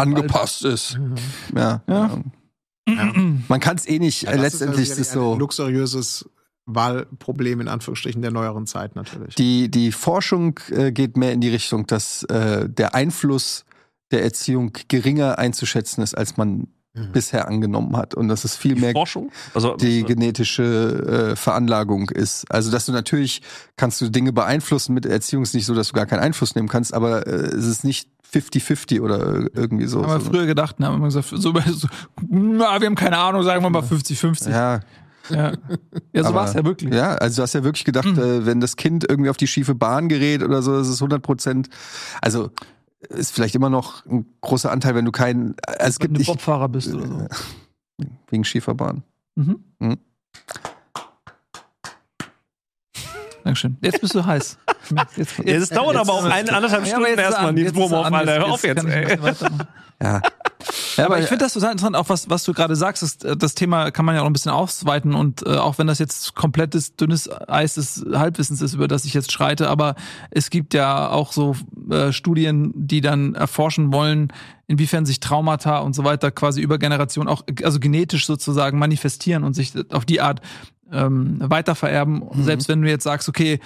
angepasst ist. Ja. Ja. ja. Man kann es eh nicht. Ja, äh, das letztendlich ist, ist es also ein so. luxuriöses Wahlproblem in Anführungsstrichen der neueren Zeit natürlich. Die, die Forschung äh, geht mehr in die Richtung, dass äh, der Einfluss der Erziehung geringer einzuschätzen ist, als man bisher angenommen hat. Und dass es viel mehr Forschung? Also, die genetische äh, Veranlagung ist. Also dass du natürlich kannst du Dinge beeinflussen mit Erziehung ist nicht so, dass du gar keinen Einfluss nehmen kannst, aber äh, es ist nicht 50-50 oder irgendwie so. Haben wir früher gedacht, ne, haben wir gesagt, so, so, na, wir haben keine Ahnung, sagen wir mal 50-50. Ja, Ja, ja so war es ja wirklich. ja, also du hast ja wirklich gedacht, äh, wenn das Kind irgendwie auf die schiefe Bahn gerät oder so, das ist 100 Prozent. Also ist vielleicht immer noch ein großer Anteil, wenn du keinen. Also es Wenn gibt du nicht Bobfahrer bist oder so. wegen schiefer Bahn. Mhm. Mhm. Dankeschön. Jetzt bist du heiß. Jetzt, ja, das dauert aber auch ein, anderthalb Ja, Stunden jetzt erstmal, Nils jetzt ist Wurm auf, Alter. Hör auf jetzt, ey. Ja. Ja, aber ich finde das total interessant, auch was, was du gerade sagst, ist, äh, das Thema kann man ja auch ein bisschen ausweiten und äh, auch wenn das jetzt komplettes, dünnes Eis des Halbwissens ist, über das ich jetzt schreite, aber es gibt ja auch so äh, Studien, die dann erforschen wollen, inwiefern sich Traumata und so weiter quasi über Generationen auch, also genetisch sozusagen manifestieren und sich auf die Art ähm, weitervererben. Mhm. Selbst wenn du jetzt sagst, okay,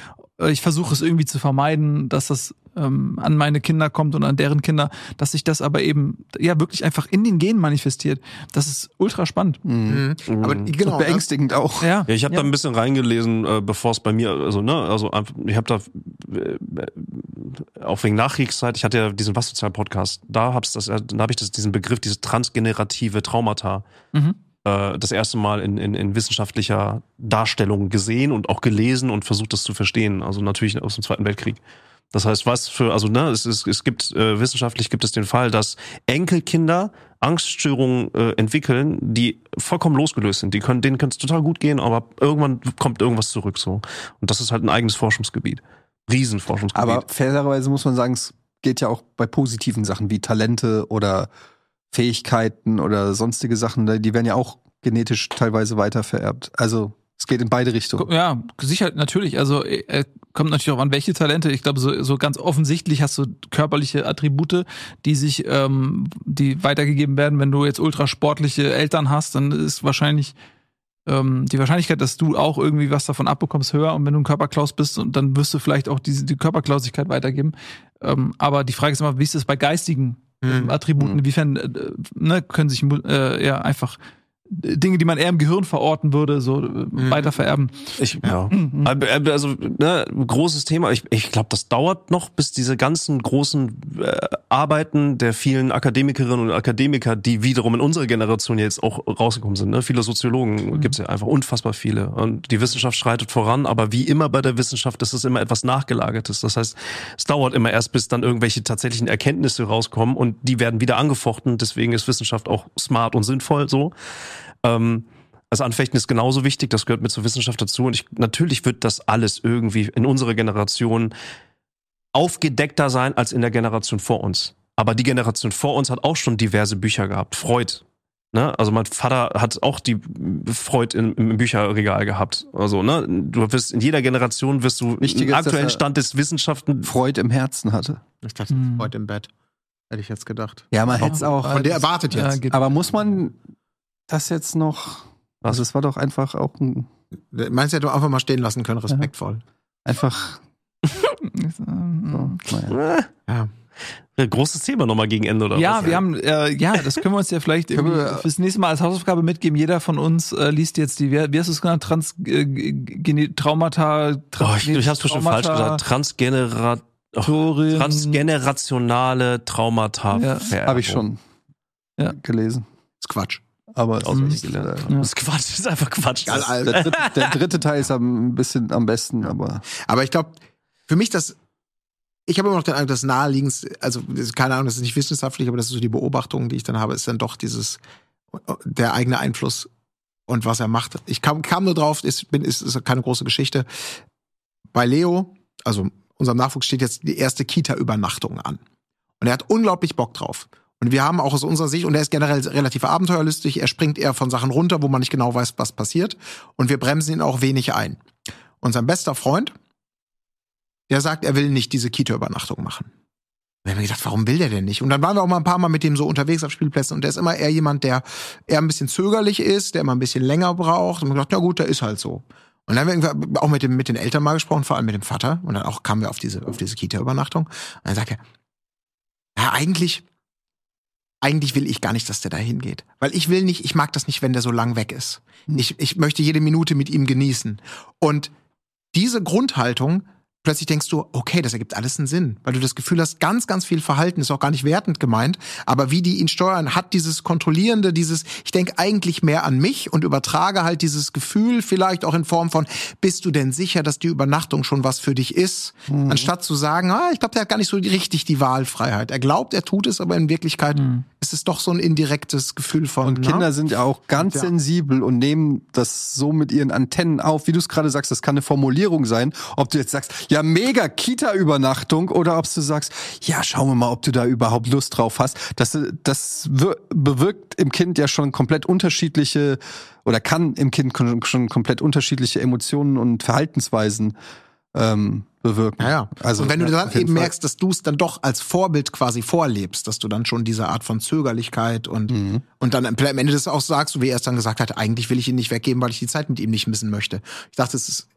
ich versuche es irgendwie zu vermeiden, dass das ähm, an meine Kinder kommt und an deren Kinder, dass sich das aber eben ja wirklich einfach in den Genen manifestiert. Das ist ultra spannend. Mhm. Aber genau. Und beängstigend auch. Ja, Ja, ich habe ja. da ein bisschen reingelesen, äh, bevor es bei mir, also ne, also einfach, ich habe da äh, auch wegen Nachkriegszeit, ich hatte ja diesen was sozial Podcast, da hab's das, da habe ich das, diesen Begriff, diese transgenerative Traumata Mhm. Äh, das erste Mal in, in, in wissenschaftlicher Darstellung gesehen und auch gelesen und versucht das zu verstehen. Also natürlich aus dem Zweiten Weltkrieg. Das heißt, was für, also ne, es, ist, es gibt äh, wissenschaftlich gibt es den Fall, dass Enkelkinder Angststörungen äh, entwickeln, die vollkommen losgelöst sind. Die können, denen kann es total gut gehen, aber irgendwann kommt irgendwas zurück so. Und das ist halt ein eigenes Forschungsgebiet. Riesenforschungsgebiet. Aber fairerweise muss man sagen, es geht ja auch bei positiven Sachen wie Talente oder Fähigkeiten oder sonstige Sachen, die werden ja auch genetisch teilweise weiter vererbt. Also es geht in beide Richtungen. Ja, sicher, natürlich. Also äh, kommt natürlich auch an, welche Talente. Ich glaube, so, so ganz offensichtlich hast du körperliche Attribute, die sich, ähm, die weitergegeben werden. Wenn du jetzt ultrasportliche Eltern hast, dann ist wahrscheinlich ähm, die Wahrscheinlichkeit, dass du auch irgendwie was davon abbekommst, höher. Und wenn du ein Körperklaus bist, dann wirst du vielleicht auch diese die Körperklausigkeit weitergeben. Ähm, aber die Frage ist immer, wie ist es bei geistigen Mhm. Attributen? Inwiefern äh, ne, können sich äh, ja einfach Dinge, die man eher im Gehirn verorten würde, so äh, weiter vererben. Ich, ja. Mhm. Aber, äh, Also, ne, großes Thema. Ich, ich glaube, das dauert noch, bis diese ganzen großen äh, Arbeiten der vielen Akademikerinnen und Akademiker, die wiederum in unserer Generation jetzt auch rausgekommen sind. Ne? Viele Soziologen gibt's ja einfach unfassbar viele. Und die Wissenschaft schreitet voran, aber wie immer bei der Wissenschaft ist es immer etwas Nachgelagertes. Das heißt, es dauert immer erst, bis dann irgendwelche tatsächlichen Erkenntnisse rauskommen und die werden wieder angefochten. Deswegen ist Wissenschaft auch smart und sinnvoll so. Ähm, das Anfechten ist genauso wichtig, das gehört mit zur Wissenschaft dazu. Und ich, natürlich wird das alles irgendwie in unserer Generation aufgedeckter sein als in der Generation vor uns. Aber die Generation vor uns hat auch schon diverse Bücher gehabt. Freud. Ne? Also mein Vater hat auch die Freud im, im Bücherregal gehabt. Also, ne, du wirst in jeder Generation wirst du Wichtig dass aktuellen Stand des Wissenschaften. Freud im Herzen hatte. Ich dachte, Mhm. heute im Bett. Hätte ich jetzt gedacht. Ja, man hätte es auch. Von der erwartet Ja, jetzt. geht. Aber muss man das jetzt noch? Also es war doch einfach auch ein, Meinst du, hätte einfach mal stehen lassen können, respektvoll. einfach so, naja. Ja. ein großes Thema nochmal gegen Ende oder Ja, was? wir haben, äh, ja, das können wir uns ja vielleicht fürs nächste Mal als Hausaufgabe mitgeben. Jeder von uns äh, liest jetzt die, wie wie hast du es genannt, Trans, äh, Traumata, Oh, ich, ich hab's bestimmt falsch gesagt. Transgenera oh, Transgeneration. transgenerationale Traumata. Ja. habe ich schon Ja. gelesen. ist Quatsch. Aber es ist, gelernt. äh, Das ist Quatsch, das ist einfach Quatsch. Das- Alter. der, dritte, der dritte Teil ist am, ein bisschen am besten, aber Aber ich glaube, für mich das, ich habe immer noch den Eindruck, das naheliegendste, also keine Ahnung, das ist nicht wissenschaftlich, aber das ist so die Beobachtung, die ich dann habe, ist dann doch dieses, der eigene Einfluss und was er macht. Ich kam, kam nur drauf, ist, bin, ist, ist keine große Geschichte. Bei Leo, also unserem Nachwuchs steht jetzt die erste Kita-Übernachtung an. Und er hat unglaublich Bock drauf. Und wir haben auch aus unserer Sicht, und er ist generell relativ abenteuerlustig, er springt eher von Sachen runter, wo man nicht genau weiß, was passiert. Und wir bremsen ihn auch wenig ein. Und sein bester Freund, der sagt, er will nicht diese Kita-Übernachtung machen. Wir haben gedacht, warum will der denn nicht? Und dann waren wir auch mal ein paar Mal mit dem so unterwegs auf Spielplätzen und der ist immer eher jemand, der eher ein bisschen zögerlich ist, der immer ein bisschen länger braucht. Und wir haben gedacht, ja gut, der ist halt so. Und dann haben wir auch mit, dem, mit den Eltern mal gesprochen, vor allem mit dem Vater. Und dann auch kamen wir auf diese, auf diese Kita-Übernachtung. Und dann sagt er, ja, eigentlich, eigentlich will ich gar nicht, dass der da hingeht. Weil ich will nicht, ich mag das nicht, wenn der so lang weg ist. Ich, ich möchte jede Minute mit ihm genießen. Und diese Grundhaltung, plötzlich denkst du, okay, das ergibt alles einen Sinn, weil du das Gefühl hast, ganz, ganz viel Verhalten ist auch gar nicht wertend gemeint, aber wie die ihn steuern, hat dieses kontrollierende, dieses, ich denke eigentlich mehr an mich und übertrage halt dieses Gefühl vielleicht auch in Form von, bist du denn sicher, dass die Übernachtung schon was für dich ist, anstatt zu sagen, ah, ich glaube, der hat gar nicht so richtig die Wahlfreiheit. Er glaubt, er tut es, aber in Wirklichkeit ist es doch so ein indirektes Gefühl von, Und na? Kinder sind ja auch ganz Ja. sensibel und nehmen das so mit ihren Antennen auf. Wie du es gerade sagst, das kann eine Formulierung sein. Ob du jetzt sagst, ja, mega Kita-Übernachtung oder ob du sagst, ja, schauen wir mal, ob du da überhaupt Lust drauf hast. Das, das wir- bewirkt im Kind ja schon komplett unterschiedliche oder kann im Kind schon komplett unterschiedliche Emotionen und Verhaltensweisen ähm, bewirken. Ja, ja. Also, und wenn du ja, dann eben Fall. merkst, dass du es dann doch als Vorbild quasi vorlebst, dass du dann schon diese Art von Zögerlichkeit und, Mhm. und dann am Ende des auch sagst, wie er es dann gesagt hat, eigentlich will ich ihn nicht weggeben, weil ich die Zeit mit ihm nicht missen möchte. Ich dachte, es ist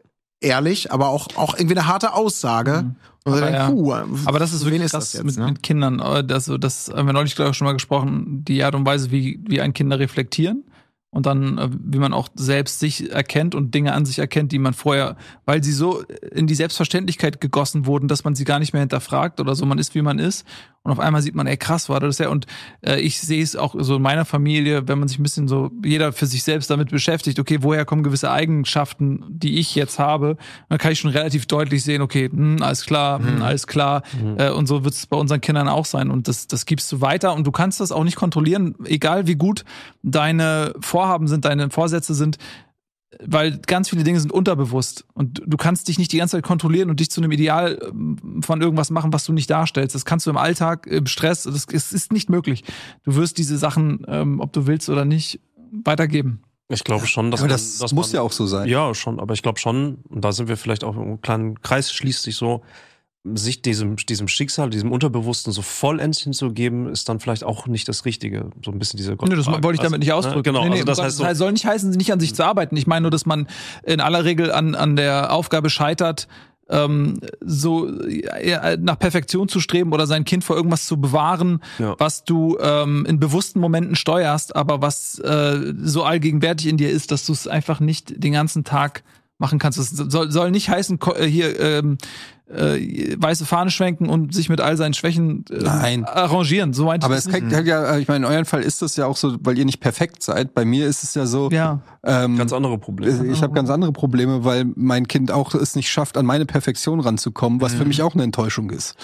ehrlich, aber auch, auch irgendwie eine harte Aussage. Und Aber dann, ja. puh, Aber das ist wirklich ist krass das jetzt, mit, ne? mit Kindern. Äh, Das, das haben wir neulich, glaube ich, schon mal gesprochen, die Art und Weise, wie, wie ein Kinder reflektieren. Und dann, äh, wie man auch selbst sich erkennt und Dinge an sich erkennt, die man vorher, weil sie so in die Selbstverständlichkeit gegossen wurden, dass man sie gar nicht mehr hinterfragt oder so, man ist, wie man ist. Und auf einmal sieht man, ey, krass war das ja. Und äh, ich sehe es auch so in meiner Familie, wenn man sich ein bisschen so, jeder für sich selbst damit beschäftigt, okay, woher kommen gewisse Eigenschaften, die ich jetzt habe, dann kann ich schon relativ deutlich sehen, okay, hm, alles klar, hm, alles klar. Äh, und so wird es bei unseren Kindern auch sein. Und das, das gibst du weiter und du kannst das auch nicht kontrollieren, egal wie gut deine Vorhaben sind, deine Vorsätze sind, weil ganz viele Dinge sind unterbewusst und du kannst dich nicht die ganze Zeit kontrollieren und dich zu einem Ideal ähm, von irgendwas machen, was du nicht darstellst. Das kannst du im Alltag, im Stress, das, es ist nicht möglich. Du wirst diese Sachen, ähm, ob du willst oder nicht, weitergeben. Ich glaube schon, dass aber man, das dass muss man, ja auch so sein. Ja, schon, aber ich glaube schon, und da sind wir vielleicht auch im kleinen Kreis schließt sich so, sich diesem, diesem Schicksal, diesem Unterbewussten so vollends hinzugeben, ist dann vielleicht auch nicht das Richtige. So ein bisschen diese Nee, das wollte ich weißt damit nicht ausdrücken. Genau, nee, nee, also das heißt so, soll nicht heißen, nicht an sich zu arbeiten. Ich meine nur, dass man in aller Regel an, an der Aufgabe scheitert, ähm, so ja, nach Perfektion zu streben oder sein Kind vor irgendwas zu bewahren, Ja. was du ähm, in bewussten Momenten steuerst, aber was äh, so allgegenwärtig in dir ist, dass du es einfach nicht den ganzen Tag machen kannst. Das soll, soll nicht heißen, äh, hier ähm, äh, weiße Fahne schwenken und sich mit all seinen Schwächen äh, Nein. arrangieren. So meinte Aber es das nicht. kann ja, ich meine, in eurem Fall ist es ja auch so, weil ihr nicht perfekt seid. Bei mir ist es ja so, Ja. ähm, ganz andere Probleme. ich habe ganz andere Probleme, weil mein Kind auch es nicht schafft, an meine Perfektion ranzukommen, was für mich auch eine Enttäuschung ist.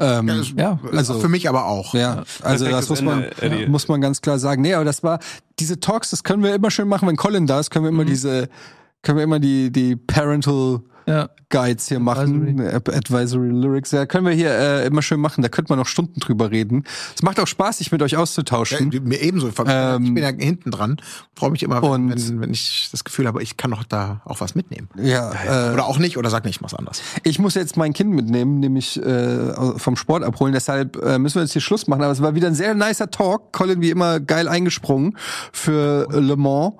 Ähm, Ja, das- Ja. also für mich aber auch. Ja, also das Perfektes muss man, Ende, Eddie. muss man ganz klar sagen. Nee, aber das war, diese Talks, das können wir immer schön machen, wenn Colin da ist, können wir immer diese, können wir immer die, die Parental Ja. Guides hier machen, Advisory, Advisory Lyrics, ja, können wir hier äh, immer schön machen, da könnte man noch Stunden drüber reden. Es macht auch Spaß, sich mit euch Ja, auszutauschen. mir ebenso. Ähm, ich bin ja hinten dran. Freue mich immer, und- wenn, wenn ich das Gefühl habe, ich kann doch da auch was mitnehmen. Ja, äh, Oder auch nicht, oder sag nicht, ich mach's anders. ich muss jetzt mein Kind mitnehmen, nämlich äh, vom Sport abholen. Deshalb äh, müssen wir jetzt hier Schluss machen. Aber es war wieder ein sehr nicer Talk. Colin wie immer geil eingesprungen für Le Mans.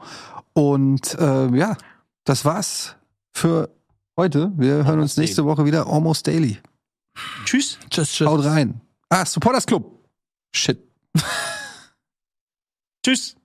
Und äh, ja, das war's für heute. Wir hören uns nächste Woche wieder. Almost Daily. Tschüss. Tschüss, tschüss. Haut rein. Ah, Supporters Club. Shit. Tschüss.